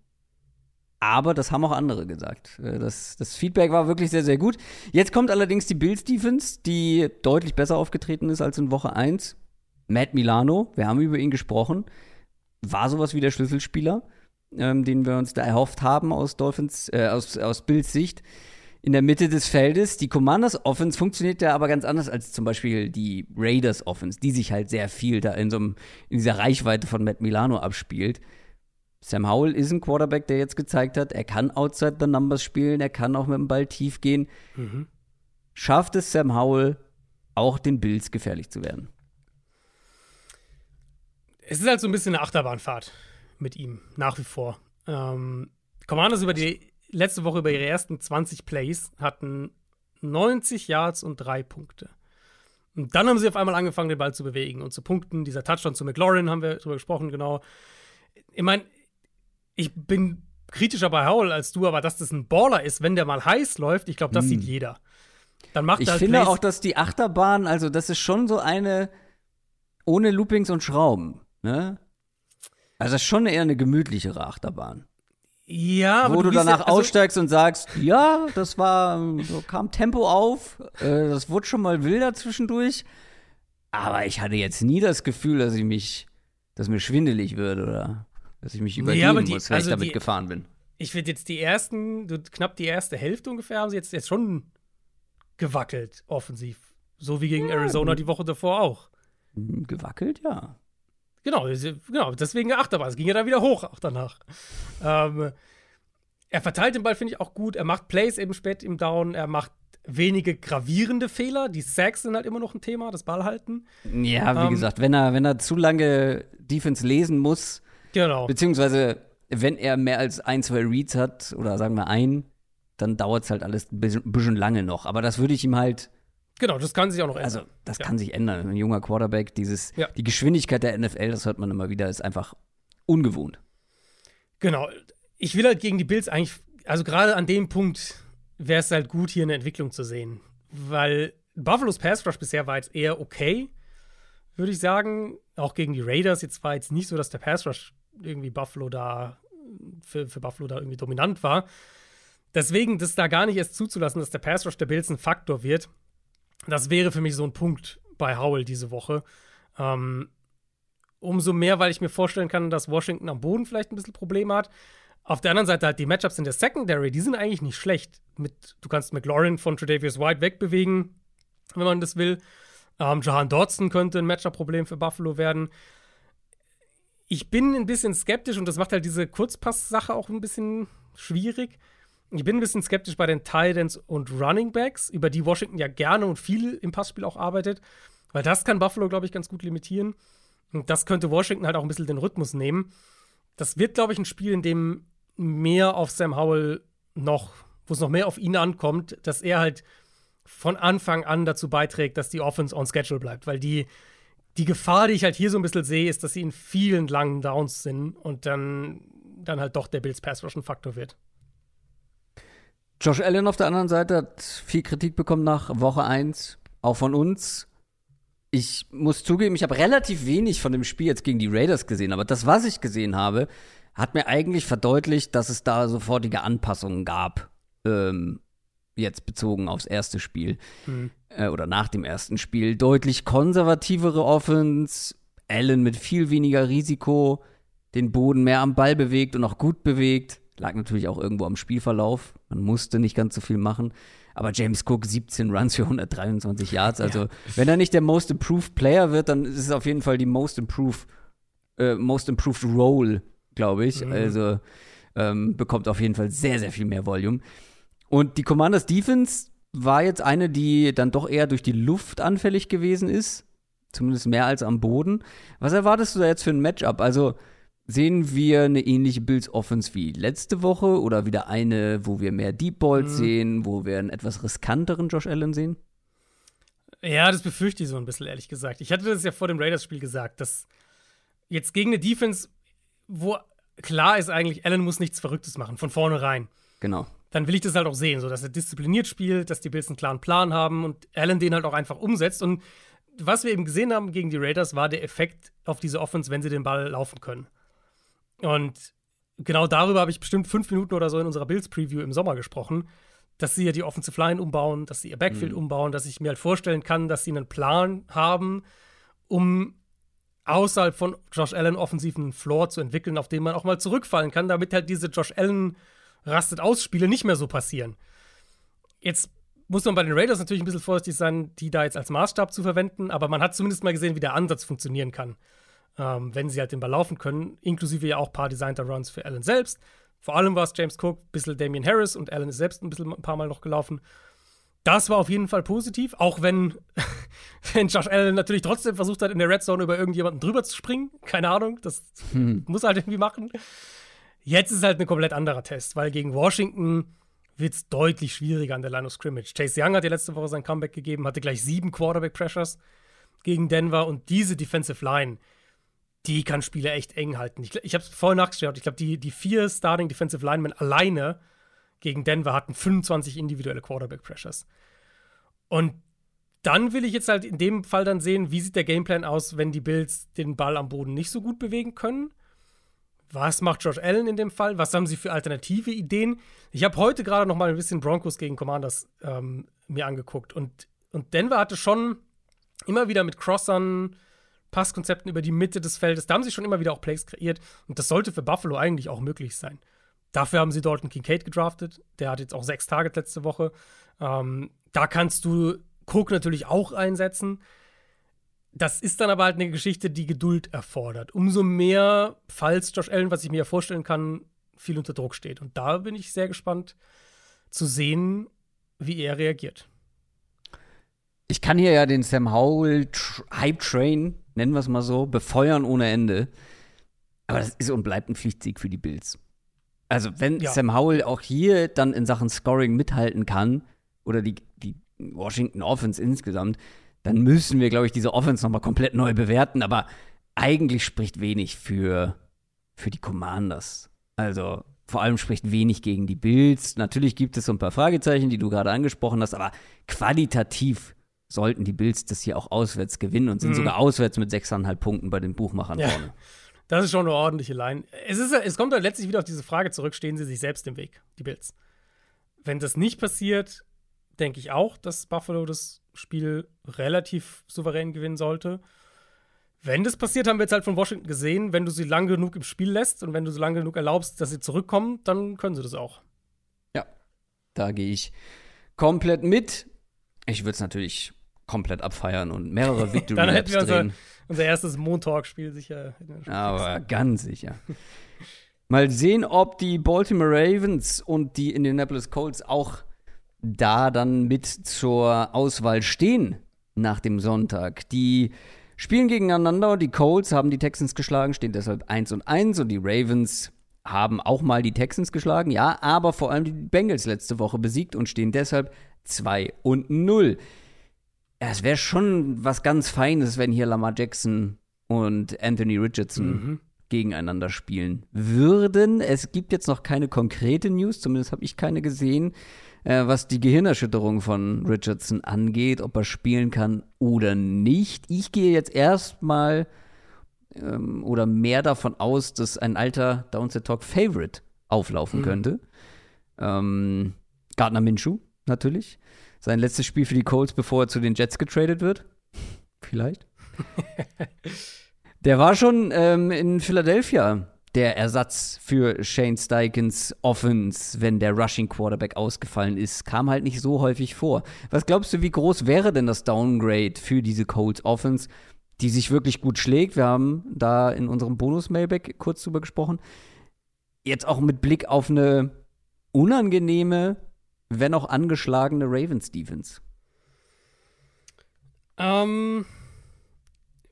Aber das haben auch andere gesagt. Äh, das, das Feedback war wirklich sehr, sehr gut. Jetzt kommt allerdings die Bills Defense, die deutlich besser aufgetreten ist als in Woche 1. Matt Milano, wir haben über ihn gesprochen, war sowas wie der Schlüsselspieler, ähm, den wir uns da erhofft haben aus Dolphins, äh, aus, aus Bills Sicht. In der Mitte des Feldes. Die Commanders Offense funktioniert ja aber ganz anders als zum Beispiel die Raiders Offense, die sich halt sehr viel da in so einem, in dieser Reichweite von Matt Milano abspielt. Sam Howell ist ein Quarterback, der jetzt gezeigt hat, er kann outside the numbers spielen, er kann auch mit dem Ball tief gehen. Mhm. Schafft es Sam Howell, auch den Bills gefährlich zu werden? Es ist halt so ein bisschen eine Achterbahnfahrt mit ihm, nach wie vor. Ähm, Commanders über die letzte Woche über ihre ersten 20 Plays hatten 90 Yards und drei Punkte. Und dann haben sie auf einmal angefangen, den Ball zu bewegen und zu punkten. Dieser Touchdown zu McLaurin haben wir drüber gesprochen, genau. Ich meine, ich bin kritischer bei Howell als du, aber dass das ein Baller ist, wenn der mal heiß läuft, ich glaube, das hm. sieht jeder. Dann macht ich halt finde Plays auch, dass die Achterbahn, also das ist schon so eine ohne Loopings und Schrauben, ne? Also das ist schon eher eine gemütlichere Achterbahn. Ja, wo du, du danach ja, also aussteigst und sagst, ja, das war, so kam Tempo auf, äh, das wurde schon mal wilder zwischendurch, aber ich hatte jetzt nie das Gefühl, dass ich mich, dass mir schwindelig wird oder dass ich mich übergeben ja, die, muss, wenn also ich damit die, gefahren bin. Ich finde jetzt die ersten, knapp die erste Hälfte ungefähr haben sie jetzt, jetzt schon gewackelt, offensiv. So wie gegen ja, Arizona die Woche davor auch. Hm, gewackelt, ja. Genau, genau, deswegen Achterbahn. Es ging ja dann wieder hoch auch danach. Ähm, er verteilt den Ball, finde ich, auch gut. Er macht Plays eben spät im Down. Er macht wenige gravierende Fehler. Die Sacks sind halt immer noch ein Thema, das Ballhalten. Ja, wie ähm, gesagt, wenn er, wenn er zu lange Defense lesen muss, Genau. Beziehungsweise, wenn er mehr als ein, zwei Reads hat, oder sagen wir ein, dann dauert es halt alles ein bisschen, bisschen, lange noch. Aber das würde ich ihm halt. Genau, das kann sich auch noch ändern. Also, das ja. kann sich ändern. Ein junger Quarterback, dieses, ja. die Geschwindigkeit der NFL, das hört man immer wieder, ist einfach ungewohnt. Genau. Ich will halt gegen die Bills eigentlich, also gerade an dem Punkt wäre es halt gut, hier eine Entwicklung zu sehen. Weil Buffalo's Pass Rush bisher war jetzt eher okay, würde ich sagen. Auch gegen die Raiders. Jetzt war jetzt nicht so, dass der Pass Rush irgendwie Buffalo da, für, für Buffalo da irgendwie dominant war. Deswegen, das da gar nicht erst zuzulassen, dass der Pass Rush der Bills ein Faktor wird, das wäre für mich so ein Punkt bei Howell diese Woche. Ähm, umso mehr, weil ich mir vorstellen kann, dass Washington am Boden vielleicht ein bisschen Probleme hat. Auf der anderen Seite halt die Matchups in der Secondary, die sind eigentlich nicht schlecht. Mit, du kannst McLaurin von Tredavious White wegbewegen, wenn man das will. Ähm, Jahan Dodson könnte ein Matchup-Problem für Buffalo werden ich bin ein bisschen skeptisch und das macht halt diese Kurzpass-Sache auch ein bisschen schwierig. Ich bin ein bisschen skeptisch bei den Titans und Running Backs, über die Washington ja gerne und viel im Passspiel auch arbeitet, weil das kann Buffalo, glaube ich, ganz gut limitieren. Und das könnte Washington halt auch ein bisschen den Rhythmus nehmen. Das wird, glaube ich, ein Spiel, in dem mehr auf Sam Howell noch, wo es noch mehr auf ihn ankommt, dass er halt von Anfang an dazu beiträgt, dass die Offense on schedule bleibt, weil die die Gefahr, die ich halt hier so ein bisschen sehe, ist, dass sie in vielen langen Downs sind und dann, dann halt doch der Bills Pass Rush ein Faktor wird. Josh Allen auf der anderen Seite hat viel Kritik bekommen nach Woche 1, auch von uns. Ich muss zugeben, ich habe relativ wenig von dem Spiel jetzt gegen die Raiders gesehen, aber das, was ich gesehen habe, hat mir eigentlich verdeutlicht, dass es da sofortige Anpassungen gab. Ähm, jetzt bezogen aufs erste Spiel mhm. äh, oder nach dem ersten Spiel, deutlich konservativere Offense, Allen mit viel weniger Risiko, den Boden mehr am Ball bewegt und auch gut bewegt. Lag natürlich auch irgendwo am Spielverlauf. Man musste nicht ganz so viel machen. Aber James Cook 17 Runs für 123 Yards. Also, ja. wenn er nicht der Most Improved Player wird, dann ist es auf jeden Fall die Most Improved, äh, Most Improved Role, glaube ich. Mhm. Also, ähm, bekommt auf jeden Fall sehr, sehr viel mehr Volume. Und die Commanders Defense war jetzt eine, die dann doch eher durch die Luft anfällig gewesen ist. Zumindest mehr als am Boden. Was erwartest du da jetzt für ein Matchup? Also sehen wir eine ähnliche Bills Offense wie letzte Woche oder wieder eine, wo wir mehr Deep Balls mhm. sehen, wo wir einen etwas riskanteren Josh Allen sehen? Ja, das befürchte ich so ein bisschen, ehrlich gesagt. Ich hatte das ja vor dem Raiders-Spiel gesagt, dass jetzt gegen eine Defense, wo klar ist eigentlich, Allen muss nichts Verrücktes machen, von vornherein. Genau dann will ich das halt auch sehen, so dass er diszipliniert spielt, dass die Bills einen klaren Plan haben und Allen den halt auch einfach umsetzt. Und was wir eben gesehen haben gegen die Raiders, war der Effekt auf diese Offense, wenn sie den Ball laufen können. Und genau darüber habe ich bestimmt fünf Minuten oder so in unserer Bills-Preview im Sommer gesprochen, dass sie ja die Offensive Line umbauen, dass sie ihr Backfield mhm. umbauen, dass ich mir halt vorstellen kann, dass sie einen Plan haben, um außerhalb von Josh Allen offensiven Floor zu entwickeln, auf den man auch mal zurückfallen kann, damit halt diese Josh Allen rastet aus Spiele nicht mehr so passieren. Jetzt muss man bei den Raiders natürlich ein bisschen vorsichtig sein, die da jetzt als Maßstab zu verwenden, aber man hat zumindest mal gesehen, wie der Ansatz funktionieren kann, ähm, wenn sie halt den Ball laufen können, inklusive ja auch ein paar designter Runs für Allen selbst. Vor allem war es James Cook, ein bisschen Damian Harris und Allen ist selbst ein bisschen ein paar Mal noch gelaufen. Das war auf jeden Fall positiv, auch wenn, wenn Josh Allen natürlich trotzdem versucht hat, in der Red Zone über irgendjemanden drüber zu springen. Keine Ahnung, das hm. muss er halt irgendwie machen. Jetzt ist halt ein komplett anderer Test, weil gegen Washington wird es deutlich schwieriger an der Line of Scrimmage. Chase Young hat ja letzte Woche sein Comeback gegeben, hatte gleich sieben Quarterback-Pressures gegen Denver und diese Defensive Line, die kann Spiele echt eng halten. Ich, ich habe es vorhin nachgeschaut. Ich glaube, die, die vier Starting Defensive Linemen alleine gegen Denver hatten 25 individuelle Quarterback-Pressures. Und dann will ich jetzt halt in dem Fall dann sehen, wie sieht der Gameplan aus, wenn die Bills den Ball am Boden nicht so gut bewegen können. Was macht Josh Allen in dem Fall? Was haben sie für alternative Ideen? Ich habe heute gerade noch mal ein bisschen Broncos gegen Commanders ähm, mir angeguckt und, und Denver hatte schon immer wieder mit Crossern, Passkonzepten über die Mitte des Feldes, da haben sie schon immer wieder auch Plays kreiert und das sollte für Buffalo eigentlich auch möglich sein. Dafür haben sie Dalton Kincaid gedraftet. Der hat jetzt auch sechs Targets letzte Woche. Ähm, da kannst du Cook natürlich auch einsetzen. Das ist dann aber halt eine Geschichte, die Geduld erfordert. Umso mehr, falls Josh Allen, was ich mir ja vorstellen kann, viel unter Druck steht. Und da bin ich sehr gespannt zu sehen, wie er reagiert. Ich kann hier ja den Sam Howell Hype Train, nennen wir es mal so, befeuern ohne Ende. Aber das ist und bleibt ein Pflichtsieg für die Bills. Also, wenn ja. Sam Howell auch hier dann in Sachen Scoring mithalten kann, oder die, die Washington Offense insgesamt, dann müssen wir, glaube ich, diese Offense nochmal komplett neu bewerten. Aber eigentlich spricht wenig für, für die Commanders. Also, vor allem spricht wenig gegen die Bills. Natürlich gibt es so ein paar Fragezeichen, die du gerade angesprochen hast, aber qualitativ sollten die Bills das hier auch auswärts gewinnen und sind mhm. sogar auswärts mit 6,5 Punkten bei den Buchmachern ja. vorne. Das ist schon eine ordentliche Line. Es, ist, es kommt halt letztlich wieder auf diese Frage zurück, stehen sie sich selbst im Weg, die Bills. Wenn das nicht passiert, denke ich auch, dass Buffalo das Spiel relativ souverän gewinnen sollte. Wenn das passiert, haben wir jetzt halt von Washington gesehen, wenn du sie lang genug im Spiel lässt und wenn du so lange genug erlaubst, dass sie zurückkommen, dann können sie das auch. Ja, da gehe ich komplett mit. Ich würde es natürlich komplett abfeiern und mehrere Victory Dann hätten wir unser, unser erstes Montalk-Spiel sicher. Aber ganz sicher. Mal sehen, ob die Baltimore Ravens und die Indianapolis Colts auch da dann mit zur Auswahl stehen nach dem Sonntag. Die spielen gegeneinander. Die Colts haben die Texans geschlagen, stehen deshalb 1 und 1 und die Ravens haben auch mal die Texans geschlagen, ja, aber vor allem die Bengals letzte Woche besiegt und stehen deshalb 2 und 0. Ja, es wäre schon was ganz Feines, wenn hier Lamar Jackson und Anthony Richardson mhm. gegeneinander spielen würden. Es gibt jetzt noch keine konkrete News, zumindest habe ich keine gesehen, äh, was die Gehirnerschütterung von Richardson angeht, ob er spielen kann oder nicht. Ich gehe jetzt erstmal ähm, oder mehr davon aus, dass ein alter Downset Talk Favorite auflaufen mhm. könnte. Ähm, Gardner Minshew natürlich sein letztes Spiel für die Colts, bevor er zu den Jets getradet wird. Vielleicht. der war schon ähm, in Philadelphia der Ersatz für Shane Steichens Offense, wenn der Rushing Quarterback ausgefallen ist. Kam halt nicht so häufig vor. Was glaubst du, wie groß wäre denn das Downgrade für diese Colts Offense, die sich wirklich gut schlägt? Wir haben da in unserem Bonus-Mailback kurz drüber gesprochen. Jetzt auch mit Blick auf eine unangenehme wenn auch angeschlagene Ravens Defense? Ähm,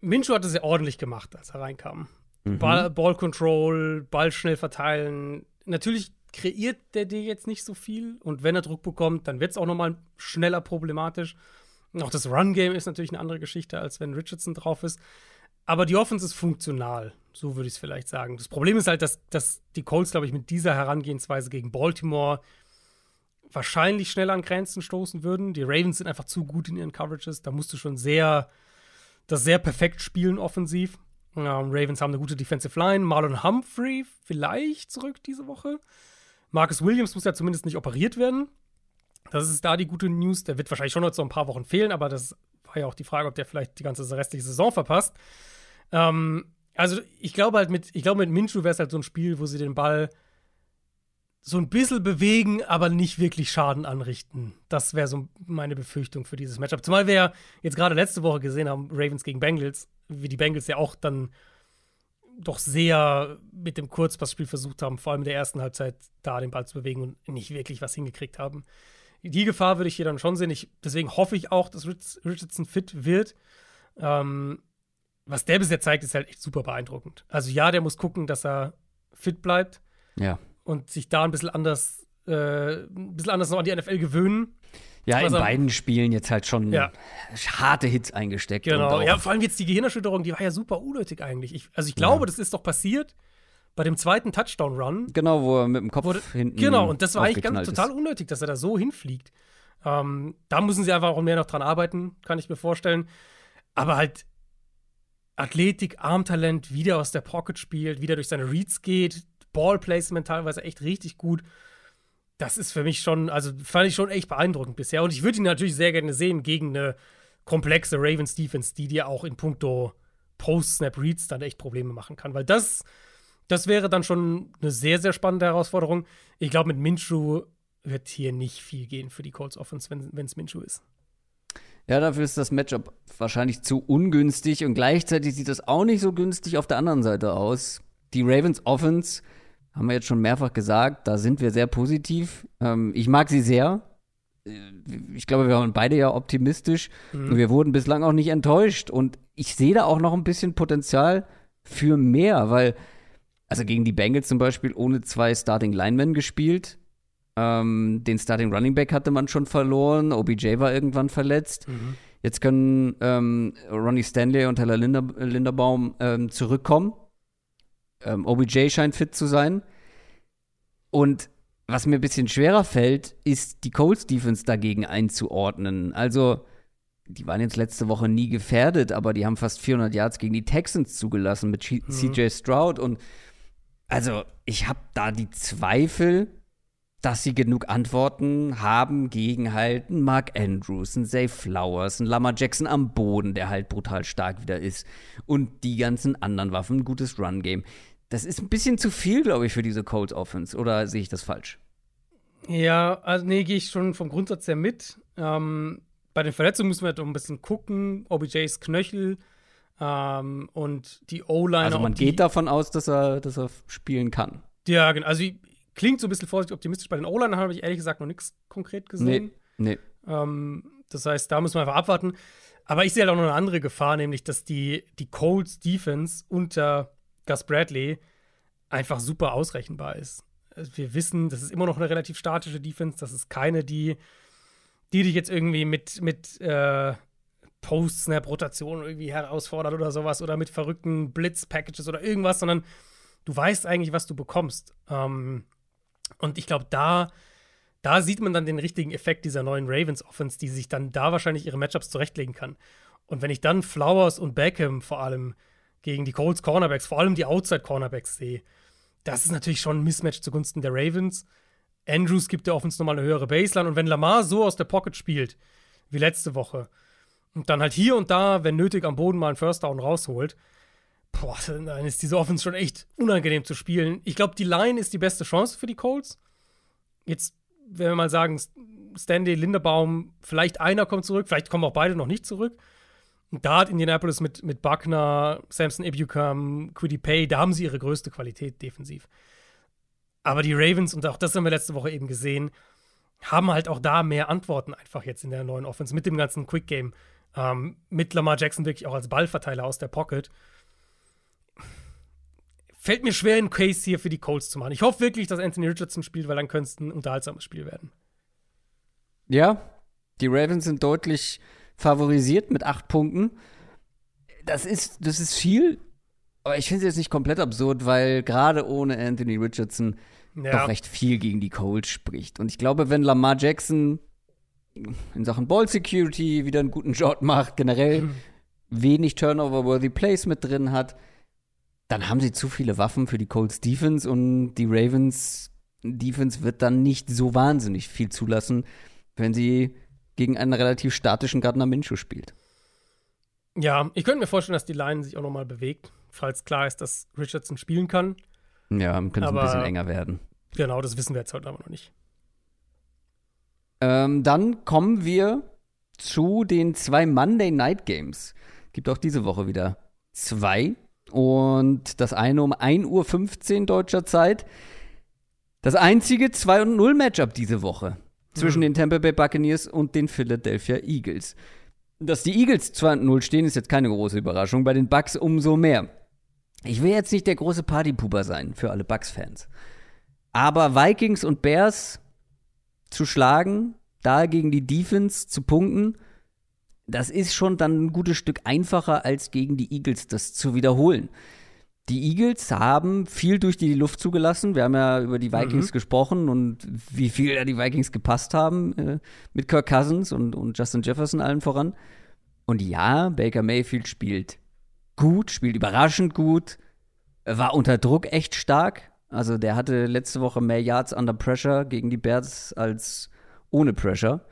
Minshew hat es ja ordentlich gemacht, als er reinkam. Mhm. Ball, Ball Control, Ball schnell verteilen. Natürlich kreiert der dir jetzt nicht so viel und wenn er Druck bekommt, dann wird es auch noch mal schneller problematisch. Auch das Run-Game ist natürlich eine andere Geschichte, als wenn Richardson drauf ist. Aber die Offense ist funktional, so würde ich es vielleicht sagen. Das Problem ist halt, dass, dass die Colts, glaube ich, mit dieser Herangehensweise gegen Baltimore wahrscheinlich schnell an Grenzen stoßen würden. Die Ravens sind einfach zu gut in ihren Coverages. Da musst du schon sehr, das sehr perfekt spielen offensiv. Ähm, Ravens haben eine gute Defensive Line. Marlon Humphrey vielleicht zurück diese Woche. Marcus Williams muss ja zumindest nicht operiert werden. Das ist da die gute News. Der wird wahrscheinlich schon noch so ein paar Wochen fehlen, aber das war ja auch die Frage, ob der vielleicht die ganze restliche Saison verpasst. Ähm, also ich glaube halt mit, ich glaube mit Minshew wäre es halt so ein Spiel, wo sie den Ball so ein bisschen bewegen, aber nicht wirklich Schaden anrichten. Das wäre so meine Befürchtung für dieses Matchup. Zumal wir ja jetzt gerade letzte Woche gesehen haben, Ravens gegen Bengals, wie die Bengals ja auch dann doch sehr mit dem Kurzpassspiel versucht haben, vor allem in der ersten Halbzeit da den Ball zu bewegen und nicht wirklich was hingekriegt haben. Die Gefahr würde ich hier dann schon sehen. Ich, deswegen hoffe ich auch, dass Richardson fit wird. Ähm, was der bisher zeigt, ist halt echt super beeindruckend. Also ja, der muss gucken, dass er fit bleibt. Ja. Und sich da ein bisschen anders, äh, ein bisschen anders noch an die NFL gewöhnen. Ja, in beiden Spielen jetzt halt schon ja. harte Hits eingesteckt. Genau, ja, vor allem jetzt die Gehirnerschütterung, die war ja super unnötig eigentlich. Ich, also ich glaube, ja. das ist doch passiert bei dem zweiten Touchdown-Run. Genau, wo er mit dem Kopf wurde, hinten Genau, und das war eigentlich ganz total unnötig, dass er da so hinfliegt. Ähm, da müssen sie einfach auch mehr noch dran arbeiten, kann ich mir vorstellen. Aber halt Athletik, Armtalent, wieder aus der Pocket spielt, wieder durch seine Reads geht, Ballplacement teilweise echt richtig gut. Das ist für mich schon, also fand ich schon echt beeindruckend bisher. Und ich würde ihn natürlich sehr gerne sehen gegen eine komplexe Ravens Defense, die dir auch in puncto Post-Snap-Reads dann echt Probleme machen kann. Weil das, das wäre dann schon eine sehr, sehr spannende Herausforderung. Ich glaube, mit Minshew wird hier nicht viel gehen für die Colts Offense, wenn es Minshew ist. Ja, dafür ist das Matchup wahrscheinlich zu ungünstig und gleichzeitig sieht das auch nicht so günstig auf der anderen Seite aus. Die Ravens Offense, haben wir jetzt schon mehrfach gesagt, da sind wir sehr positiv. Ähm, ich mag sie sehr. Äh, ich glaube, wir waren beide ja optimistisch mhm. und wir wurden bislang auch nicht enttäuscht. Und ich sehe da auch noch ein bisschen Potenzial für mehr, weil, also gegen die Bengals zum Beispiel ohne zwei Starting Linemen gespielt. Ähm, den Starting Running Back hatte man schon verloren. OBJ war irgendwann verletzt. Mhm. Jetzt können ähm, Ronnie Stanley und Tyler Linder, Linderbaum ähm, zurückkommen. Ähm, OBJ scheint fit zu sein. Und was mir ein bisschen schwerer fällt, ist die Colts Defense dagegen einzuordnen. Also, die waren jetzt letzte Woche nie gefährdet, aber die haben fast 400 Yards gegen die Texans zugelassen mit mhm. CJ Stroud. Und also, ich habe da die Zweifel, dass sie genug Antworten haben gegen halt einen Mark Andrews, einen Zay Flowers, einen Lama Jackson am Boden, der halt brutal stark wieder ist. Und die ganzen anderen Waffen, ein gutes Run-Game. Das ist ein bisschen zu viel, glaube ich, für diese Colts Offense. Oder sehe ich das falsch? Ja, also nee, gehe ich schon vom Grundsatz her mit. Ähm, bei den Verletzungen müssen wir halt ein bisschen gucken. OBJs Knöchel ähm, und die O-Line. Also man geht davon aus, dass er, dass er spielen kann. Ja, genau. Also Klingt so ein bisschen vorsichtig optimistisch. Bei den O-Line habe ich ehrlich gesagt noch nichts konkret gesehen. Nee. nee. Ähm, das heißt, da müssen wir einfach abwarten. Aber ich sehe halt auch noch eine andere Gefahr, nämlich, dass die, die Colts Defense unter Gus Bradley einfach super ausrechenbar ist. Also wir wissen, das ist immer noch eine relativ statische Defense. Das ist keine, die, die dich jetzt irgendwie mit, mit äh, Post-Snap-Rotation irgendwie herausfordert oder sowas oder mit verrückten Blitz-Packages oder irgendwas, sondern du weißt eigentlich, was du bekommst. Ähm, und ich glaube, da, da sieht man dann den richtigen Effekt dieser neuen Ravens-Offense, die sich dann da wahrscheinlich ihre Matchups zurechtlegen kann. Und wenn ich dann Flowers und Beckham vor allem gegen die Colts Cornerbacks, vor allem die Outside Cornerbacks sehe, das ist natürlich schon ein Mismatch zugunsten der Ravens. Andrews gibt der Offense nochmal eine höhere Baseline und wenn Lamar so aus der Pocket spielt, wie letzte Woche, und dann halt hier und da, wenn nötig, am Boden mal einen First Down rausholt, boah, dann ist diese Offense schon echt unangenehm zu spielen. Ich glaube, die Line ist die beste Chance für die Colts. Jetzt, wenn wir mal sagen, Stanley, Linderbaum, vielleicht einer kommt zurück, vielleicht kommen auch beide noch nicht zurück. Und da hat Indianapolis mit, mit Buckner, Samson Ebukam, Quiddy Pay, da haben sie ihre größte Qualität defensiv. Aber die Ravens, und auch das haben wir letzte Woche eben gesehen, haben halt auch da mehr Antworten einfach jetzt in der neuen Offense mit dem ganzen Quick Game. Ähm, mit Lamar Jackson wirklich auch als Ballverteiler aus der Pocket fällt mir schwer, einen Case hier für die Colts zu machen. Ich hoffe wirklich, dass Anthony Richardson spielt, weil dann könnte es ein unterhaltsames Spiel werden. Ja, die Ravens sind deutlich favorisiert mit acht Punkten. Das ist, das ist viel, aber ich finde es jetzt nicht komplett absurd, weil gerade ohne Anthony Richardson ja. doch recht viel gegen die Colts spricht. Und ich glaube, wenn Lamar Jackson in Sachen Ball Security wieder einen guten Job macht, generell mhm. wenig Turnover-worthy Plays mit drin hat, dann haben sie zu viele Waffen für die Colts Defense und die Ravens Defense wird dann nicht so wahnsinnig viel zulassen, wenn sie gegen einen relativ statischen Gardner Minshew spielt. Ja, ich könnte mir vorstellen, dass die Line sich auch nochmal bewegt, falls klar ist, dass Richardson spielen kann. Ja, könnte es ein bisschen enger werden. Genau, das wissen wir jetzt heute aber noch nicht. Ähm, dann kommen wir zu den zwei Monday Night Games. Gibt auch diese Woche wieder zwei. Und das eine um 1.15 Uhr deutscher Zeit. Das einzige 2 0 Matchup diese Woche zwischen mhm. den Tampa Bay Buccaneers und den Philadelphia Eagles. Dass die Eagles 2-0 stehen, ist jetzt keine große Überraschung. Bei den Bucks umso mehr. Ich will jetzt nicht der große Partypuber sein für alle Bucks-Fans. Aber Vikings und Bears zu schlagen, da gegen die Defense zu punkten, das ist schon dann ein gutes Stück einfacher, als gegen die Eagles das zu wiederholen. Die Eagles haben viel durch die Luft zugelassen. Wir haben ja über die Vikings mhm. gesprochen und wie viel da die Vikings gepasst haben äh, mit Kirk Cousins und, und Justin Jefferson allen voran. Und ja, Baker Mayfield spielt gut, spielt überraschend gut, war unter Druck echt stark. Also der hatte letzte Woche mehr Yards under Pressure gegen die Bears als ohne Pressure.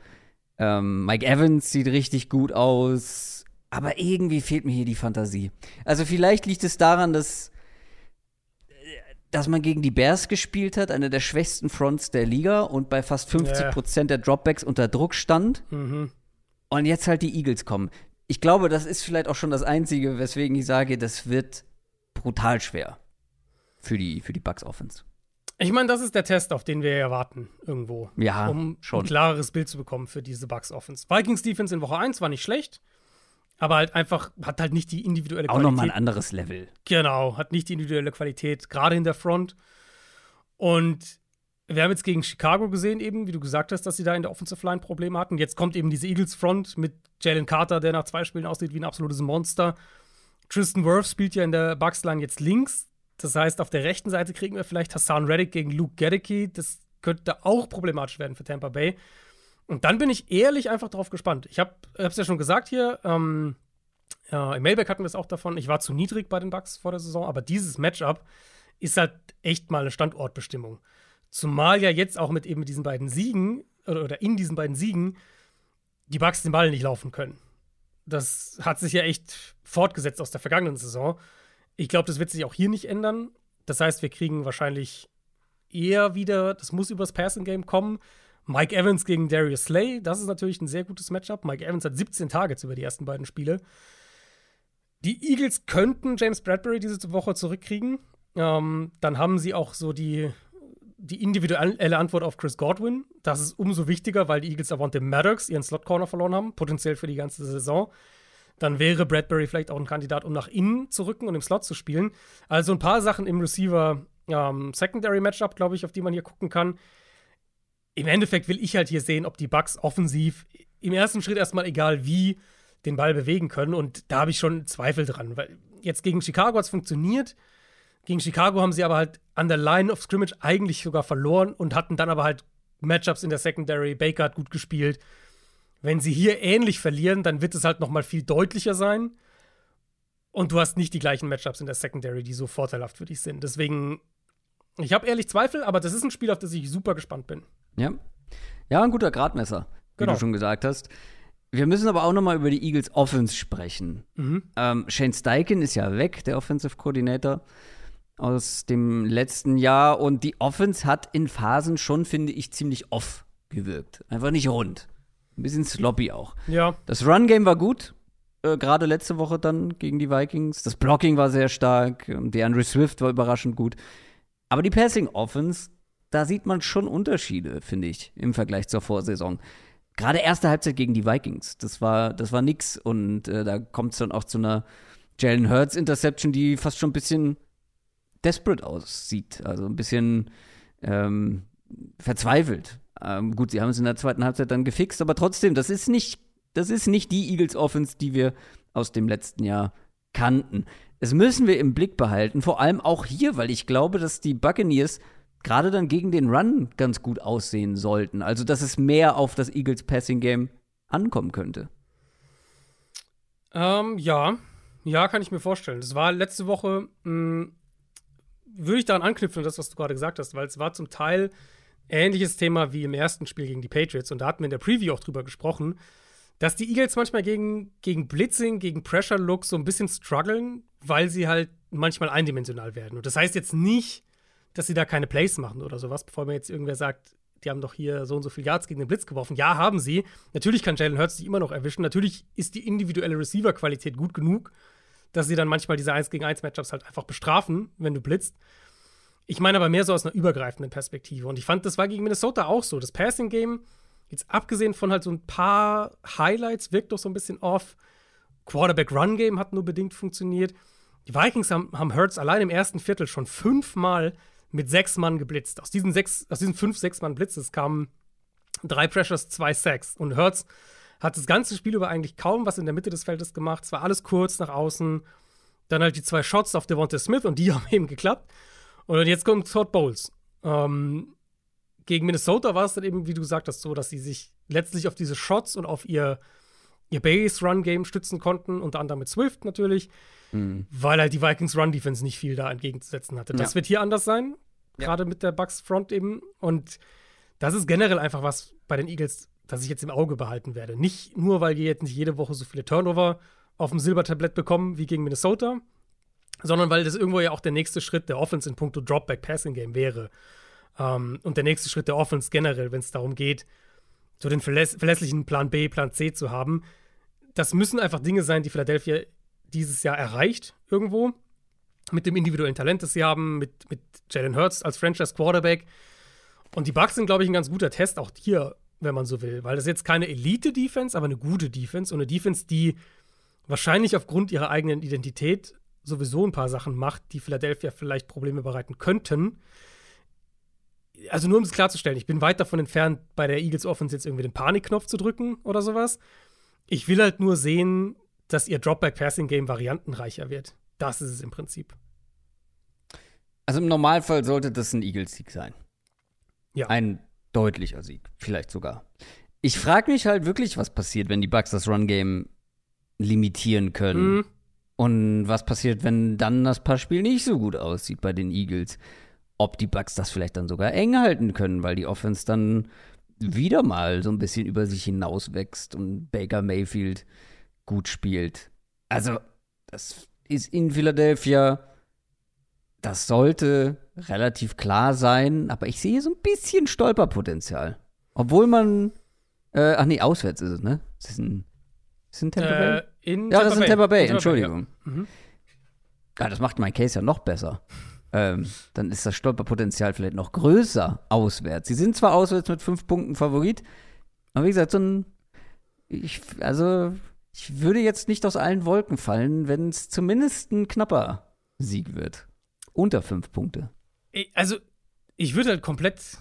Ähm, Mike Evans sieht richtig gut aus, aber irgendwie fehlt mir hier die Fantasie. Also vielleicht liegt es daran, dass, dass man gegen die Bears gespielt hat, eine der schwächsten Fronts der Liga und bei fast 50 Prozent der Dropbacks unter Druck stand. Mhm. Und jetzt halt die Eagles kommen. Ich glaube, das ist vielleicht auch schon das Einzige, weswegen ich sage, das wird brutal schwer für die, für die Bucks Offense. Ich meine, das ist der Test, auf den wir erwarten, irgendwo. Ja, um schon. ein klareres Bild zu bekommen für diese Bucks Offense. Vikings Defense in Woche 1 war nicht schlecht, aber halt einfach, hat halt nicht die individuelle Qualität. Auch nochmal ein anderes Level. Genau, hat nicht die individuelle Qualität, gerade in der Front. Und wir haben jetzt gegen Chicago gesehen, eben, wie du gesagt hast, dass sie da in der Offensive Line Probleme hatten. Jetzt kommt eben diese Eagles Front mit Jalen Carter, der nach zwei Spielen aussieht wie ein absolutes Monster. Tristan Wirth spielt ja in der Bucks Line jetzt links. Das heißt, auf der rechten Seite kriegen wir vielleicht Hassan Reddick gegen Luke Gedicke. Das könnte auch problematisch werden für Tampa Bay. Und dann bin ich ehrlich einfach darauf gespannt. Ich habe es ja schon gesagt hier, ähm, äh, im Mailback hatten wir es auch davon, ich war zu niedrig bei den Bucks vor der Saison, aber dieses Matchup ist halt echt mal eine Standortbestimmung. Zumal ja jetzt auch mit eben diesen beiden Siegen oder, oder in diesen beiden Siegen die Bucks den Ball nicht laufen können. Das hat sich ja echt fortgesetzt aus der vergangenen Saison. Ich glaube, das wird sich auch hier nicht ändern. Das heißt, wir kriegen wahrscheinlich eher wieder, das muss übers Passing Game kommen. Mike Evans gegen Darius Slay, das ist natürlich ein sehr gutes Matchup. Mike Evans hat 17 Targets über die ersten beiden Spiele. Die Eagles könnten James Bradbury diese Woche zurückkriegen. Ähm, dann haben sie auch so die, die individuelle Antwort auf Chris Godwin. Das ist umso wichtiger, weil die Eagles Avante Maddox ihren Slot Corner verloren haben, potenziell für die ganze Saison dann wäre Bradbury vielleicht auch ein Kandidat, um nach innen zu rücken und im Slot zu spielen. Also ein paar Sachen im Receiver ähm, Secondary Matchup, glaube ich, auf die man hier gucken kann. Im Endeffekt will ich halt hier sehen, ob die Bucks offensiv im ersten Schritt erstmal egal wie den Ball bewegen können und da habe ich schon Zweifel dran, weil jetzt gegen Chicago hat es funktioniert. Gegen Chicago haben sie aber halt an der Line of Scrimmage eigentlich sogar verloren und hatten dann aber halt Matchups in der Secondary. Baker hat gut gespielt. Wenn sie hier ähnlich verlieren, dann wird es halt noch mal viel deutlicher sein. Und du hast nicht die gleichen Matchups in der Secondary, die so vorteilhaft für dich sind. Deswegen, ich habe ehrlich Zweifel, aber das ist ein Spiel, auf das ich super gespannt bin. Ja. Ja, ein guter Gradmesser, wie genau. du schon gesagt hast. Wir müssen aber auch noch mal über die Eagles Offense sprechen. Mhm. Ähm, Shane Steichen ist ja weg, der Offensive Coordinator aus dem letzten Jahr. Und die Offense hat in Phasen schon, finde ich, ziemlich off gewirkt. Einfach nicht rund. Ein bisschen sloppy auch. Ja. Das Run-Game war gut. Äh, Gerade letzte Woche dann gegen die Vikings. Das Blocking war sehr stark. Der Andrew Swift war überraschend gut. Aber die Passing Offense, da sieht man schon Unterschiede, finde ich, im Vergleich zur Vorsaison. Gerade erste Halbzeit gegen die Vikings, das war, das war nix. Und äh, da kommt es dann auch zu einer Jalen Hurts Interception, die fast schon ein bisschen desperate aussieht. Also ein bisschen ähm, verzweifelt. Ähm, gut, sie haben es in der zweiten Halbzeit dann gefixt, aber trotzdem, das ist nicht, das ist nicht die Eagles Offense, die wir aus dem letzten Jahr kannten. Das müssen wir im Blick behalten, vor allem auch hier, weil ich glaube, dass die Buccaneers gerade dann gegen den Run ganz gut aussehen sollten. Also, dass es mehr auf das Eagles Passing Game ankommen könnte. Ähm, ja, Ja, kann ich mir vorstellen. Das war letzte Woche, mh, würde ich daran anknüpfen, das, was du gerade gesagt hast, weil es war zum Teil ähnliches Thema wie im ersten Spiel gegen die Patriots. Und da hatten wir in der Preview auch drüber gesprochen, dass die Eagles manchmal gegen, gegen Blitzing, gegen Pressure-Look so ein bisschen strugglen, weil sie halt manchmal eindimensional werden. Und das heißt jetzt nicht, dass sie da keine Plays machen oder sowas, bevor mir jetzt irgendwer sagt, die haben doch hier so und so viele Yards gegen den Blitz geworfen. Ja, haben sie. Natürlich kann Jalen Hurts sich immer noch erwischen. Natürlich ist die individuelle Receiver-Qualität gut genug, dass sie dann manchmal diese 1 gegen 1 Matchups halt einfach bestrafen, wenn du blitzt. Ich meine aber mehr so aus einer übergreifenden Perspektive. Und ich fand, das war gegen Minnesota auch so. Das Passing-Game, jetzt abgesehen von halt so ein paar Highlights, wirkt doch so ein bisschen off. Quarterback-Run-Game hat nur bedingt funktioniert. Die Vikings haben, haben Hurts allein im ersten Viertel schon fünfmal mit sechs Mann geblitzt. Aus diesen, sechs, aus diesen fünf, sechs Mann Blitzes kamen drei Pressures, zwei Sacks. Und Hurts hat das ganze Spiel über eigentlich kaum was in der Mitte des Feldes gemacht. Es war alles kurz nach außen. Dann halt die zwei Shots auf Devonta Smith und die haben eben geklappt. Und jetzt kommt Todd Bowles. Ähm, gegen Minnesota war es dann eben, wie du gesagt hast, so, dass sie sich letztlich auf diese Shots und auf ihr, ihr Base-Run-Game stützen konnten, unter anderem mit Swift natürlich, mhm. weil halt die Vikings Run-Defense nicht viel da entgegenzusetzen hatte. Das ja. wird hier anders sein, ja. gerade mit der Bucks-Front eben. Und das ist generell einfach was bei den Eagles, das ich jetzt im Auge behalten werde. Nicht nur, weil die jetzt nicht jede Woche so viele Turnover auf dem Silbertablett bekommen wie gegen Minnesota, sondern weil das irgendwo ja auch der nächste Schritt der Offense in puncto Dropback-Passing-Game wäre. Um, ähm, und der nächste Schritt der Offense generell, wenn es darum geht, so den verläss verlässlichen Plan B, Plan C zu haben. Das müssen einfach Dinge sein, die Philadelphia dieses Jahr erreicht, irgendwo. Mit dem individuellen Talent, das sie haben, mit, mit Jalen Hurts als Franchise Quarterback. Und die Bucks sind, glaube ich, ein ganz guter Test, auch hier, wenn man so will. Weil das ist jetzt keine Elite-Defense, aber eine gute Defense. Und eine Defense, die wahrscheinlich aufgrund ihrer eigenen Identität sowieso ein paar Sachen macht, die Philadelphia vielleicht Probleme bereiten könnten. Also nur um es klarzustellen, ich bin weit davon entfernt, bei der Eagles Offense jetzt irgendwie den Panikknopf zu drücken oder sowas. Ich will halt nur sehen, dass ihr Dropback-Passing-Game variantenreicher wird. Das ist es im Prinzip. Also im Normalfall sollte das ein Eagles-Sieg sein. Ja. Ein deutlicher Sieg, vielleicht sogar. Ich frage mich halt wirklich, was passiert, wenn die Bucks das Run-Game limitieren können. Mhm. Und was passiert, wenn dann das Passspiel nicht so gut aussieht bei den Eagles? Ob die Bucks das vielleicht dann sogar eng halten können, weil die Offense dann wieder mal so ein bisschen über sich hinaus wächst und Baker Mayfield gut spielt. Also, das ist in Philadelphia, das sollte relativ klar sein, aber ich sehe so ein bisschen Stolperpotenzial. Obwohl man, äh, ach nee, auswärts ist es, ne? Das ist ein ist in Tampa Bay? Äh, in ja, das ist in Tampa Bay, Tampa Entschuldigung. Bay, ja. Mhm. ja. das macht mein Case ja noch besser. Ähm, dann ist das Stolperpotenzial vielleicht noch größer auswärts. Sie sind zwar auswärts mit fünf Punkten Favorit, aber wie gesagt, so ein. Ich, also, ich würde jetzt nicht aus allen Wolken fallen, wenn es zumindest ein knapper Sieg wird. Unter fünf Punkte. Also, ich würde halt komplett,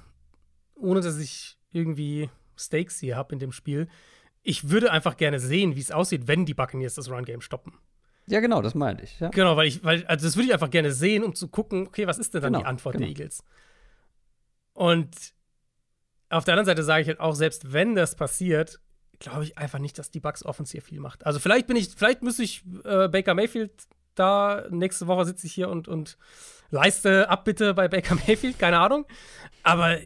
ohne dass ich irgendwie Stakes hier habe in dem Spiel, ich würde einfach gerne sehen, wie es aussieht, wenn die Buccaneers das Run-Game stoppen. Ja, genau, das meinte ich. Ja. Genau, weil ich, weil, also das würde ich einfach gerne sehen, um zu gucken, okay, was ist denn dann genau, die Antwort genau. der Eagles? Und auf der anderen Seite sage ich halt auch, selbst wenn das passiert, glaube ich einfach nicht, dass die Bucks Offense hier viel macht. Also vielleicht bin ich, vielleicht müsste ich äh, Baker Mayfield da, nächste Woche sitze ich hier und, und leiste Abbitte bei Baker Mayfield, keine Ahnung. Aber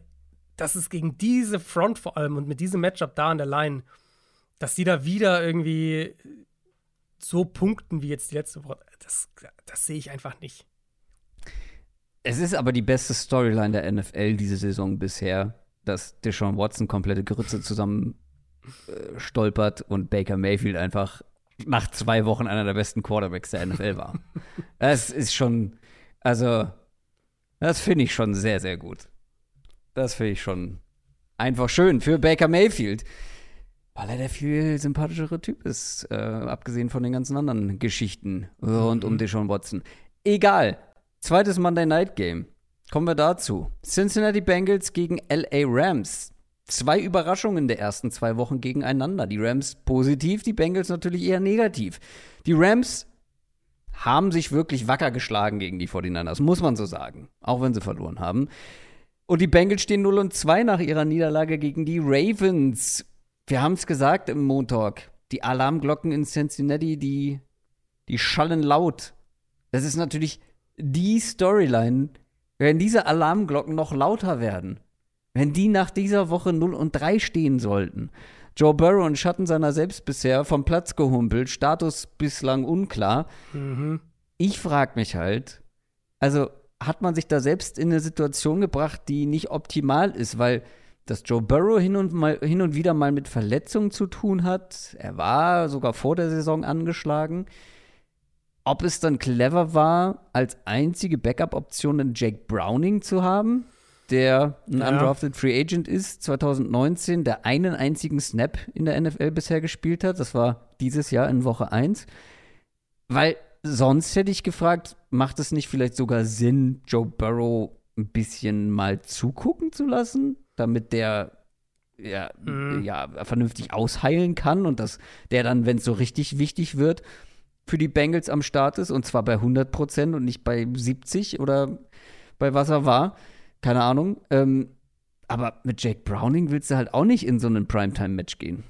das ist gegen diese Front vor allem und mit diesem Matchup da an der Line, dass die da wieder irgendwie so punkten wie jetzt die letzte Woche, das, das sehe ich einfach nicht. Es ist aber die beste Storyline der NFL diese Saison bisher, dass Deshaun Watson komplette Grütze zusammen äh, stolpert und Baker Mayfield einfach nach zwei Wochen einer der besten Quarterbacks der NFL war. das ist schon, also, das finde ich schon sehr, sehr gut. Das finde ich schon einfach schön für Baker Mayfield. Weil er der viel sympathischere Typ ist, äh, abgesehen von den ganzen anderen Geschichten rund mhm. um Deshaun Watson. Egal. Zweites Monday Night Game. Kommen wir dazu. Cincinnati Bengals gegen LA Rams. Zwei Überraschungen der ersten zwei Wochen gegeneinander. Die Rams positiv, die Bengals natürlich eher negativ. Die Rams haben sich wirklich wacker geschlagen gegen die 49ers, muss man so sagen. Auch wenn sie verloren haben. Und die Bengals stehen 0 und 2 nach ihrer Niederlage gegen die Ravens. Wir haben es gesagt im Montag. Die Alarmglocken in Cincinnati, die die schallen laut. Das ist natürlich die Storyline, wenn diese Alarmglocken noch lauter werden. Wenn die nach dieser Woche 0 und 3 stehen sollten. Joe Burrow in Schatten seiner selbst bisher vom Platz gehumpelt, Status bislang unklar. Mhm. Ich frage mich halt, also hat man sich da selbst in eine Situation gebracht, die nicht optimal ist, weil dass Joe Burrow hin und, mal, hin und wieder mal mit Verletzungen zu tun hat. Er war sogar vor der Saison angeschlagen. Ob es dann clever war, als einzige Backup-Option einen Jake Browning zu haben, der ein Ja. undrafted Free Agent ist, 2019, der einen einzigen Snap in der NFL bisher gespielt hat. Das war dieses Jahr in Woche 1. Weil sonst hätte ich gefragt, macht es nicht vielleicht sogar Sinn, Joe Burrow ein bisschen mal zugucken zu lassen, damit der ja, Mhm. ja vernünftig ausheilen kann und dass der dann, wenn es so richtig wichtig wird, für die Bengals am Start ist und zwar bei 100 Prozent und nicht bei 70 oder bei was er war. Keine Ahnung. Ähm, aber mit Jake Browning willst du halt auch nicht in so einen Primetime-Match gehen.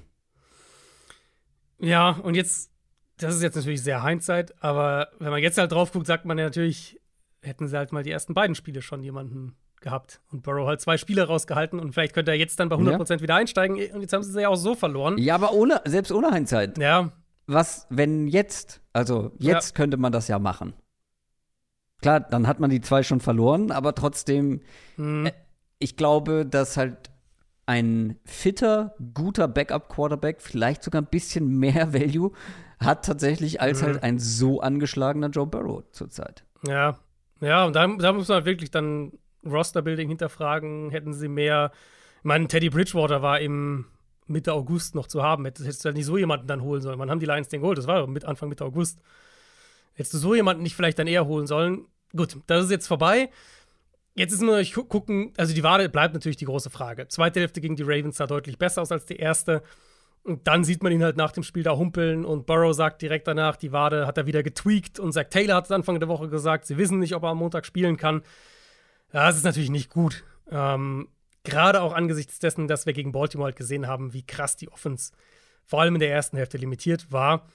Ja, und jetzt, das ist jetzt natürlich sehr Hindsight, aber wenn man jetzt halt drauf guckt, sagt man ja natürlich, hätten sie halt mal die ersten beiden Spiele schon jemanden gehabt und Burrow halt zwei Spiele rausgehalten und vielleicht könnte er jetzt dann bei 100% wieder einsteigen und jetzt haben sie sie ja auch so verloren. Ja, aber ohne, selbst ohne Hindsight. Ja, was, wenn jetzt, also jetzt könnte man das ja machen. Klar, dann hat man die zwei schon verloren, aber trotzdem, hm, ich glaube, dass halt ein fitter, guter Backup-Quarterback vielleicht sogar ein bisschen mehr Value hat tatsächlich als Mhm. halt ein so angeschlagener Joe Burrow zurzeit. ja, ja, und da, da muss man wirklich dann Roster-Building hinterfragen, hätten sie mehr, ich meine, Teddy Bridgewater war im Mitte August noch zu haben, hättest hättest du halt nicht so jemanden dann holen sollen. Wann haben die Lions den geholt? Das war doch mit Anfang Mitte August. Hättest du so jemanden nicht vielleicht dann eher holen sollen? Gut, das ist jetzt vorbei. Jetzt ist nur gu- gucken, also die Wade bleibt natürlich die große Frage. Zweite Hälfte gegen die Ravens sah deutlich besser aus als die erste. Und dann sieht man ihn halt nach dem Spiel da humpeln und Burrow sagt direkt danach, die Wade hat er wieder getweakt und Zach Taylor hat es Anfang der Woche gesagt, sie wissen nicht, ob er am Montag spielen kann. Ja, das ist natürlich nicht gut. Ähm, Gerade auch angesichts dessen, dass wir gegen Baltimore halt gesehen haben, wie krass die Offense vor allem in der ersten Hälfte limitiert war.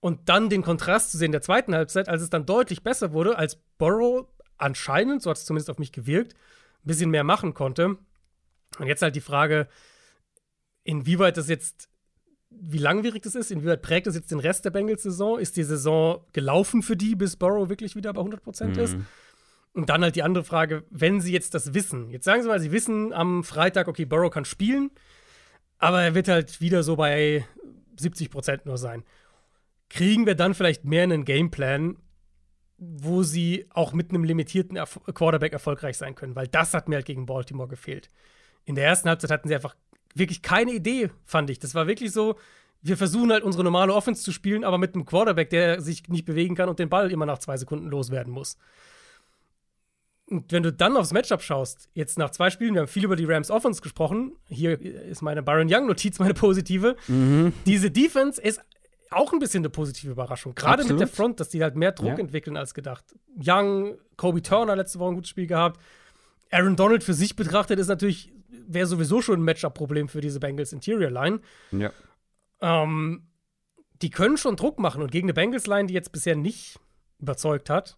Und dann den Kontrast zu sehen in der zweiten Halbzeit, als es dann deutlich besser wurde, als Burrow anscheinend, so hat es zumindest auf mich gewirkt, ein bisschen mehr machen konnte. Und jetzt halt die Frage, inwieweit das jetzt, wie langwierig das ist, inwieweit prägt das jetzt den Rest der Bengals-Saison? Ist die Saison gelaufen für die, bis Burrow wirklich wieder bei 100% ist? Und dann halt die andere Frage, wenn sie jetzt das wissen, jetzt sagen sie mal, sie wissen am Freitag, okay, Burrow kann spielen, aber er wird halt wieder so bei 70 Prozent nur sein. Kriegen wir dann vielleicht mehr einen Gameplan, wo sie auch mit einem limitierten Erf Quarterback erfolgreich sein können? Weil das hat mir halt gegen Baltimore gefehlt. In der ersten Halbzeit hatten sie einfach wirklich keine Idee, fand ich. Das war wirklich so, wir versuchen halt unsere normale Offense zu spielen, aber mit einem Quarterback, der sich nicht bewegen kann und den Ball immer nach zwei Sekunden loswerden muss. Und wenn du dann aufs Matchup schaust, jetzt nach zwei Spielen, wir haben viel über die Rams Offense gesprochen. Hier ist meine Byron Young-Notiz, meine positive. Diese Defense ist auch ein bisschen eine positive Überraschung. Gerade mit Absolut. der Front, dass die halt mehr Druck Ja. entwickeln als gedacht. Young, Kobe Turner letzte Woche ein gutes Spiel gehabt. Aaron Donald für sich betrachtet ist natürlich, wäre sowieso schon ein Matchup-Problem für diese Bengals Interior Line. Ja. Ähm, die können schon Druck machen und gegen eine Bengals-Line, die jetzt bisher nicht überzeugt hat,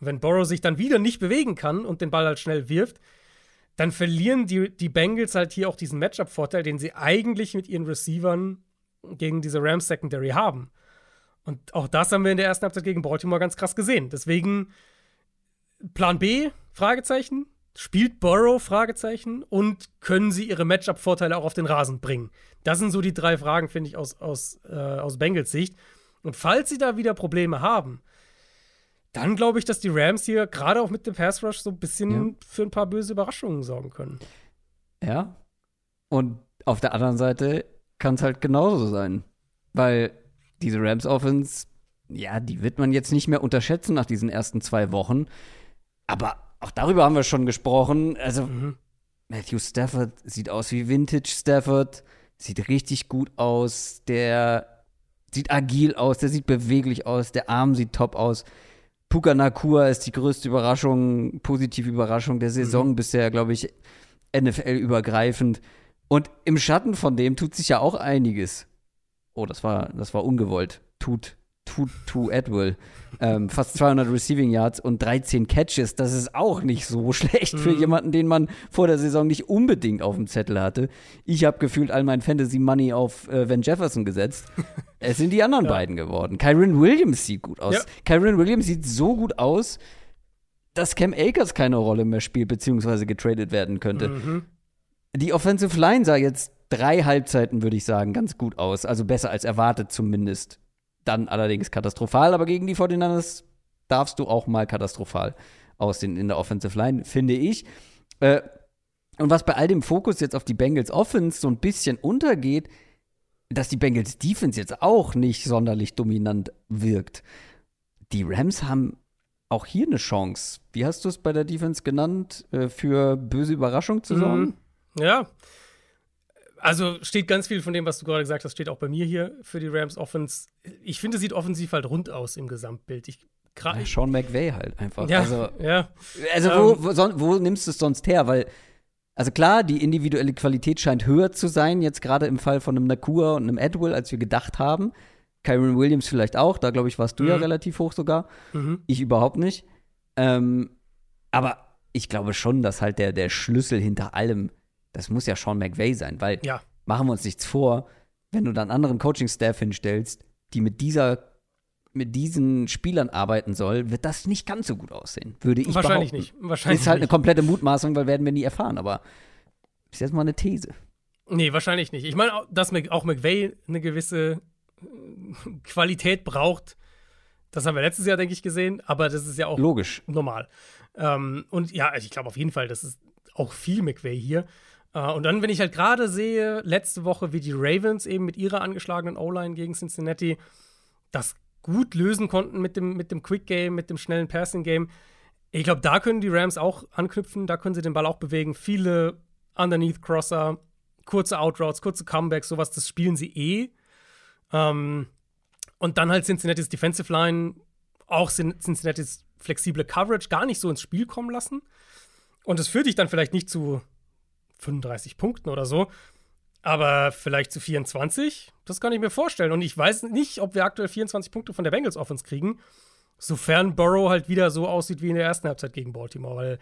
wenn Burrow sich dann wieder nicht bewegen kann und den Ball halt schnell wirft, dann verlieren die, die Bengals halt hier auch diesen Matchup-Vorteil, den sie eigentlich mit ihren Receivern gegen diese Rams Secondary haben. Und auch das haben wir in der ersten Halbzeit gegen Baltimore ganz krass gesehen. Deswegen Plan B, Fragezeichen. Spielt Burrow, Fragezeichen. Und können sie ihre Matchup-Vorteile auch auf den Rasen bringen? Das sind so die drei Fragen, finde ich, aus, aus, äh, aus Bengals Sicht. Und falls sie da wieder Probleme haben, dann glaube ich, dass die Rams hier gerade auch mit dem Pass Rush so ein bisschen Ja. für ein paar böse Überraschungen sorgen können. Ja. Und auf der anderen Seite kann es halt genauso sein. Weil diese Rams Offense, ja, die wird man jetzt nicht mehr unterschätzen nach diesen ersten zwei Wochen. Aber auch darüber haben wir schon gesprochen. Also, Mhm. Matthew Stafford sieht aus wie Vintage Stafford, sieht richtig gut aus, der sieht agil aus, der sieht beweglich aus, der Arm sieht top aus. Puka Nakua ist die größte Überraschung, positive Überraschung der Saison bisher, glaube ich, NFL-übergreifend. Und im Schatten von dem tut sich ja auch einiges. Oh, das war, das war ungewollt. Tut, Tutu Atwell. Ähm, fast 200 Receiving Yards und 13 Catches. Das ist auch nicht so schlecht für jemanden, den man vor der Saison nicht unbedingt auf dem Zettel hatte. Ich habe gefühlt all mein Fantasy Money auf äh, Van Jefferson gesetzt. es sind die anderen beiden geworden. Kyron Williams sieht gut aus. Ja. Kyron Williams sieht so gut aus, dass Cam Akers keine Rolle mehr spielt, beziehungsweise getradet werden könnte. Mhm. Die Offensive Line sah jetzt drei Halbzeiten, würde ich sagen, ganz gut aus. Also besser als erwartet zumindest. Dann allerdings katastrophal, aber gegen die 49ers darfst du auch mal katastrophal aussehen in der Offensive Line, finde ich. Äh, und was bei all dem Fokus jetzt auf die Bengals Offense so ein bisschen untergeht, dass die Bengals Defense jetzt auch nicht sonderlich dominant wirkt. Die Rams haben auch hier eine Chance. Wie hast du es bei der Defense genannt? Äh, für böse Überraschung zu sorgen? Mhm. Ja. Also steht ganz viel von dem, was du gerade gesagt hast, steht auch bei mir hier für die Rams Offense. Ich finde, sieht offensiv halt rund aus im Gesamtbild. Ich, Ja, Sean McVay halt einfach. ja, Also, ja. also wo, wo, son- wo nimmst du es sonst her? Weil, also klar, die individuelle Qualität scheint höher zu sein, jetzt gerade im Fall von einem Nakua und einem Edwill, als wir gedacht haben. Kyron Williams vielleicht auch, da glaube ich, warst du ja Mhm. relativ hoch sogar. Mhm. Ich überhaupt nicht. Ähm, aber ich glaube schon, dass halt der, der Schlüssel hinter allem, das muss ja Sean McVay sein, weil Ja. machen wir uns nichts vor, wenn du dann anderen Coaching-Staff hinstellst, die mit dieser mit diesen Spielern arbeiten soll, wird das nicht ganz so gut aussehen, würde ich Wahrscheinlich behaupten. nicht. Wahrscheinlich ist halt eine nicht. komplette Mutmaßung, weil werden wir nie erfahren, aber ist jetzt mal eine These. Nee, wahrscheinlich nicht. Ich meine, dass auch McVay eine gewisse äh, Qualität braucht, das haben wir letztes Jahr, denke ich, gesehen, aber das ist ja auch Logisch. normal. Ähm, und ja, also ich glaube auf jeden Fall, das ist auch viel McVay hier. Äh, und dann, wenn ich halt gerade sehe, letzte Woche, wie die Ravens eben mit ihrer angeschlagenen O-Line gegen Cincinnati das gut lösen konnten mit dem, mit dem Quick Game, mit dem schnellen Passing Game. Ich glaube, da können die Rams auch anknüpfen, da können sie den Ball auch bewegen. Viele Underneath Crosser, kurze Outroutes, kurze Comebacks, sowas, das spielen sie eh. Ähm, und dann halt Cincinnati's Defensive Line, auch Cin- Cincinnati's flexible Coverage gar nicht so ins Spiel kommen lassen. Und es führt dich dann vielleicht nicht zu 35 Punkten oder so, aber vielleicht zu 24. Das kann ich mir vorstellen. Und ich weiß nicht, ob wir aktuell 24 Punkte von der Bengals Offense kriegen, sofern Burrow halt wieder so aussieht wie in der ersten Halbzeit gegen Baltimore, weil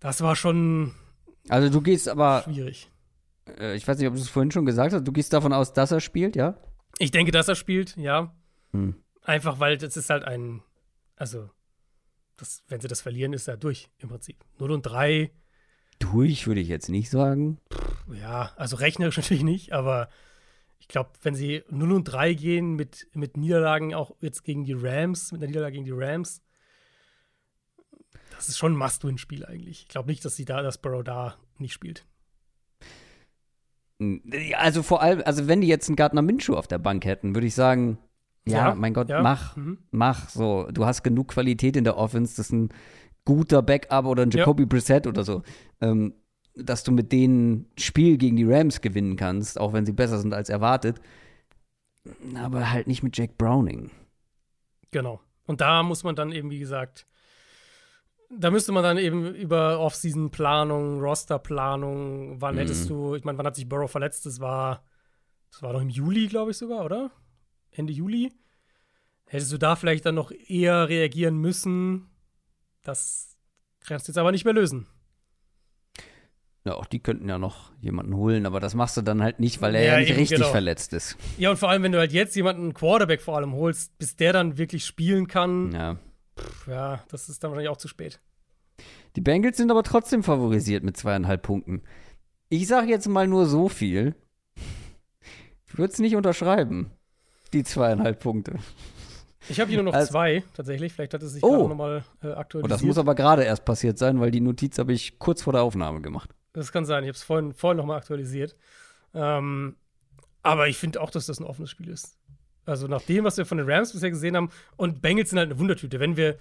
das war schon Also du gehst aber, schwierig. äh, ich weiß nicht, ob du es vorhin schon gesagt hast, du gehst davon aus, dass er spielt, ja? Ich denke, dass er spielt, ja. Hm. Einfach weil das ist halt ein, also, das, wenn sie das verlieren, ist er durch im Prinzip. 0 und 3, Durch würde ich jetzt nicht sagen. ja, also rechnerisch natürlich nicht, aber ich glaube, wenn sie 0 und 3 gehen mit, mit Niederlagen auch jetzt gegen die Rams, mit einer Niederlage gegen die Rams, das ist schon ein Must-Win-Spiel eigentlich. Ich glaube nicht, dass sie da, dass Burrow da nicht spielt. Also vor allem, also wenn die jetzt einen Gardner Minshew auf der Bank hätten, würde ich sagen, ja, Ja, mein Gott, ja. mach, Mhm. mach so. Du hast genug Qualität in der Offense, das ist ein guter Backup oder ein Ja. Jacoby Brissett oder so, ähm, dass du mit denen Spiel gegen die Rams gewinnen kannst, auch wenn sie besser sind als erwartet. Aber halt nicht mit Jack Browning. Genau. Und da muss man dann eben, wie gesagt, da müsste man dann eben über Off-Season-Planung, Roster-Planung, wann Mhm. hättest du, ich meine, wann hat sich Burrow verletzt? Das war, das war doch im Juli, glaube ich sogar, oder? Ende Juli. Hättest du da vielleicht dann noch eher reagieren müssen? Das kannst du jetzt aber nicht mehr lösen. Ja, auch die könnten ja noch jemanden holen, aber das machst du dann halt nicht, weil er Ja, ja, nicht eben, richtig genau. verletzt ist. Ja, und vor allem, wenn du halt jetzt jemanden, einen Quarterback vor allem holst, bis der dann wirklich spielen kann, Ja. ja, das ist dann wahrscheinlich auch zu spät. Die Bengals sind aber trotzdem favorisiert mit zweieinhalb Punkten. Ich sage jetzt mal nur so viel. Ich würde es nicht unterschreiben, die zweieinhalb Punkte. Ich habe hier nur noch Also- zwei, tatsächlich. Vielleicht hat es sich Oh. nochmal äh, Und aktualisiert. das muss aber gerade erst passiert sein, weil die Notiz habe ich kurz vor der Aufnahme gemacht. Das kann sein, ich habe es vorhin, vorhin nochmal aktualisiert. Ähm, aber ich finde auch, dass das ein offenes Spiel ist. Also nach dem, was wir von den Rams bisher gesehen haben, und Bengals sind halt eine Wundertüte. Wenn wir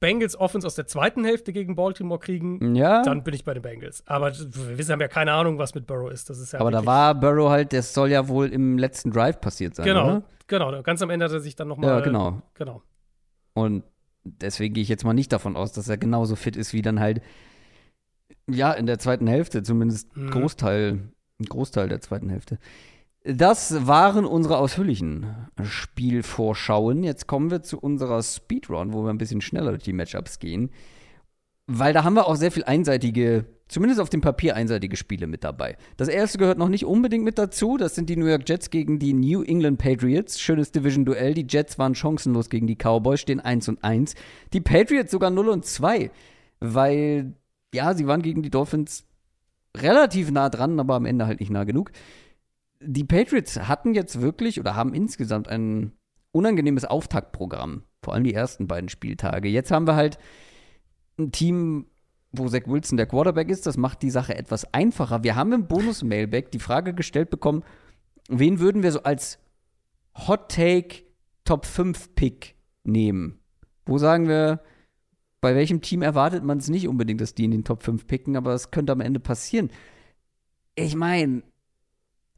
Bengals Offense aus der zweiten Hälfte gegen Baltimore kriegen, Ja, dann bin ich bei den Bengals. Aber wir wissen, haben ja keine Ahnung, was mit Burrow ist. Das ist ja aber da war Burrow halt, das soll ja wohl im letzten Drive passiert sein, Genau, oder? genau. Ganz am Ende hat er sich dann nochmal. Ja, genau. Genau. Und deswegen gehe ich jetzt mal nicht davon aus, dass er genauso fit ist wie dann halt, ja, in der zweiten Hälfte, zumindest Mhm. Großteil, ein Großteil der zweiten Hälfte. Das waren unsere ausführlichen Spiel vorschauen. Jetzt kommen wir zu unserer Speedrun, wo wir ein bisschen schneller durch die Matchups gehen. Weil da haben wir auch sehr viel einseitige, zumindest auf dem Papier einseitige Spiele mit dabei. Das erste gehört noch nicht unbedingt mit dazu. Das sind die New York Jets gegen die New England Patriots. Schönes Division-Duell. Die Jets waren chancenlos gegen die Cowboys, stehen 1 und 1. Die Patriots sogar 0 und 2, weil, ja, sie waren gegen die Dolphins relativ nah dran, aber am Ende halt nicht nah genug. Die Patriots hatten jetzt wirklich oder haben insgesamt ein unangenehmes Auftaktprogramm. Vor allem die ersten beiden Spieltage. Jetzt haben wir halt ein Team, wo Zach Wilson der Quarterback ist. Das macht die Sache etwas einfacher. Wir haben im Bonus-Mailback die Frage gestellt bekommen, wen würden wir so als Hot Take Top 5 Pick nehmen? Wo sagen wir, bei welchem Team erwartet man es nicht unbedingt, dass die in den Top 5 picken, aber es könnte am Ende passieren. Ich meine,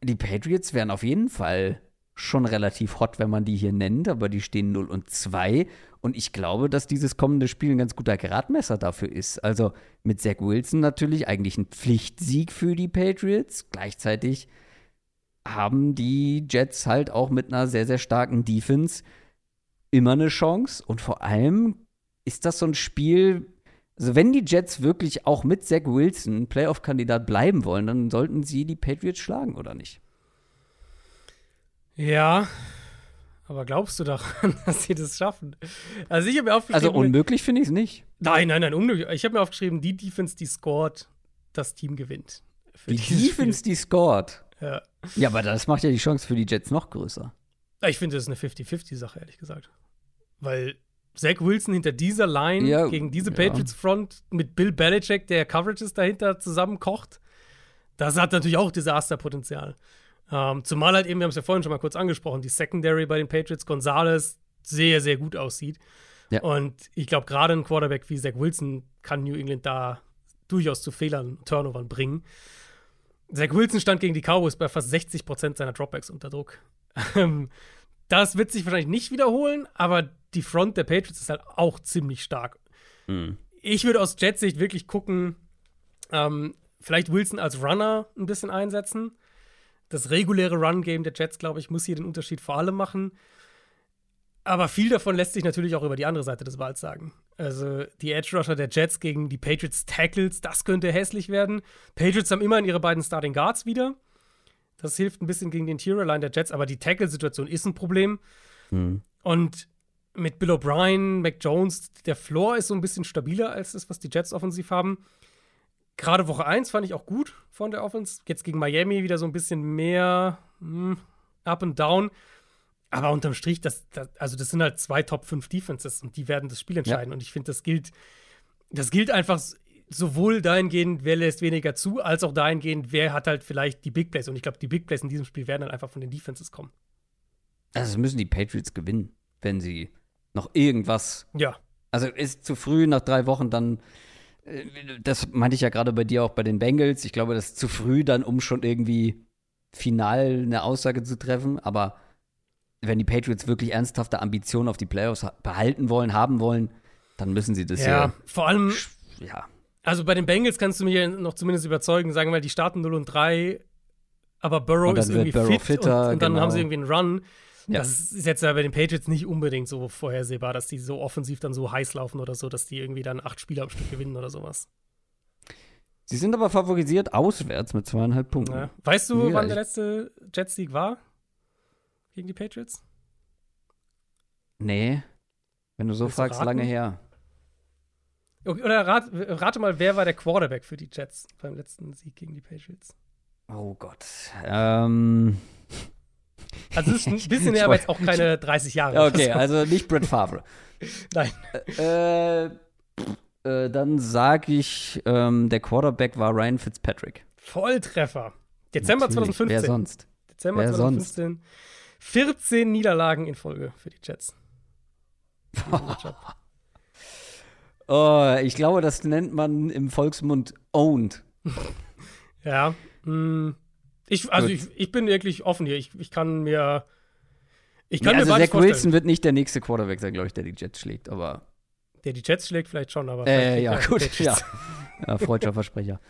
die Patriots wären auf jeden Fall schon relativ hot, wenn man die hier nennt, aber die stehen 0 und 2 und ich glaube, dass dieses kommende Spiel ein ganz guter Gradmesser dafür ist. Also mit Zach Wilson natürlich eigentlich ein Pflichtsieg für die Patriots. Gleichzeitig haben die Jets halt auch mit einer sehr, sehr starken Defense immer eine Chance und vor allem ist das so ein Spiel, also wenn die Jets wirklich auch mit Zach Wilson Playoff-Kandidat bleiben wollen, dann sollten sie die Patriots schlagen, oder nicht? Ja, aber glaubst du daran, dass sie das schaffen? Also ich habe mir aufgeschrieben. Also unmöglich finde ich es nicht. Nein, nein, nein, unmöglich. Ich habe mir aufgeschrieben, die Defense, die scored, das Team gewinnt. Die Defense, Spiel. die scored. Ja. Ja, aber das macht ja die Chance für die Jets noch größer. Ich finde, das ist eine 50-50-Sache, ehrlich gesagt. Weil Zach Wilson hinter dieser Line Ja, gegen diese ja. Patriots Front mit Bill Belichick, der Coverages dahinter zusammenkocht, das hat natürlich auch Desasterpotenzial. Ähm, zumal halt eben, wir haben es ja vorhin schon mal kurz angesprochen, die Secondary bei den Patriots, Gonzalez, sehr, sehr gut aussieht. Ja. Und ich glaube, gerade ein Quarterback wie Zach Wilson kann New England da durchaus zu Fehlern, Turnovern bringen. Zach Wilson stand gegen die Cowboys bei fast 60 Prozent seiner Dropbacks unter Druck. Ähm, das wird sich wahrscheinlich nicht wiederholen, aber die Front der Patriots ist halt auch ziemlich stark. Ich würde aus Jets-Sicht wirklich gucken, ähm, vielleicht Wilson als Runner ein bisschen einsetzen. Das reguläre Run-Game der Jets, glaube ich, muss hier den Unterschied vor allem machen. Aber viel davon lässt sich natürlich auch über die andere Seite des Walls sagen. Also die Edge-Rusher der Jets gegen die Patriots Tackles, das könnte hässlich werden. Patriots haben immerhin ihre beiden Starting Guards wieder. Das hilft ein bisschen gegen die Interior-Line der Jets, aber die Tackle-Situation ist ein Problem. Und mit Bill O'Brien, Mac Jones, der Floor ist so ein bisschen stabiler als das, was die Jets offensiv haben. Gerade Woche 1 fand ich auch gut von der Offense. Jetzt gegen Miami wieder so ein bisschen mehr hm, up and down. Aber unterm Strich, das, das, also das sind halt zwei Top 5 Defenses und die werden das Spiel entscheiden. Und ich finde, das gilt, das gilt einfach sowohl dahingehend, wer lässt weniger zu, als auch dahingehend, wer hat halt vielleicht die Big Plays. Und ich glaube, die Big Plays in diesem Spiel werden dann einfach von den Defenses kommen. Also müssen die Patriots gewinnen, wenn sie noch irgendwas. Ja. Also ist zu früh nach drei Wochen dann. äh, Das meinte ich ja gerade bei dir auch bei den Bengals. Ich glaube, das ist zu früh dann, um schon irgendwie final eine Aussage zu treffen. Aber wenn die Patriots wirklich ernsthafte Ambitionen auf die Playoffs ha- behalten wollen, haben wollen, dann müssen sie das Ja, vor allem, ja. Ja, also bei den Bengals kannst du mich ja noch zumindest überzeugen, sagen wir, die starten 0 und 3, aber Burrow Und ist irgendwie Burrow fit fitter, und, und dann genau. haben sie irgendwie einen Run. Ja. Das ist jetzt ja bei den Patriots nicht unbedingt so vorhersehbar, dass die so offensiv dann so heiß laufen oder so, dass die irgendwie dann acht Spiele am Stück gewinnen oder sowas. Sie sind aber favorisiert auswärts mit zweieinhalb Punkten. Ja. Weißt du, Ja, wann der letzte Jets-Sieg war? Gegen die Patriots? Nee. Wenn du so Willst du fragst, raten? lange her. Okay, Oder rat, rate mal, wer war der Quarterback für die Jets beim letzten Sieg gegen die Patriots? Oh Gott. Ähm. Also, es ist ein bisschen her, aber jetzt auch keine 30 Jahre. Ja, okay, oder so. also nicht Brett Favre. Nein. äh, äh, dann sag ich, ähm, der Quarterback war Ryan Fitzpatrick. Volltreffer. Dezember Natürlich, 2015. Wer sonst? Dezember Wer 2015. 14 Niederlagen in Folge für die Jets. Oh, ich glaube, das nennt man im Volksmund owned. Ja. mh, ich, also ich, ich bin wirklich offen hier. Ich, ich kann mir. Ich kann Ja, also mir Zach Wilson vorstellen. wird nicht der nächste Quarterback sein, glaube ich, der die Jets schlägt, aber. Der die Jets schlägt vielleicht schon, aber. Äh, ja, gut, ja. Ja. Freudscher Versprecher.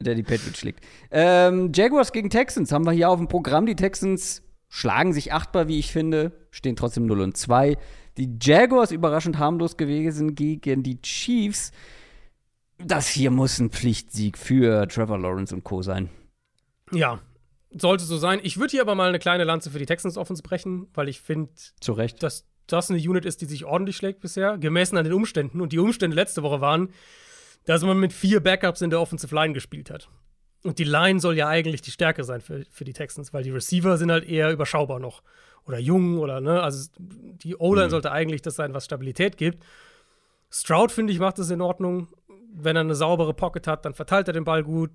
Der die Patriots schlägt. Ähm, Jaguars gegen Texans haben wir hier auf dem Programm. Die Texans schlagen sich achtbar, wie ich finde. stehen trotzdem 0 und 2. Die Jaguars überraschend harmlos gewesen gegen die Chiefs. Das hier muss ein Pflichtsieg für Trevor Lawrence und Co. sein. Ja, sollte so sein. Ich würde hier aber mal eine kleine Lanze für die Texans Offense brechen, weil ich finde, dass das eine Unit ist, die sich ordentlich schlägt bisher, gemessen an den Umständen. Und die Umstände letzte Woche waren, dass man mit vier Backups in der Offensive Line gespielt hat. Und die Line soll ja eigentlich die Stärke sein für, für die Texans, weil die Receiver sind halt eher überschaubar noch. Oder jung oder, ne? Also die O-Line mhm. sollte eigentlich das sein, was Stabilität gibt. Stroud, finde ich, macht das in Ordnung. Wenn er eine saubere Pocket hat, dann verteilt er den Ball gut,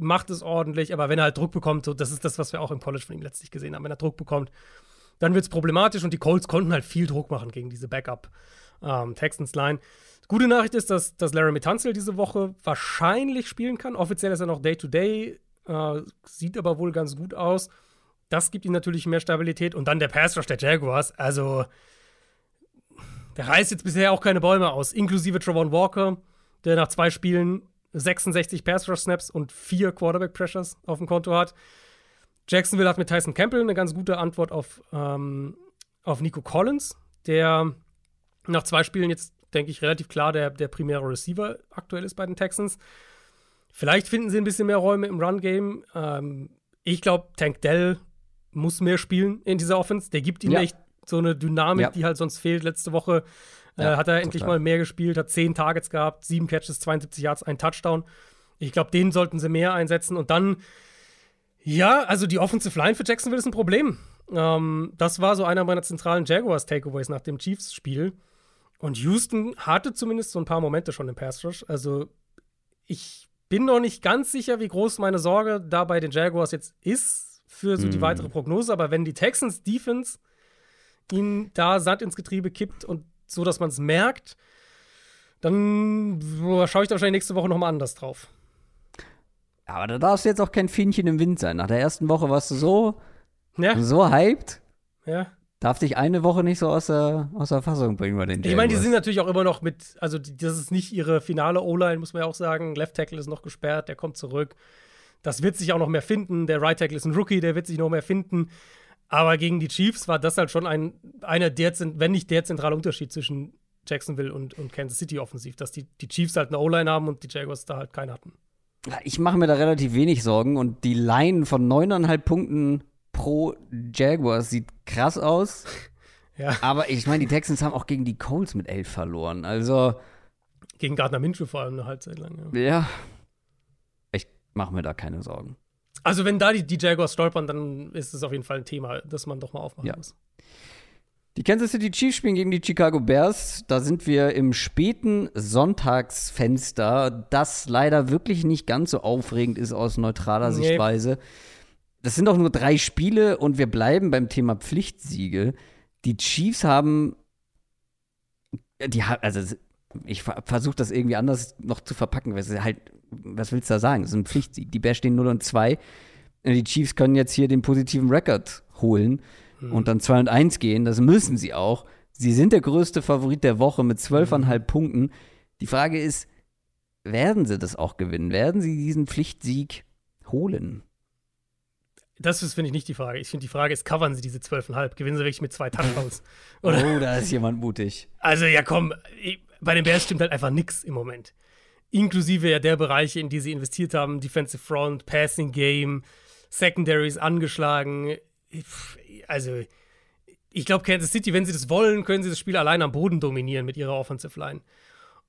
macht es ordentlich. Aber wenn er halt Druck bekommt, so, das ist das, was wir auch im College von ihm letztlich gesehen haben, wenn er Druck bekommt, dann wird es problematisch und die Colts konnten halt viel Druck machen gegen diese Backup ähm, Texans Line. Gute Nachricht ist, dass, dass Larry Tunzel diese Woche wahrscheinlich spielen kann. Offiziell ist er noch Day-to-Day, -Day, äh, sieht aber wohl ganz gut aus. Das gibt ihm natürlich mehr Stabilität. Und dann der Pass Rush der Jaguars. Also, der reißt jetzt bisher auch keine Bäume aus, inklusive Travon Walker, der nach zwei Spielen 66 Pass Rush Snaps und vier Quarterback Pressures auf dem Konto hat. Jacksonville hat mit Tyson Campbell eine ganz gute Antwort auf, ähm, auf Nico Collins, der nach zwei Spielen jetzt denke ich, relativ klar der, der primäre Receiver aktuell ist bei den Texans. Vielleicht finden sie ein bisschen mehr Räume im Run-Game. Ähm, ich glaube, Tank Dell muss mehr spielen in dieser Offense. Der gibt ihnen ja. echt so eine Dynamik, ja. die halt sonst fehlt. Letzte Woche äh, ja, hat er endlich total. mal mehr gespielt, hat zehn Targets gehabt, sieben Catches, 72 Yards, ein Touchdown. Ich glaube, den sollten sie mehr einsetzen. Und dann, ja, also die Offensive Line für Jacksonville ist ein Problem. Ähm, das war so einer meiner zentralen Jaguars-Takeaways nach dem Chiefs-Spiel. Und Houston hatte zumindest so ein paar Momente schon im Pass Rush. Also ich bin noch nicht ganz sicher, wie groß meine Sorge da bei den Jaguars jetzt ist für so die hm. weitere Prognose. Aber wenn die Texans Defense ihnen da Sand ins Getriebe kippt und so, dass man es merkt, dann schaue ich da wahrscheinlich nächste Woche noch mal anders drauf. Aber da darfst du jetzt auch kein Fähnchen im Wind sein. Nach der ersten Woche warst du so, ja. so hyped. Ja darf dich eine Woche nicht so aus der, aus der Fassung bringen bei den. Ich meine, die sind natürlich auch immer noch mit, also das ist nicht ihre finale O-Line, muss man ja auch sagen. Left Tackle ist noch gesperrt, der kommt zurück. Das wird sich auch noch mehr finden. Der Right Tackle ist ein Rookie, der wird sich noch mehr finden. Aber gegen die Chiefs war das halt schon ein, einer der, wenn nicht der zentrale Unterschied zwischen Jacksonville und, und Kansas City offensiv, dass die, die Chiefs halt eine O-Line haben und die Jaguars da halt keine hatten. Ich mache mir da relativ wenig Sorgen und die Line von neuneinhalb Punkten pro Jaguars sieht krass aus. Ja. Aber ich meine, die Texans haben auch gegen die Colts mit elf verloren. Also. Gegen Gardner Minshew vor allem eine Halbzeit lang. Ja. ja. Ich mache mir da keine Sorgen. Also, wenn da die, die Jaguars stolpern, dann ist es auf jeden Fall ein Thema, das man doch mal aufmachen ja. muss. Die Kansas City Chiefs spielen gegen die Chicago Bears. Da sind wir im späten Sonntagsfenster, das leider wirklich nicht ganz so aufregend ist aus neutraler nee. Sichtweise das sind doch nur drei Spiele und wir bleiben beim Thema Pflichtsiege. Die Chiefs haben, die also ich versuche das irgendwie anders noch zu verpacken. Was, halt, was willst du da sagen? Das ist ein Pflichtsieg. Die Bears stehen 0 und 2. Die Chiefs können jetzt hier den positiven Rekord holen hm. und dann 2 und 1 gehen. Das müssen sie auch. Sie sind der größte Favorit der Woche mit 12,5 hm. Punkten. Die Frage ist, werden sie das auch gewinnen? Werden sie diesen Pflichtsieg holen? Das ist, finde ich, nicht die Frage. Ich finde, die Frage ist, covern sie diese 12,5? Gewinnen sie wirklich mit zwei Touchdowns? oh, da ist jemand mutig. Also, ja, komm, bei den Bears stimmt halt einfach nichts im Moment. Inklusive ja der Bereiche, in die sie investiert haben: Defensive Front, Passing Game, Secondaries angeschlagen. Also, ich glaube, Kansas City, wenn sie das wollen, können sie das Spiel allein am Boden dominieren mit ihrer Offensive Line.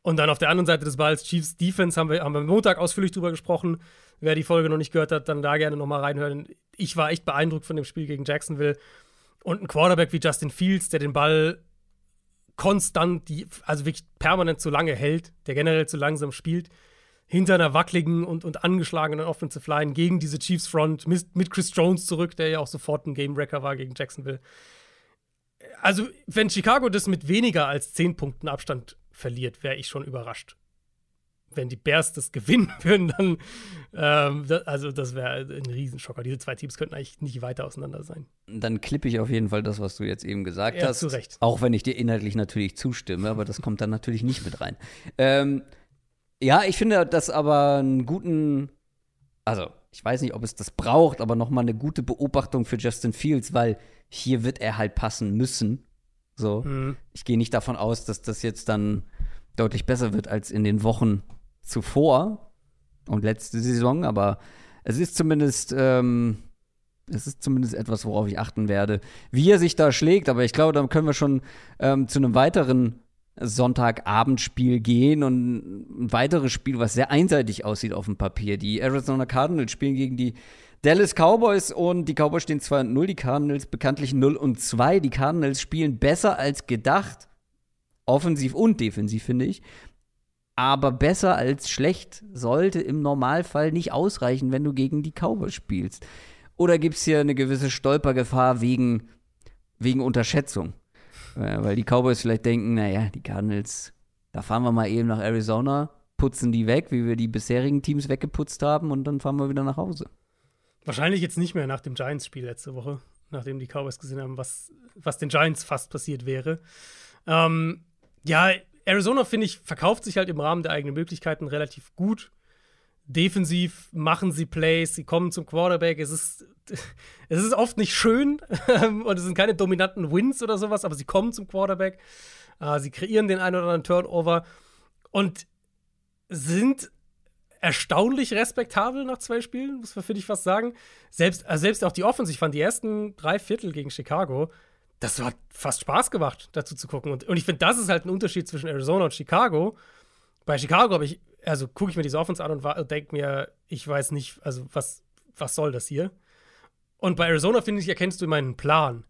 Und dann auf der anderen Seite des Balls, Chiefs Defense, haben wir, haben wir Montag ausführlich drüber gesprochen. Wer die Folge noch nicht gehört hat, dann da gerne nochmal reinhören. Ich war echt beeindruckt von dem Spiel gegen Jacksonville. Und ein Quarterback wie Justin Fields, der den Ball konstant, die, also wirklich permanent zu lange hält, der generell zu langsam spielt, hinter einer wackeligen und, und angeschlagenen Offensive Line gegen diese Chiefs Front mit, mit Chris Jones zurück, der ja auch sofort ein Game Wrecker war gegen Jacksonville. Also, wenn Chicago das mit weniger als 10 Punkten Abstand verliert, wäre ich schon überrascht. Wenn die Bears das gewinnen würden, dann, ähm, das, also das wäre ein Riesenschocker. Diese zwei Teams könnten eigentlich nicht weiter auseinander sein. Dann klippe ich auf jeden Fall das, was du jetzt eben gesagt ja, hast. Zu Recht. Auch wenn ich dir inhaltlich natürlich zustimme, aber das kommt dann natürlich nicht mit rein. Ähm, ja, ich finde das aber einen guten, also ich weiß nicht, ob es das braucht, aber nochmal eine gute Beobachtung für Justin Fields, weil hier wird er halt passen müssen. So. Mhm. Ich gehe nicht davon aus, dass das jetzt dann deutlich besser wird als in den Wochen zuvor und letzte Saison, aber es ist zumindest, ähm, es ist zumindest etwas, worauf ich achten werde, wie er sich da schlägt. Aber ich glaube, dann können wir schon ähm, zu einem weiteren Sonntagabendspiel gehen und ein weiteres Spiel, was sehr einseitig aussieht auf dem Papier. Die Arizona Cardinals spielen gegen die Dallas Cowboys und die Cowboys stehen 2-0, die Cardinals bekanntlich 0 und 2. Die Cardinals spielen besser als gedacht, offensiv und defensiv, finde ich. Aber besser als schlecht sollte im Normalfall nicht ausreichen, wenn du gegen die Cowboys spielst. Oder gibt es hier eine gewisse Stolpergefahr wegen, wegen Unterschätzung? Äh, weil die Cowboys vielleicht denken, naja, die Cardinals, da fahren wir mal eben nach Arizona, putzen die weg, wie wir die bisherigen Teams weggeputzt haben und dann fahren wir wieder nach Hause. Wahrscheinlich jetzt nicht mehr nach dem Giants-Spiel letzte Woche, nachdem die Cowboys gesehen haben, was, was den Giants fast passiert wäre. Ähm, ja, Arizona, finde ich, verkauft sich halt im Rahmen der eigenen Möglichkeiten relativ gut. Defensiv machen sie Plays, sie kommen zum Quarterback. Es ist, es ist oft nicht schön und es sind keine dominanten Wins oder sowas, aber sie kommen zum Quarterback. Äh, sie kreieren den einen oder anderen Turnover und sind erstaunlich respektabel nach zwei Spielen, muss man, finde ich, fast sagen. Selbst, also selbst auch die Offense, ich fand die ersten drei Viertel gegen Chicago, das hat fast Spaß gemacht, dazu zu gucken. Und, und ich finde, das ist halt ein Unterschied zwischen Arizona und Chicago. Bei Chicago habe ich, also gucke ich mir diese Offense an und denke mir, ich weiß nicht, also was, was soll das hier? Und bei Arizona, finde ich, erkennst du immer einen Plan.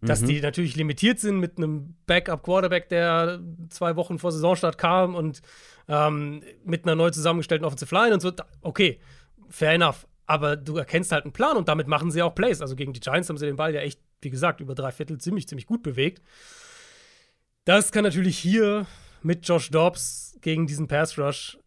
Dass mhm. die natürlich limitiert sind mit einem Backup-Quarterback, der zwei Wochen vor Saisonstart kam und ähm, mit einer neu zusammengestellten Offensive Line und so. Okay, fair enough. Aber du erkennst halt einen Plan und damit machen sie auch Plays. Also gegen die Giants haben sie den Ball ja echt, wie gesagt, über drei Viertel ziemlich, ziemlich gut bewegt. Das kann natürlich hier mit Josh Dobbs gegen diesen Pass Rush,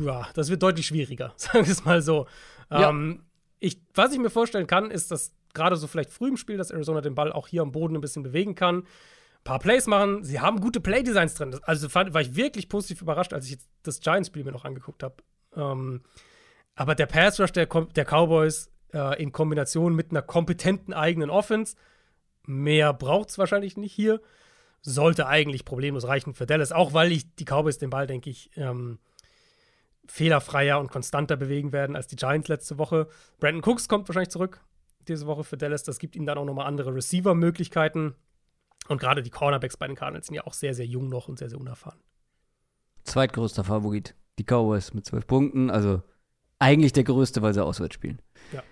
ja, das wird deutlich schwieriger, sagen wir es mal so. Ja. Ähm, ich, was ich mir vorstellen kann, ist, dass gerade so vielleicht früh im Spiel, dass Arizona den Ball auch hier am Boden ein bisschen bewegen kann. Ein paar Plays machen. Sie haben gute Playdesigns drin. Also fand, war ich wirklich positiv überrascht, als ich jetzt das Giants-Spiel mir noch angeguckt habe. Ähm, aber der Pass Rush der, der Cowboys äh, in Kombination mit einer kompetenten eigenen Offense, mehr braucht es wahrscheinlich nicht hier, sollte eigentlich problemlos reichen für Dallas. Auch weil ich die Cowboys den Ball, denke ich, ähm, fehlerfreier und konstanter bewegen werden als die Giants letzte Woche. Brandon Cooks kommt wahrscheinlich zurück diese Woche für Dallas. Das gibt ihnen dann auch nochmal andere Receiver-Möglichkeiten. Und gerade die Cornerbacks bei den Cardinals sind ja auch sehr, sehr jung noch und sehr, sehr unerfahren. Zweitgrößter Favorit. Die Cowboys mit zwölf Punkten. Also eigentlich der größte, weil sie auswärts spielen. Ja.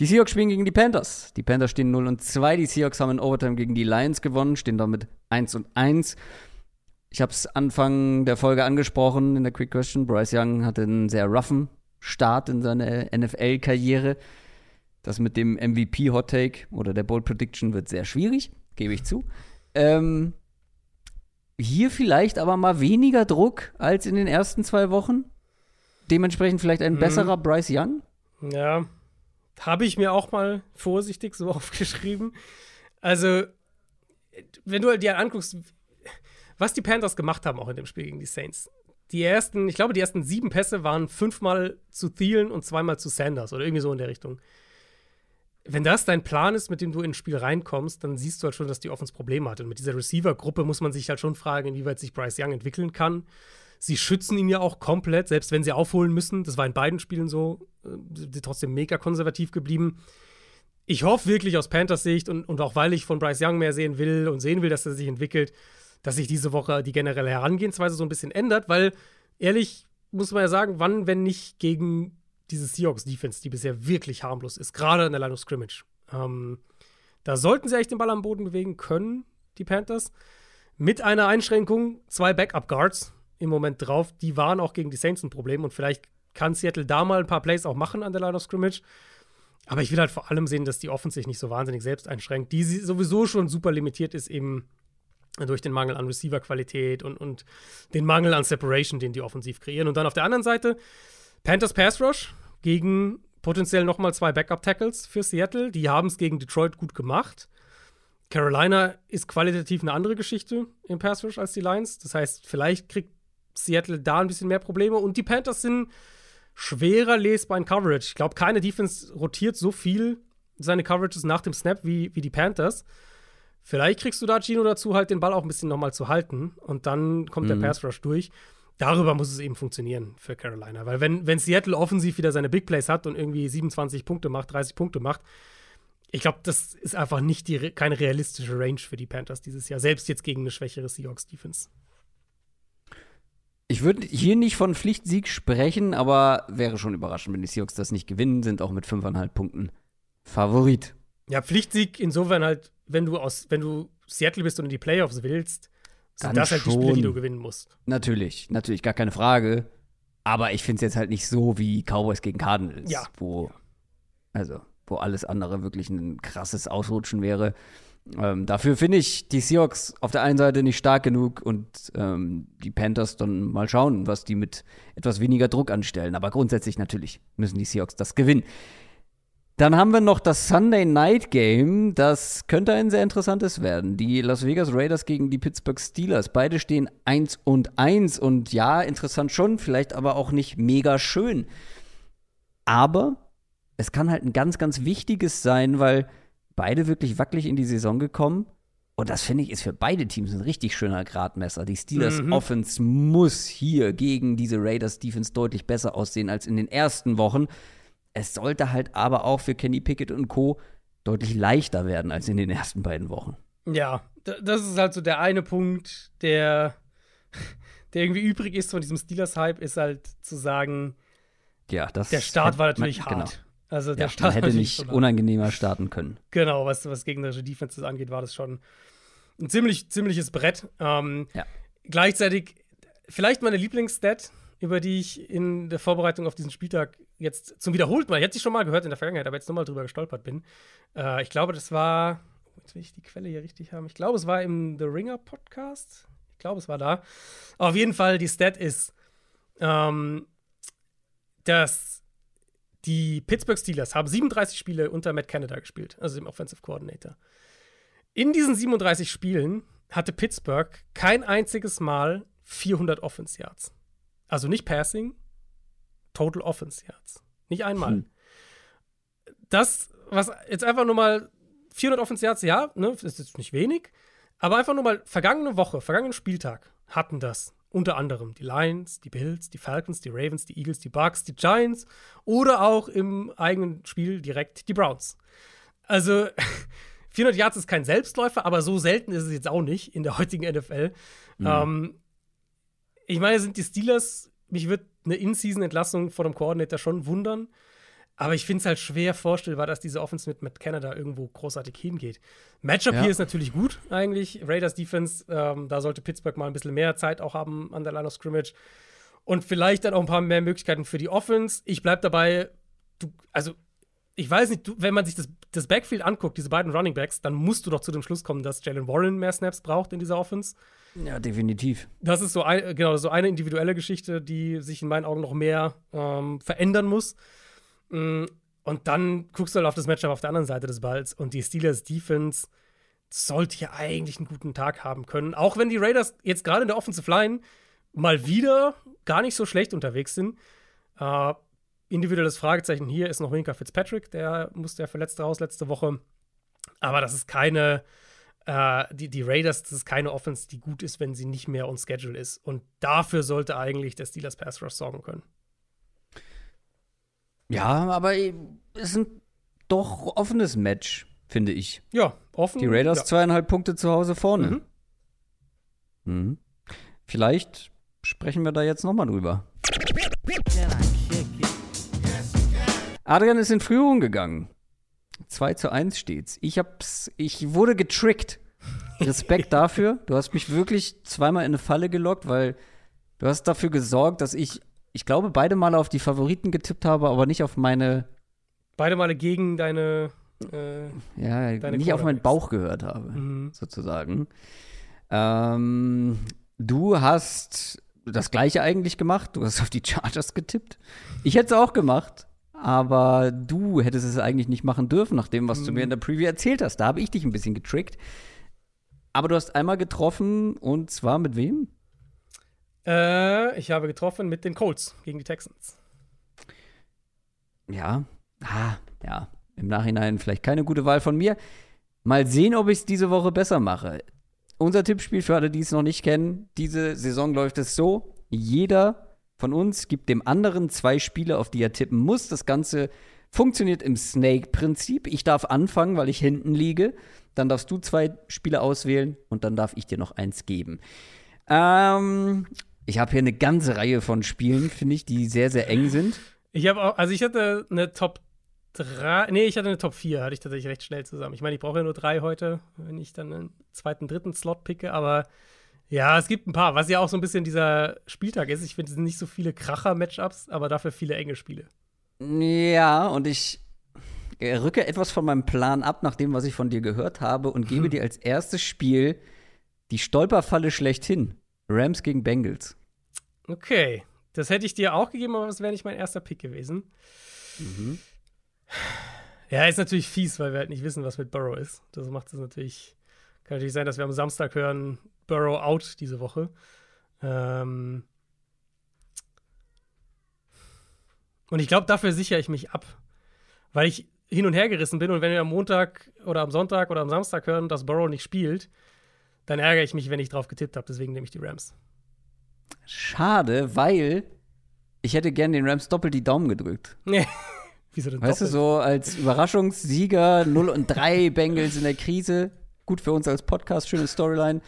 Die Seahawks spielen gegen die Panthers. Die Panthers stehen 0 und 2. Die Seahawks haben in Overtime gegen die Lions gewonnen, stehen damit 1 und 1. Ich habe es Anfang der Folge angesprochen in der Quick Question. Bryce Young hatte einen sehr roughen Start in seiner NFL-Karriere. Das mit dem MVP-Hot Take oder der Bold Prediction wird sehr schwierig, gebe ich zu. Ähm, hier vielleicht aber mal weniger Druck als in den ersten zwei Wochen. Dementsprechend vielleicht ein mhm. besserer Bryce Young? Ja, habe ich mir auch mal vorsichtig so aufgeschrieben. Also, wenn du dir anguckst, was die Panthers gemacht haben, auch in dem Spiel gegen die Saints. Die ersten, ich glaube, die ersten sieben Pässe waren fünfmal zu Thielen und zweimal zu Sanders oder irgendwie so in der Richtung. Wenn das dein Plan ist, mit dem du ins Spiel reinkommst, dann siehst du halt schon, dass die Offense Probleme hat. Und mit dieser Receiver-Gruppe muss man sich halt schon fragen, inwieweit sich Bryce Young entwickeln kann. Sie schützen ihn ja auch komplett, selbst wenn sie aufholen müssen. Das war in beiden Spielen so. Äh, trotzdem mega konservativ geblieben. Ich hoffe wirklich aus Panthers Sicht und, und auch weil ich von Bryce Young mehr sehen will und sehen will, dass er sich entwickelt, dass sich diese Woche die generelle Herangehensweise so ein bisschen ändert, weil ehrlich muss man ja sagen, wann, wenn nicht gegen diese Seahawks-Defense, die bisher wirklich harmlos ist, gerade in der Line of Scrimmage. Ähm, da sollten sie eigentlich den Ball am Boden bewegen können, die Panthers. Mit einer Einschränkung, zwei Backup-Guards, im Moment drauf. Die waren auch gegen die Saints ein Problem und vielleicht kann Seattle da mal ein paar Plays auch machen an der Line of Scrimmage. Aber ich will halt vor allem sehen, dass die Offense sich nicht so wahnsinnig selbst einschränkt, die sowieso schon super limitiert ist, eben durch den Mangel an Receiver-Qualität und, und den Mangel an Separation, den die offensiv kreieren. Und dann auf der anderen Seite Panthers Pass Rush gegen potenziell nochmal zwei Backup-Tackles für Seattle. Die haben es gegen Detroit gut gemacht. Carolina ist qualitativ eine andere Geschichte im Pass Rush als die Lions. Das heißt, vielleicht kriegt Seattle da ein bisschen mehr Probleme. Und die Panthers sind schwerer lesbaren Coverage. Ich glaube, keine Defense rotiert so viel seine Coverages nach dem Snap wie, wie die Panthers. Vielleicht kriegst du da Gino dazu, halt den Ball auch ein bisschen nochmal zu halten und dann kommt mhm. der Pass Rush durch. Darüber muss es eben funktionieren für Carolina. Weil wenn, wenn Seattle offensiv wieder seine Big Plays hat und irgendwie 27 Punkte macht, 30 Punkte macht, ich glaube, das ist einfach nicht die, keine realistische Range für die Panthers dieses Jahr, selbst jetzt gegen eine schwächere Seahawks-Defense. Ich würde hier nicht von Pflichtsieg sprechen, aber wäre schon überraschend, wenn die Seahawks das nicht gewinnen, sind auch mit 5,5 Punkten Favorit. Ja, Pflichtsieg insofern halt, wenn du aus, wenn du Seattle bist und in die Playoffs willst, sind Dann das halt die Spiele, die du gewinnen musst. Natürlich, natürlich, gar keine Frage. Aber ich finde es jetzt halt nicht so wie Cowboys gegen Cardinals, ja. wo, also, wo alles andere wirklich ein krasses Ausrutschen wäre. Ähm, dafür finde ich die Seahawks auf der einen Seite nicht stark genug und ähm, die Panthers dann mal schauen, was die mit etwas weniger Druck anstellen. Aber grundsätzlich natürlich müssen die Seahawks das gewinnen. Dann haben wir noch das Sunday Night Game. Das könnte ein sehr interessantes werden. Die Las Vegas Raiders gegen die Pittsburgh Steelers. Beide stehen 1 und 1. Und ja, interessant schon, vielleicht aber auch nicht mega schön. Aber es kann halt ein ganz, ganz wichtiges sein, weil beide wirklich wackelig in die Saison gekommen. Und das finde ich ist für beide Teams ein richtig schöner Gradmesser. Die Steelers mhm. Offense muss hier gegen diese Raiders Defense deutlich besser aussehen als in den ersten Wochen. Es sollte halt aber auch für Kenny Pickett und Co. deutlich leichter werden als in den ersten beiden Wochen. Ja, das ist halt so der eine Punkt, der, der irgendwie übrig ist von diesem Steelers-Hype, ist halt zu sagen, ja, das der Start war natürlich man, hart. Genau. Also der ja, Start man hätte nicht unangenehmer starten können. Genau, was, was gegnerische Defenses angeht, war das schon ein ziemlich, ziemliches Brett. Ähm, ja. Gleichzeitig vielleicht meine Lieblingsstat, über die ich in der Vorbereitung auf diesen Spieltag jetzt zum wiederholten Mal, ich hätte sie schon mal gehört in der Vergangenheit, aber jetzt nochmal drüber gestolpert bin. Äh, ich glaube, das war, jetzt will ich die Quelle hier richtig haben. Ich glaube, es war im The Ringer Podcast. Ich glaube, es war da. Auf jeden Fall, die Stat ist, ähm, dass die Pittsburgh Steelers haben 37 Spiele unter Matt Canada gespielt, also dem Offensive Coordinator. In diesen 37 Spielen hatte Pittsburgh kein einziges Mal 400 Offense Yards. Also nicht Passing, Total Offense Yards. Nicht einmal. Hm. Das, was jetzt einfach nur mal 400 Offense Yards, ja, ne, ist jetzt nicht wenig, aber einfach nur mal vergangene Woche, vergangenen Spieltag hatten das unter anderem die Lions, die Bills, die Falcons, die Ravens, die Eagles, die Bucks, die Giants oder auch im eigenen Spiel direkt die Browns. Also 400 Yards ist kein Selbstläufer, aber so selten ist es jetzt auch nicht in der heutigen NFL. Mhm. Ähm, ich meine, sind die Steelers, mich wird eine In-Season-Entlassung vor dem Coordinator schon wundern. Aber ich finde es halt schwer vorstellbar, dass diese Offense mit Matt Canada irgendwo großartig hingeht. Matchup ja. hier ist natürlich gut, eigentlich. Raiders Defense, ähm, da sollte Pittsburgh mal ein bisschen mehr Zeit auch haben an der Line of Scrimmage. Und vielleicht dann auch ein paar mehr Möglichkeiten für die Offense. Ich bleibe dabei, du, also ich weiß nicht, du, wenn man sich das, das Backfield anguckt, diese beiden Running Backs, dann musst du doch zu dem Schluss kommen, dass Jalen Warren mehr Snaps braucht in dieser Offense. Ja, definitiv. Das ist so, ein, genau, so eine individuelle Geschichte, die sich in meinen Augen noch mehr ähm, verändern muss. Mm, und dann guckst du halt auf das Matchup auf der anderen Seite des Balls und die Steelers Defense sollte ja eigentlich einen guten Tag haben können. Auch wenn die Raiders jetzt gerade in der Offensive Line mal wieder gar nicht so schlecht unterwegs sind. Äh, individuelles Fragezeichen hier ist noch Minka Fitzpatrick, der musste ja verletzt raus letzte Woche. Aber das ist keine äh, die, die Raiders, das ist keine Offense, die gut ist, wenn sie nicht mehr on schedule ist. Und dafür sollte eigentlich der Steelers Pass Rush sorgen können. Ja, aber es ist ein doch offenes Match, finde ich. Ja, offen. Die Raiders ja. zweieinhalb Punkte zu Hause vorne. Mhm. Mhm. Vielleicht sprechen wir da jetzt nochmal drüber. Adrian ist in Führung gegangen. 2 zu 1 steht's. Ich hab's, ich wurde getrickt. Respekt dafür. Du hast mich wirklich zweimal in eine Falle gelockt, weil du hast dafür gesorgt, dass ich, ich glaube, beide Male auf die Favoriten getippt habe, aber nicht auf meine. Beide Male gegen deine. Äh, ja, deine nicht auf meinen Bauch gehört habe, mhm. sozusagen. Ähm, du hast das Gleiche eigentlich gemacht. Du hast auf die Chargers getippt. Ich hätte es auch gemacht aber du hättest es eigentlich nicht machen dürfen, nach dem, was mhm. du mir in der Preview erzählt hast. Da habe ich dich ein bisschen getrickt. Aber du hast einmal getroffen und zwar mit wem? Äh, ich habe getroffen mit den Colts gegen die Texans. ja, ah, ja, im Nachhinein vielleicht keine gute Wahl von mir. Mal sehen, ob ich es diese Woche besser mache. Unser Tippspiel für alle, die es noch nicht kennen, diese Saison läuft es so, jeder von uns gibt dem anderen zwei Spiele, auf die er tippen muss. Das Ganze funktioniert im Snake-Prinzip. Ich darf anfangen, weil ich hinten liege. Dann darfst du zwei Spiele auswählen und dann darf ich dir noch eins geben. Ähm, ich habe hier eine ganze Reihe von Spielen, finde ich, die sehr, sehr eng sind. Ich habe auch, also ich hatte eine Top 3, nee, ich hatte eine Top 4, hatte ich tatsächlich recht schnell zusammen. Ich meine, ich brauche ja nur drei heute, wenn ich dann einen zweiten, dritten Slot picke, aber ja, es gibt ein paar, was ja auch so ein bisschen dieser Spieltag ist. Ich finde, es sind nicht so viele Kracher-Matchups, aber dafür viele enge Spiele. Ja, und ich rücke etwas von meinem Plan ab, nach dem, was ich von dir gehört habe, und gebe hm. dir als erstes Spiel die Stolperfalle schlechthin. Rams gegen Bengals. Okay, das hätte ich dir auch gegeben, aber das wäre nicht mein erster Pick gewesen. Mhm. Ja, ist natürlich fies, weil wir halt nicht wissen, was mit Burrow ist. Das macht es natürlich. Kann natürlich sein, dass wir am Samstag hören, Burrow out diese Woche. Ähm, Und ich glaube, dafür sichere ich mich ab. Weil ich hin und her gerissen bin und wenn wir am Montag oder am Sonntag oder am Samstag hören, dass Burrow nicht spielt, dann ärgere ich mich, wenn ich drauf getippt habe. Deswegen nehme ich die Rams. Schade, weil ich hätte gern den Rams doppelt die Daumen gedrückt. Nee. Wieso denn Weißt doppelt? du, so als Überraschungssieger 0 und 3 Bengals in der Krise. Gut für uns als Podcast, schöne Storyline.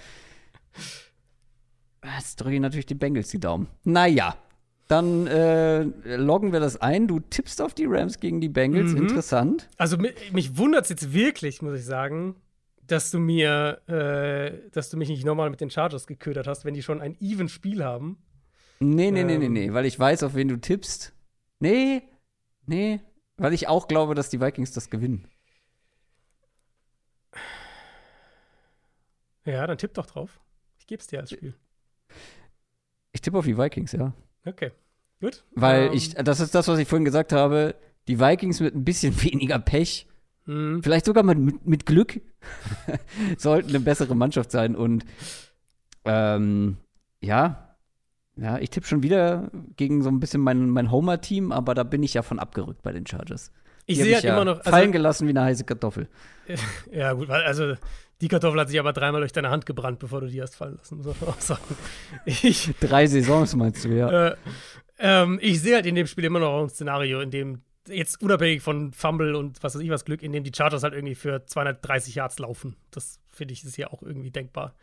Jetzt drücke ich natürlich die Bengals die Daumen. Naja, dann äh, loggen wir das ein. Du tippst auf die Rams gegen die Bengals. Mhm. Interessant. Also mich wundert es jetzt wirklich, muss ich sagen, dass du mir, äh, dass du mich nicht nochmal mit den Chargers geködert hast, wenn die schon ein even Spiel haben. Nee, nee, ähm. nee, nee, nee, weil ich weiß, auf wen du tippst. Nee, nee, weil ich auch glaube, dass die Vikings das gewinnen. Ja, dann tipp doch drauf. Ich geb's dir als Spiel. Ich tippe auf die Vikings, ja. Okay, gut. Weil um. Ähm. ich, das ist das, was ich vorhin gesagt habe. Die Vikings mit ein bisschen weniger Pech, mhm. vielleicht sogar mit, mit Glück, sollten eine bessere Mannschaft sein. Und ähm, ja, ja, ich tippe schon wieder gegen so ein bisschen mein, mein Homer-Team, aber da bin ich ja von abgerückt bei den Chargers. Ich sehe halt ja immer noch. Also, fallen gelassen wie eine heiße Kartoffel. Ja, gut, also die Kartoffel hat sich aber dreimal durch deine Hand gebrannt, bevor du die hast fallen lassen, muss man auch sagen. Ich, Drei Saisons meinst du, ja. Äh, ähm, ich sehe halt in dem Spiel immer noch ein Szenario, in dem jetzt unabhängig von Fumble und was weiß ich was Glück, in dem die Chargers halt irgendwie für 230 Yards laufen. Das finde ich ist ja auch irgendwie denkbar.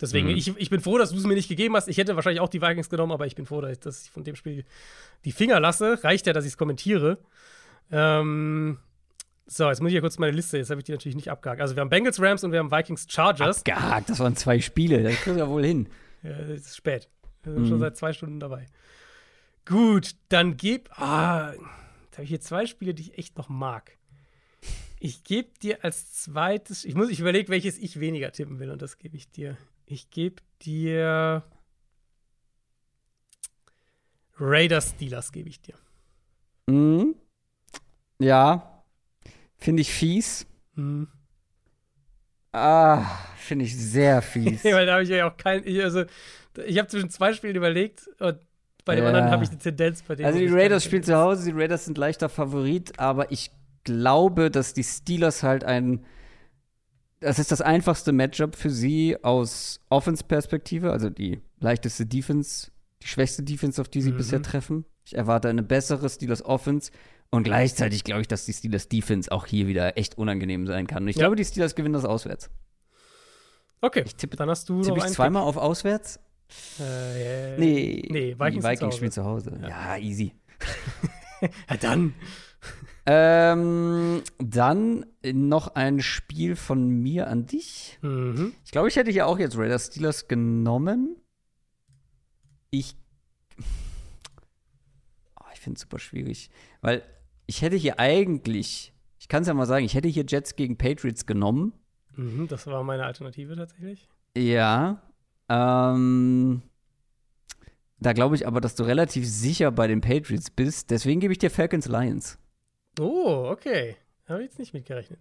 Deswegen, mhm. ich, ich bin froh, dass du es mir nicht gegeben hast. Ich hätte wahrscheinlich auch die Vikings genommen, aber ich bin froh, dass ich von dem Spiel die Finger lasse. Reicht ja, dass ich es kommentiere. Ähm, so, jetzt muss ich ja kurz meine Liste, jetzt habe ich die natürlich nicht abgehakt. Also wir haben Bengals, Rams und wir haben Vikings, Chargers. Abgehakt, das waren zwei Spiele, das kriegst du ja wohl hin. Ja, es ist spät. Wir sind mhm. schon seit zwei Stunden dabei. Gut, dann geb. Ah, habe ich hier zwei Spiele, die ich echt noch mag. Ich gebe dir als zweites. Ich muss, ich überlege, welches ich weniger tippen will und das gebe ich dir. Ich gebe dir. Raiders Steelers gebe ich dir. Mhm. Ja, finde ich fies. Mhm. Ah, finde ich sehr fies. Weil da habe ich ja auch kein. Ich, also, ich habe zwischen zwei Spielen überlegt und bei dem ja. anderen habe ich die Tendenz bei dem. Also, die Raiders spielen zu Hause, die Raiders sind leichter Favorit, aber ich glaube, dass die Steelers halt ein. Das ist das einfachste Matchup für sie aus Offense-Perspektive, also die leichteste Defense, die schwächste Defense, auf die sie mhm. bisher treffen. Ich erwarte eine bessere Steelers Offense. Und gleichzeitig glaube ich, dass die Steelers Defense auch hier wieder echt unangenehm sein kann. Und ich ja. glaube, die Steelers gewinnen das auswärts. Okay, ich tippe, dann hast du tippe ich zweimal auf auswärts? Äh, nee, nee Vikings, die Vikings spielen zu Hause. Ja, ja easy. ja, dann. Ähm, dann noch ein Spiel von mir an dich. Mhm. Ich glaube, ich hätte hier auch jetzt Raiders Steelers genommen. Ich. Oh, ich finde es super schwierig. Weil ich hätte hier eigentlich, ich kann es ja mal sagen, ich hätte hier Jets gegen Patriots genommen. Mhm, das war meine Alternative tatsächlich. Ja. Ähm, da glaube ich aber, dass du relativ sicher bei den Patriots bist. Deswegen gebe ich dir Falcons Lions. Oh, okay. Habe ich jetzt nicht mitgerechnet.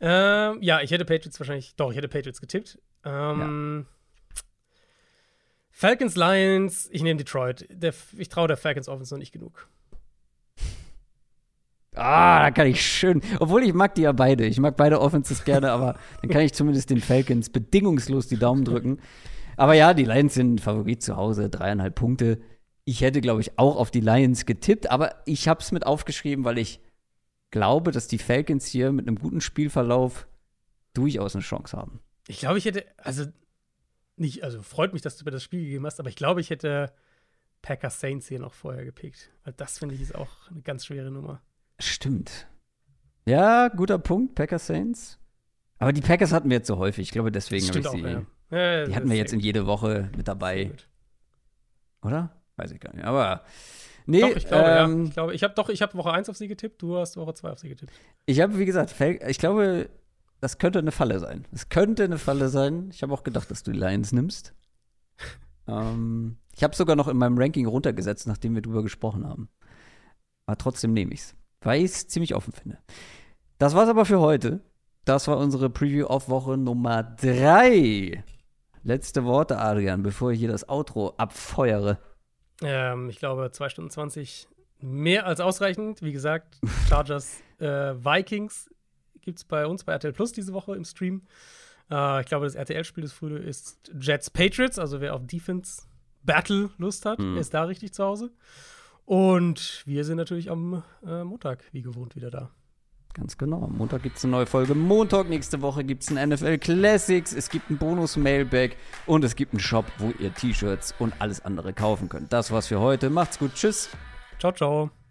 Ähm, ja, ich hätte Patriots wahrscheinlich, doch, ich hätte Patriots getippt. Ähm, ja. Falcons Lions, ich nehme Detroit. Der, ich traue der Falcons Offense noch nicht genug. Ah, da kann ich schön. Obwohl ich mag die ja beide. Ich mag beide Offenses gerne, aber dann kann ich zumindest den Falcons bedingungslos die Daumen drücken. Aber ja, die Lions sind Favorit zu Hause, dreieinhalb Punkte. Ich hätte, glaube ich, auch auf die Lions getippt, aber ich habe es mit aufgeschrieben, weil ich glaube, dass die Falcons hier mit einem guten Spielverlauf durchaus eine Chance haben. Ich glaube, ich hätte, also nicht, also freut mich, dass du mir das Spiel gegeben hast, aber ich glaube, ich hätte Packers Saints hier noch vorher gepickt. Weil das finde ich ist auch eine ganz schwere Nummer. Stimmt. Ja, guter Punkt, Packers Saints. Aber die Packers hatten wir jetzt so häufig. Ich glaube, deswegen habe ich sie. Auch, ja. Ja, die hatten wir jetzt in jede Woche mit dabei. Oder? Weiß ich gar nicht. Aber. Nee, doch, ich glaube, ähm, ja. Ich glaube, ich habe doch, ich habe Woche 1 auf sie getippt, du hast Woche 2 auf sie getippt. Ich habe, wie gesagt, ich glaube, das könnte eine Falle sein. Es könnte eine Falle sein. Ich habe auch gedacht, dass du die Lions nimmst. ähm, ich habe sogar noch in meinem Ranking runtergesetzt, nachdem wir drüber gesprochen haben. Aber trotzdem nehme ich es, weil ich es ziemlich offen finde. Das war's aber für heute. Das war unsere Preview auf Woche Nummer 3. Letzte Worte, Adrian, bevor ich hier das Outro abfeuere. Ähm, ich glaube, 2 Stunden 20 mehr als ausreichend. Wie gesagt, Chargers äh, Vikings gibt es bei uns bei RTL Plus diese Woche im Stream. Äh, ich glaube, das RTL-Spiel des Frühling ist Jets Patriots. Also wer auf Defense Battle Lust hat, mhm. ist da richtig zu Hause. Und wir sind natürlich am äh, Montag wie gewohnt wieder da. Ganz genau. Am Montag gibt es eine neue Folge. Montag nächste Woche gibt es ein NFL Classics. Es gibt einen Bonus-Mailback und es gibt einen Shop, wo ihr T-Shirts und alles andere kaufen könnt. Das war's für heute. Macht's gut. Tschüss. Ciao, ciao.